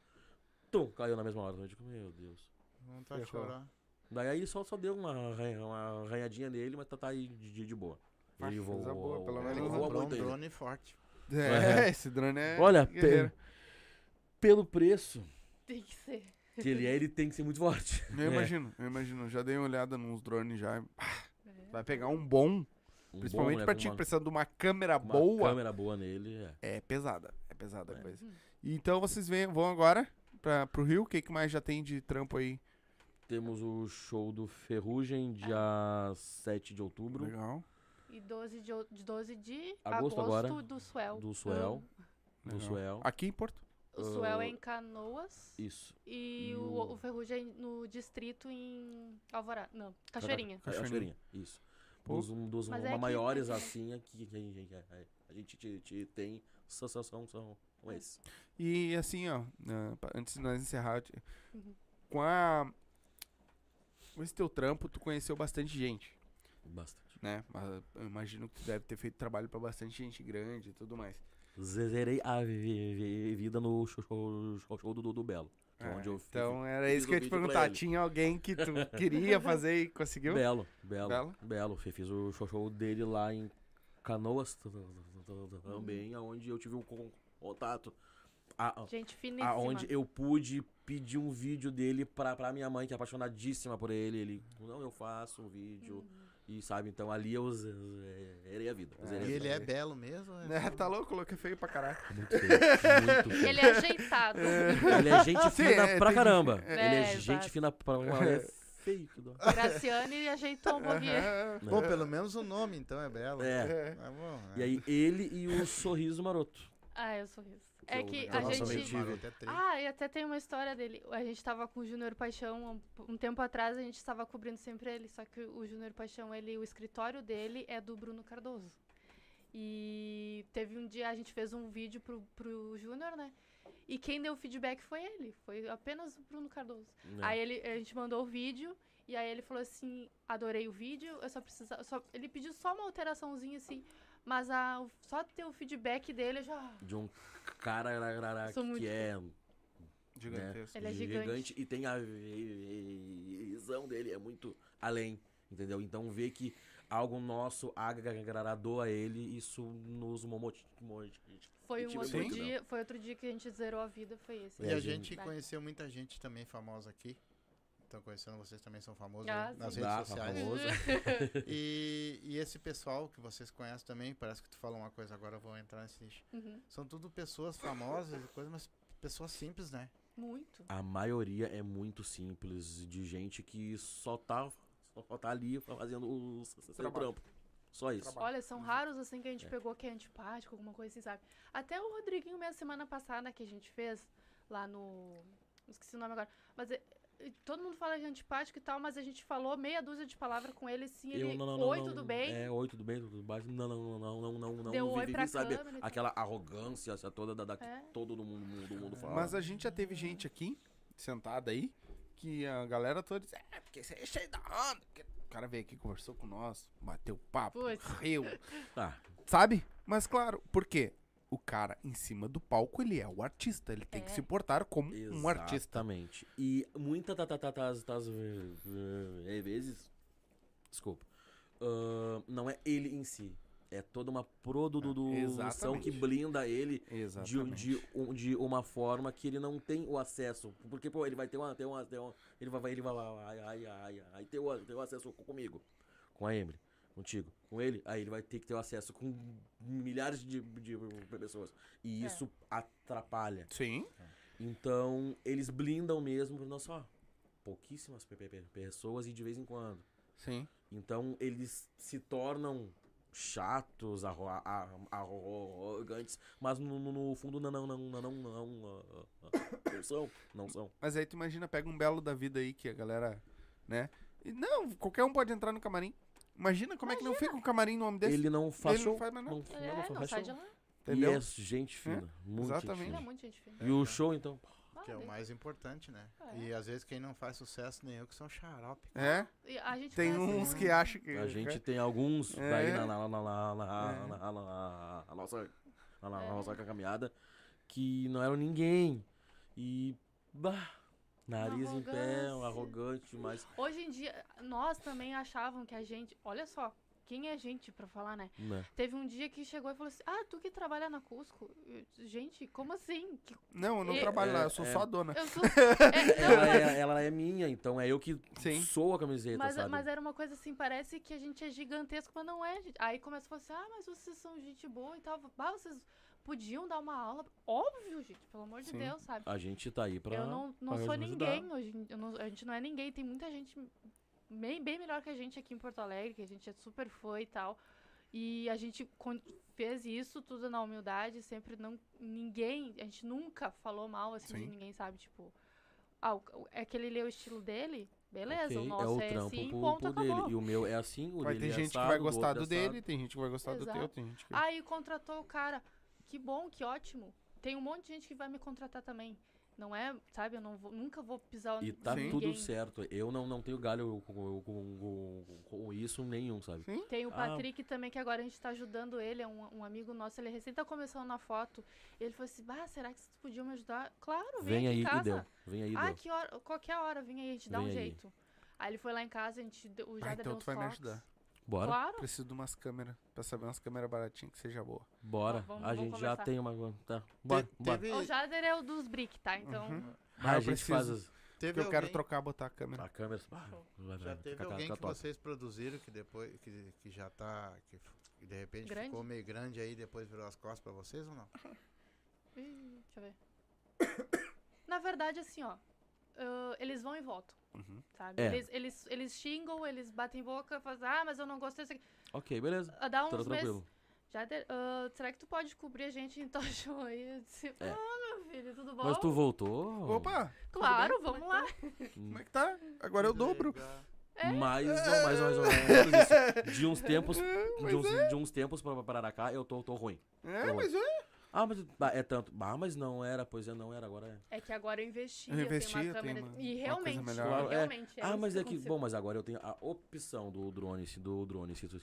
Tum, caiu na mesma hora. Eu digo, meu Deus. Vontade de Ferrou. chorar. Daí aí só, só deu uma, uma arranhadinha nele, mas tá, tá aí de, de boa. Ele coisa boa, pelo menos ele voa um muito ainda. drone forte. É, esse drone é. Olha, pe- pelo preço Tem que ser. que ele é, ele tem que ser muito forte. Eu É. imagino, eu imagino. Já dei uma olhada nos drones já. É. Vai pegar um bom, Um principalmente bom, né, pra com ti uma- que precisando de uma câmera uma boa. câmera boa nele, é. É pesada, é pesada a É. coisa. Então vocês vêm, vão agora pra, pro Rio. O que, que mais já tem de trampo aí? Temos o show do Ferrugem, dia 7 de outubro, Legal. E 12 de, o- de 12 de Agosto agosto, agora, do Suel. do Suel. do legal. Suel. Aqui em Porto? O Suel é Ah, em Canoas. Isso. E E o, o- Ferrugem no distrito em Alvorada. Não, Cachoeirinha. Ca- Cachoeirinha, isso. Dos, um dos Mas é maiores é que- assim aqui que a gente, a gente te, te tem são, são, são esses. E assim, ó, né, antes de nós encerrar, Uhum. com a. Com esse teu trampo, tu conheceu bastante gente, Bastante. Né? Mas Eu imagino que tu deve ter feito trabalho pra bastante gente grande e tudo mais. Zerei a vi- vi- vida no show, show, show- do, do Belo. que é onde eu fi- então era isso que eu ia te perguntar. Tinha alguém que tu queria fazer e conseguiu? Belo, Belo, Belo? Belo. Fi- Fiz o show, show dele lá em Canoas t- também, aonde eu tive um con- contato. A- Gente finíssima. aonde eu pude pedir um vídeo dele pra, pra minha mãe, que é apaixonadíssima por ele. Ele, não, eu faço um vídeo. Uhum. E sabe, então ali eu ze- zerei a vida. E vida. ele é belo mesmo? né? Né, tá louco? Coloquei feio pra caralho. Muito feio, muito feio. Ele é ajeitado. Ele é gente Sim, fina é, pra tem- caramba. é, ele é exato. gente fina pra caramba. É feio. que dó. Graciane ajeitou um pouquinho. Bom, pelo menos o nome então é belo. É. Bom? E aí ele e o sorriso maroto. Ah, eu sou isso. É eu- que a nossa, gente. é. Ah, e até tem uma história dele. A gente tava com o Júnior Paixão um, um tempo atrás, a gente estava cobrindo sempre ele. Só que o Júnior Paixão, ele, o escritório dele é do Bruno Cardoso. E teve um dia, a gente fez um vídeo pro, pro Júnior, né? E quem deu o feedback foi ele, foi apenas o Bruno Cardoso. né? Aí ele, a gente mandou o vídeo, e aí ele falou assim: adorei o vídeo, eu só precisava. Só, ele pediu só uma alteraçãozinha assim, mas a, só ter o feedback dele eu já. De um cara Sou que é Gigantesco. Ele é gigante. e tem a visão dele, é muito além, entendeu? Então ver que algo nosso agradou a ele, isso nos motivou. Foi um outro dia, foi outro dia que a gente zerou a vida, foi esse. E É, a gente. gente conheceu muita gente também famosa aqui. Estão conhecendo vocês também são famosos Ah, nas sim. redes Dá, sociais. famoso. E, e esse pessoal que vocês conhecem também, parece que tu falou uma coisa agora, eu vou entrar nesse nicho. Uhum. São tudo pessoas famosas e coisas, mas pessoas simples, né? Muito. A maioria é muito simples, de gente que só tá, só tá ali fazendo o seu Trabalho. trampo. Só isso. Trabalho. Olha, são raros assim que a gente É. pegou que é antipático, alguma coisa assim, sabe? Até o Rodriguinho, minha semana passada, que a gente fez lá no. Esqueci o nome agora. Mas é, todo mundo fala de antipático e tal, mas a gente falou meia dúzia de palavras com ele, assim, ele. Eu não, não, não, Oi, não, tudo bem? É, oi, tudo bem, tudo bem. Não, não, não, não, não, não. Deu não oi pra sabe? câmera e tal. Aquela arrogância essa toda da, da que É. todo mundo, mundo, mundo fala. Mas a gente já teve gente aqui, sentada aí, que a galera toda diz, é, porque você é cheio da onda. porque O cara veio aqui, conversou com nós, bateu papo, Putz. riu, Ah, sabe? Mas claro, por quê? O cara em cima do palco, ele é o artista, ele tem que É. se portar como um artista. Exatamente. E muitas tá, tá, tá, tas- tas- eh, vezes, desculpa, ah, não é ele em si. É toda uma produção Exatamente. que blinda ele de, Exatamente. de, um- de uma forma que ele não tem o acesso. Porque, pô, ele vai ter uma. Ter uma, ter uma ele vai, ele vai, vai, vai, vai, vai ter, o, ter o acesso com- comigo, com a Emily, contigo, com ele. Aí ele vai ter que ter o acesso com milhares de, de pessoas. E É. isso atrapalha. Sim. Então, eles blindam mesmo, não só pouquíssimas pe- pe- pe- pessoas e de vez em quando. Sim. Então, eles se tornam chatos, arrogantes, mas no, no- no fundo não, não, não, não, não, não, não são, não são. Mas aí tu imagina, pega um belo da vida aí que a galera, né? E não, qualquer um pode entrar no camarim. Imagina como é que não fica um camarim no nome desse. Ele não faz Ele não faz mais nada. não, É, não, não sai de lá. Entendeu? E é gente fina, muito exatamente. Ele é fina. muito gente fina. E o show, então? Que é o mais importante, né? É. E às vezes quem não faz sucesso nem eu, que são xarope. É? E a gente Tem conhece- uns que acham que. A gente tem alguns É. daí na, na, na, na, na- É. na- na- na- na nossa, na, na É. nossa caminhada que não eram ninguém. E. Bah, nariz em pé, um arrogante, mas. Hoje em dia, nós também achavam que a gente. Olha só, quem é gente pra falar, né? Né. Teve um dia que chegou e falou assim: Ah, tu que trabalha na Cusco? Eu, Gente, como assim? Que- Não, eu não É, trabalho lá, eu sou é. só a dona. Eu sou. É, não, Ela mas, é, ela é minha, então é eu que Sim. sou a camiseta, mas, sabe? mas era uma coisa assim, parece que a gente é gigantesco, mas não é. Aí começa a falar assim: Ah, mas vocês são gente boa e tal. Ah, vocês podiam dar uma aula. Óbvio, gente, pelo amor de Sim. Deus, sabe? A gente tá aí pra. eu não, não pra sou ninguém hoje. não- a gente não é ninguém. Tem muita gente bem, bem melhor que a gente aqui em Porto Alegre, que a gente é super fã e tal. E a gente fez isso tudo na humildade, sempre não. Ninguém. A gente nunca falou mal assim de Sim. ninguém, sabe? Tipo. Ah, é que ele lê o estilo dele. Beleza, Ok, o é nosso o é, trampo assim, pro, ponto, pro dele. E o meu é assim, o Vai dele ter é gente que vai do gostar do é assado. dele, tem gente que vai gostar do teu, Exato. tem gente que... Aí contratou o cara. Que bom, que ótimo. Tem um monte de gente que vai me contratar também. Não é, sabe, eu não vou- nunca vou pisar E tá Sim. tudo certo. Eu não, não tenho galho com, com, com- com isso nenhum, sabe? Sim. Tem o Ah. Patrick também, que agora a gente tá ajudando ele, é um, um amigo nosso, ele recém tá começando na foto. Ele falou assim, bah, será que vocês podiam me ajudar? Claro, vem, Vem aqui aí em casa. e deu. Vem aí ah, deu. que hora, qualquer hora, vem aí, a gente dá Vem um aí. jeito. Aí ele foi lá em casa, a gente, deu- o Ah, então deu tu uns vai me ajudar. Bora? Claro. Preciso de umas câmeras, pra saber umas câmeras baratinhas que seja boa. Bora. Vamos- a vamos gente já conversar. tem uma. Tá. Bora, bora. teve, O Jader é o dos brick, tá? Então, Uhum. Ah, a eu gente preciso. faz as, teve Porque eu quero alguém- trocar, botar a câmera. a câmera. Ah, vai, Já vai, teve fica- alguém fica que top. vocês produziram que depois que, que já tá que, f- que de repente Grande? ficou meio grande aí depois virou as costas pra vocês ou não? Ih, deixa eu ver. Na verdade, assim, ó. Ah, eles vão e voltam, Uhum. sabe? É. Eles, eles, eles xingam, eles batem boca, fazem, ah, mas eu não gostei disso aqui. Ok, beleza. Ah, Dá uns Tudo meses. tranquilo. Já de- ah, será que tu pode cobrir a gente em tal show aí? Eu disse, É. ah, meu filho, tudo bom? Mas tu voltou? Opa! Claro, bem? vamos lá. Como é que tá? Agora é o dobro. É. Mais ou mais, mais ou menos isso. De uns tempos, de uns, de uns tempos pra, pra cá, eu tô, tô ruim. É, Tô mas ruim. é. Ah, mas ah, é tanto. Ah, mas não era, pois é, não era, agora é. É que agora eu investi, Eu eu, investi, tenho uma tenho câmera. uma- e uma realmente, coisa melhor. Claro, é. realmente. é ah, isso mas que é que, bom, mas agora eu tenho a opção do drone, se do drone, se tu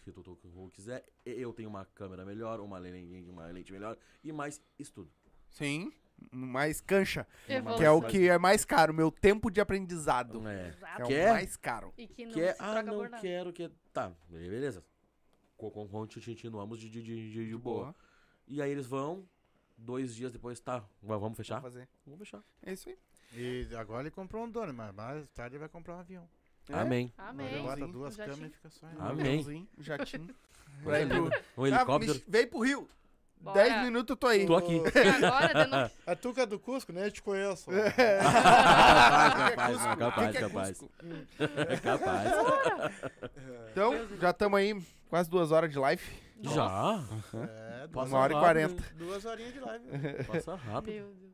quiser, eu tenho uma câmera melhor, uma lente, uma lente melhor e mais estudo. Sim, mais cancha. Evolução. Que é o que é mais caro, meu tempo de aprendizado. É. Que é o Quer? mais caro. E que não Quer, se ah, troca não quero, que Tá, beleza. Continuamos de, de, de, de, de boa. E aí eles vão, dois dias depois, tá, va- vamos fechar? Vamos fazer. Vamos fechar. É isso aí. E agora ele comprou um drone, mas mais tarde ele vai comprar um avião. É? Amém. Amém. Ele bota duas já câmeras tinha. e fica só Um. Amém. aviãozinho, Um jatinho. Um Ah, helicóptero. me- Veio pro Rio. Bora. 10 minutos eu tô aí. Tô aqui. E agora, de novo. A Tuca do Cusco, né? Eu te conheço. capaz, capaz, Que que é capaz. É capaz. Então, já estamos aí, quase duas horas de live. Já? É, duas, Uma hora e quarenta. duas horinhas de live. Passa rápido. Meu Deus.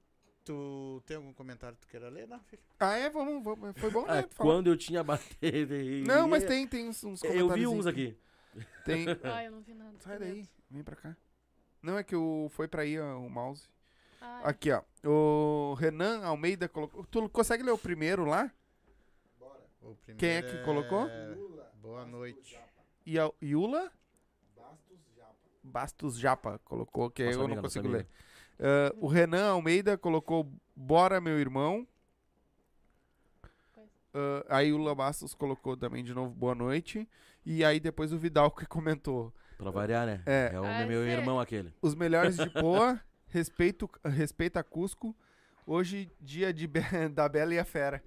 Tu tem algum comentário que tu queira ler? Não, filho. Ah, é? Vamos, vamos. Foi bom, Ah, né? falar. quando eu tinha batido. Não, mas tem, tem uns, uns Eu vi comentários uns aqui. Tem. Ai, eu não vi nada. Sai daí, vem pra cá. Não, é que o, foi pra aí ó, o mouse. Ai, Aqui, ó. O Renan Almeida colocou. Tu consegue ler o primeiro lá? O primeiro Quem é que colocou? Boa noite. E a Yula? Bastos Japa colocou, que Nossa eu amiga, não consigo ler. Ah, o Renan Almeida colocou Bora, meu irmão. Ah, a Yula Bastos colocou também de novo boa noite. E aí depois o Vidal que comentou. Pra variar, né? É. o Ah, meu é- irmão aquele. Os melhores de Poa, respeito, respeita Cusco. Hoje, dia de Be- da Bela e a Fera.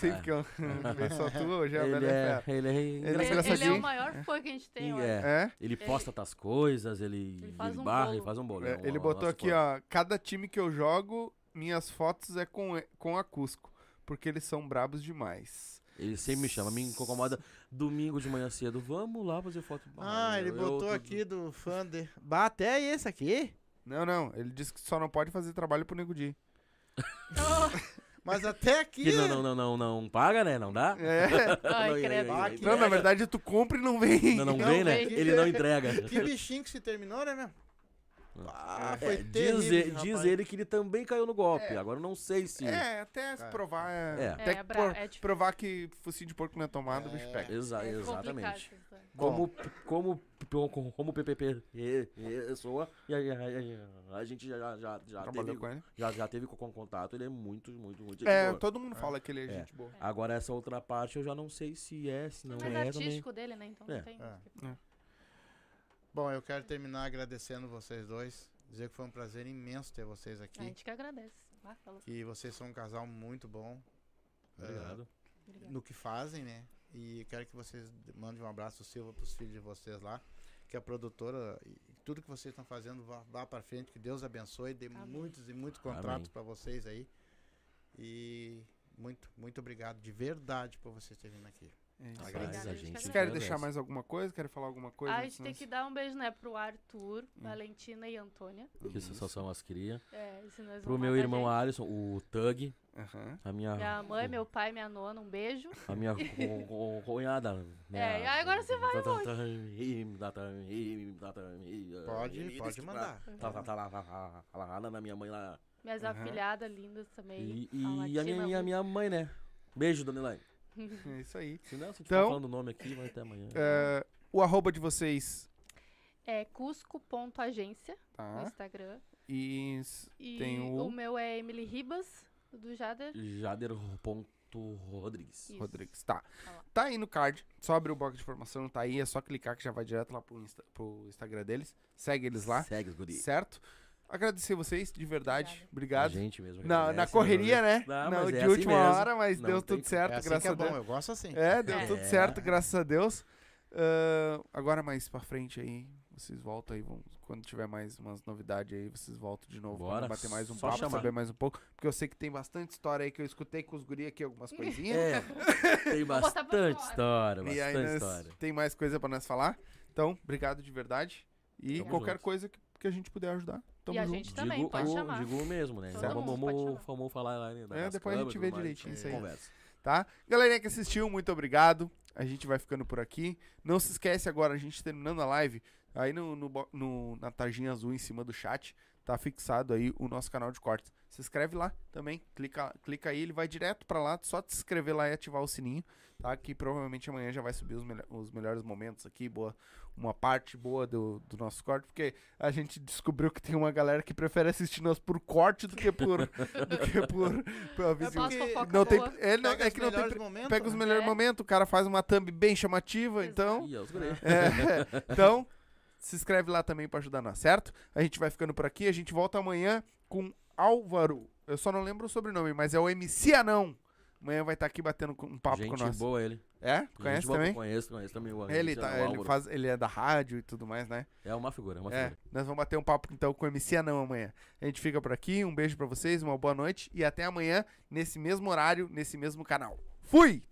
Sempre que eu vê só tu, hoje é a Ele Bela e a é, Fera. ele é Ele é Ele, ele é o maior fã que a gente tem, Sim, olha. é. É? Ele posta tas coisas, ele, Ele ele, faz um barra, bolo. ele faz um bolo. É, é ele botou aqui, ó. Cada time que eu jogo, minhas fotos é com, com a Cusco. Porque eles são brabos demais. Ele sempre me chama, me incomoda domingo de manhã cedo. Vamos lá fazer foto. Ah, ele eu- botou aqui do fã de. Bah, até esse aqui? Não, não. Ele disse que só não pode fazer trabalho pro Nego Di. Mas até aqui. Que não, não, não, não, não paga, né? Não dá? É. Ai, Não, credo. Ah, Não, na verdade, tu compra e não vem. Não, não Não vem, né? vem. Ele não entrega. Que bichinho que se terminou, né, meu? Ah, É, foi diz, terrível, ele, rapaz. diz ele que ele também caiu no golpe. É. Agora eu não sei se. É, até se É. provar. É, É. Até É, que por- é difícil. provar que focinho de porco não é tomado, o bicho É. pega. Exa- É exatamente. Como, como, como, como o PPP soa, e a, a- a- a gente já, já, já, Trabalhou teve, com ele. já, já teve com contato, ele é muito, muito, muito É, boa. todo mundo fala que ele é, É. gente boa. Agora essa outra parte eu já não sei se é, se não mais é também. artístico dele, né? Então É. não tem. É. Bom, eu quero terminar agradecendo vocês dois. Dizer que foi um prazer imenso ter vocês A aqui. gente que agradece. Ah, falou. Que vocês são um casal muito bom. Obrigado. Obrigada. no que fazem, né? E quero que vocês mandem um abraço Silva pros filhos de vocês lá, que a produtora e tudo que vocês estão fazendo vá, vá para frente, que Deus abençoe, dê Amém. muitos e muitos contratos para vocês aí. E muito, muito obrigado de verdade por vocês terem vindo aqui. É isso. Obrigada, a gente Vocês querem deixar mais alguma coisa? Querem falar alguma coisa? Ah, a gente tem nós- que dar um beijo, né, pro Arthur, Valentina e Antônia. Que são as cria. É, se nós Pro meu irmão gente. Alisson, o Tug. Aham. A minha, Minha mãe, meu pai, minha nona, um beijo. a minha cunhada. né? É, e agora você vai Pode, pode mandar. Tá, tá, tá lá, tá, tá, tá lá na minha mãe lá. Minhas afilhadas lindas também. E, a e minha, e minha mãe, né? Beijo, dona Elaine. É isso aí. Se não, se Então- falando o nome aqui, vai até amanhã. É, o arroba de vocês. É cusco.agência no Tá. Instagram. E E Tem o- o meu é Emily Ribas, do Jader. Jader.rodrigues. Isso. Rodrigues. Tá. Tá. Tá aí no card. Só abrir o box de informação, tá aí. É só clicar que já vai direto lá pro, Insta- pro Instagram deles. Segue eles lá. Segue os guri. Certo? Agradecer vocês, de verdade. Obrigado. A gente mesmo. Na, na agradece, correria, né? Não, Não, de é assim última mesmo. hora, mas Não deu tudo que- certo, É assim graças que é a bom, Deus. eu gosto assim. É, deu É. tudo É. certo, graças a Deus. Ah, agora mais pra frente aí, vocês voltam aí, vão, quando tiver mais umas novidades aí, vocês voltam de novo Bora, pra bater mais um só papo, chamar. saber mais um pouco, porque eu sei que tem bastante história aí que eu escutei com os guri aqui, algumas coisinhas. É, tem bastante história, e aí bastante história. tem mais coisa pra nós falar. Então, obrigado de verdade. E Tamo qualquer junto. coisa que, que a gente puder ajudar, tamo E a junto. gente também, digo, pode o- chamar. Digo mesmo, né? Todo vamos, vamos, falar lá, né? É, depois a gente vê direitinho isso aí. Conversa. tá? Galerinha que assistiu, muito obrigado. A gente vai ficando por aqui. Não se esquece agora, a gente terminando a live, aí no, no no- na tarjinha azul em cima do chat, tá fixado aí o nosso canal de cortes. Se inscreve lá também, clica, clica aí, ele vai direto pra lá, só te inscrever lá e ativar o sininho, tá? Que provavelmente amanhã já vai subir os, melho- os melhores momentos aqui, boa, uma parte boa do, do nosso corte, porque a gente descobriu que tem uma galera que prefere assistir nós por corte do que por, do que por, Não tem, é, não, Pega é os que não tem, momentos, pega os né? melhores É. momentos, o cara faz uma thumb bem chamativa, Exato. então, guri. é, então se inscreve lá também pra ajudar nós, certo? A gente vai ficando por aqui, a gente volta amanhã com Álvaro. Eu só não lembro o sobrenome, mas é o MC Anão. Amanhã vai estar aqui batendo um papo Gente com nós. boa ele. É? Gente Conhece boa, também? Conheço, conheço também. o Ele, tá, ele, Álvaro. faz, ele é da rádio e tudo mais, né? É uma figura, é uma É, figura. nós vamos bater um papo então com o MC Anão amanhã. A gente fica por aqui, um beijo pra vocês, uma boa noite e até amanhã nesse mesmo horário, nesse mesmo canal. Fui!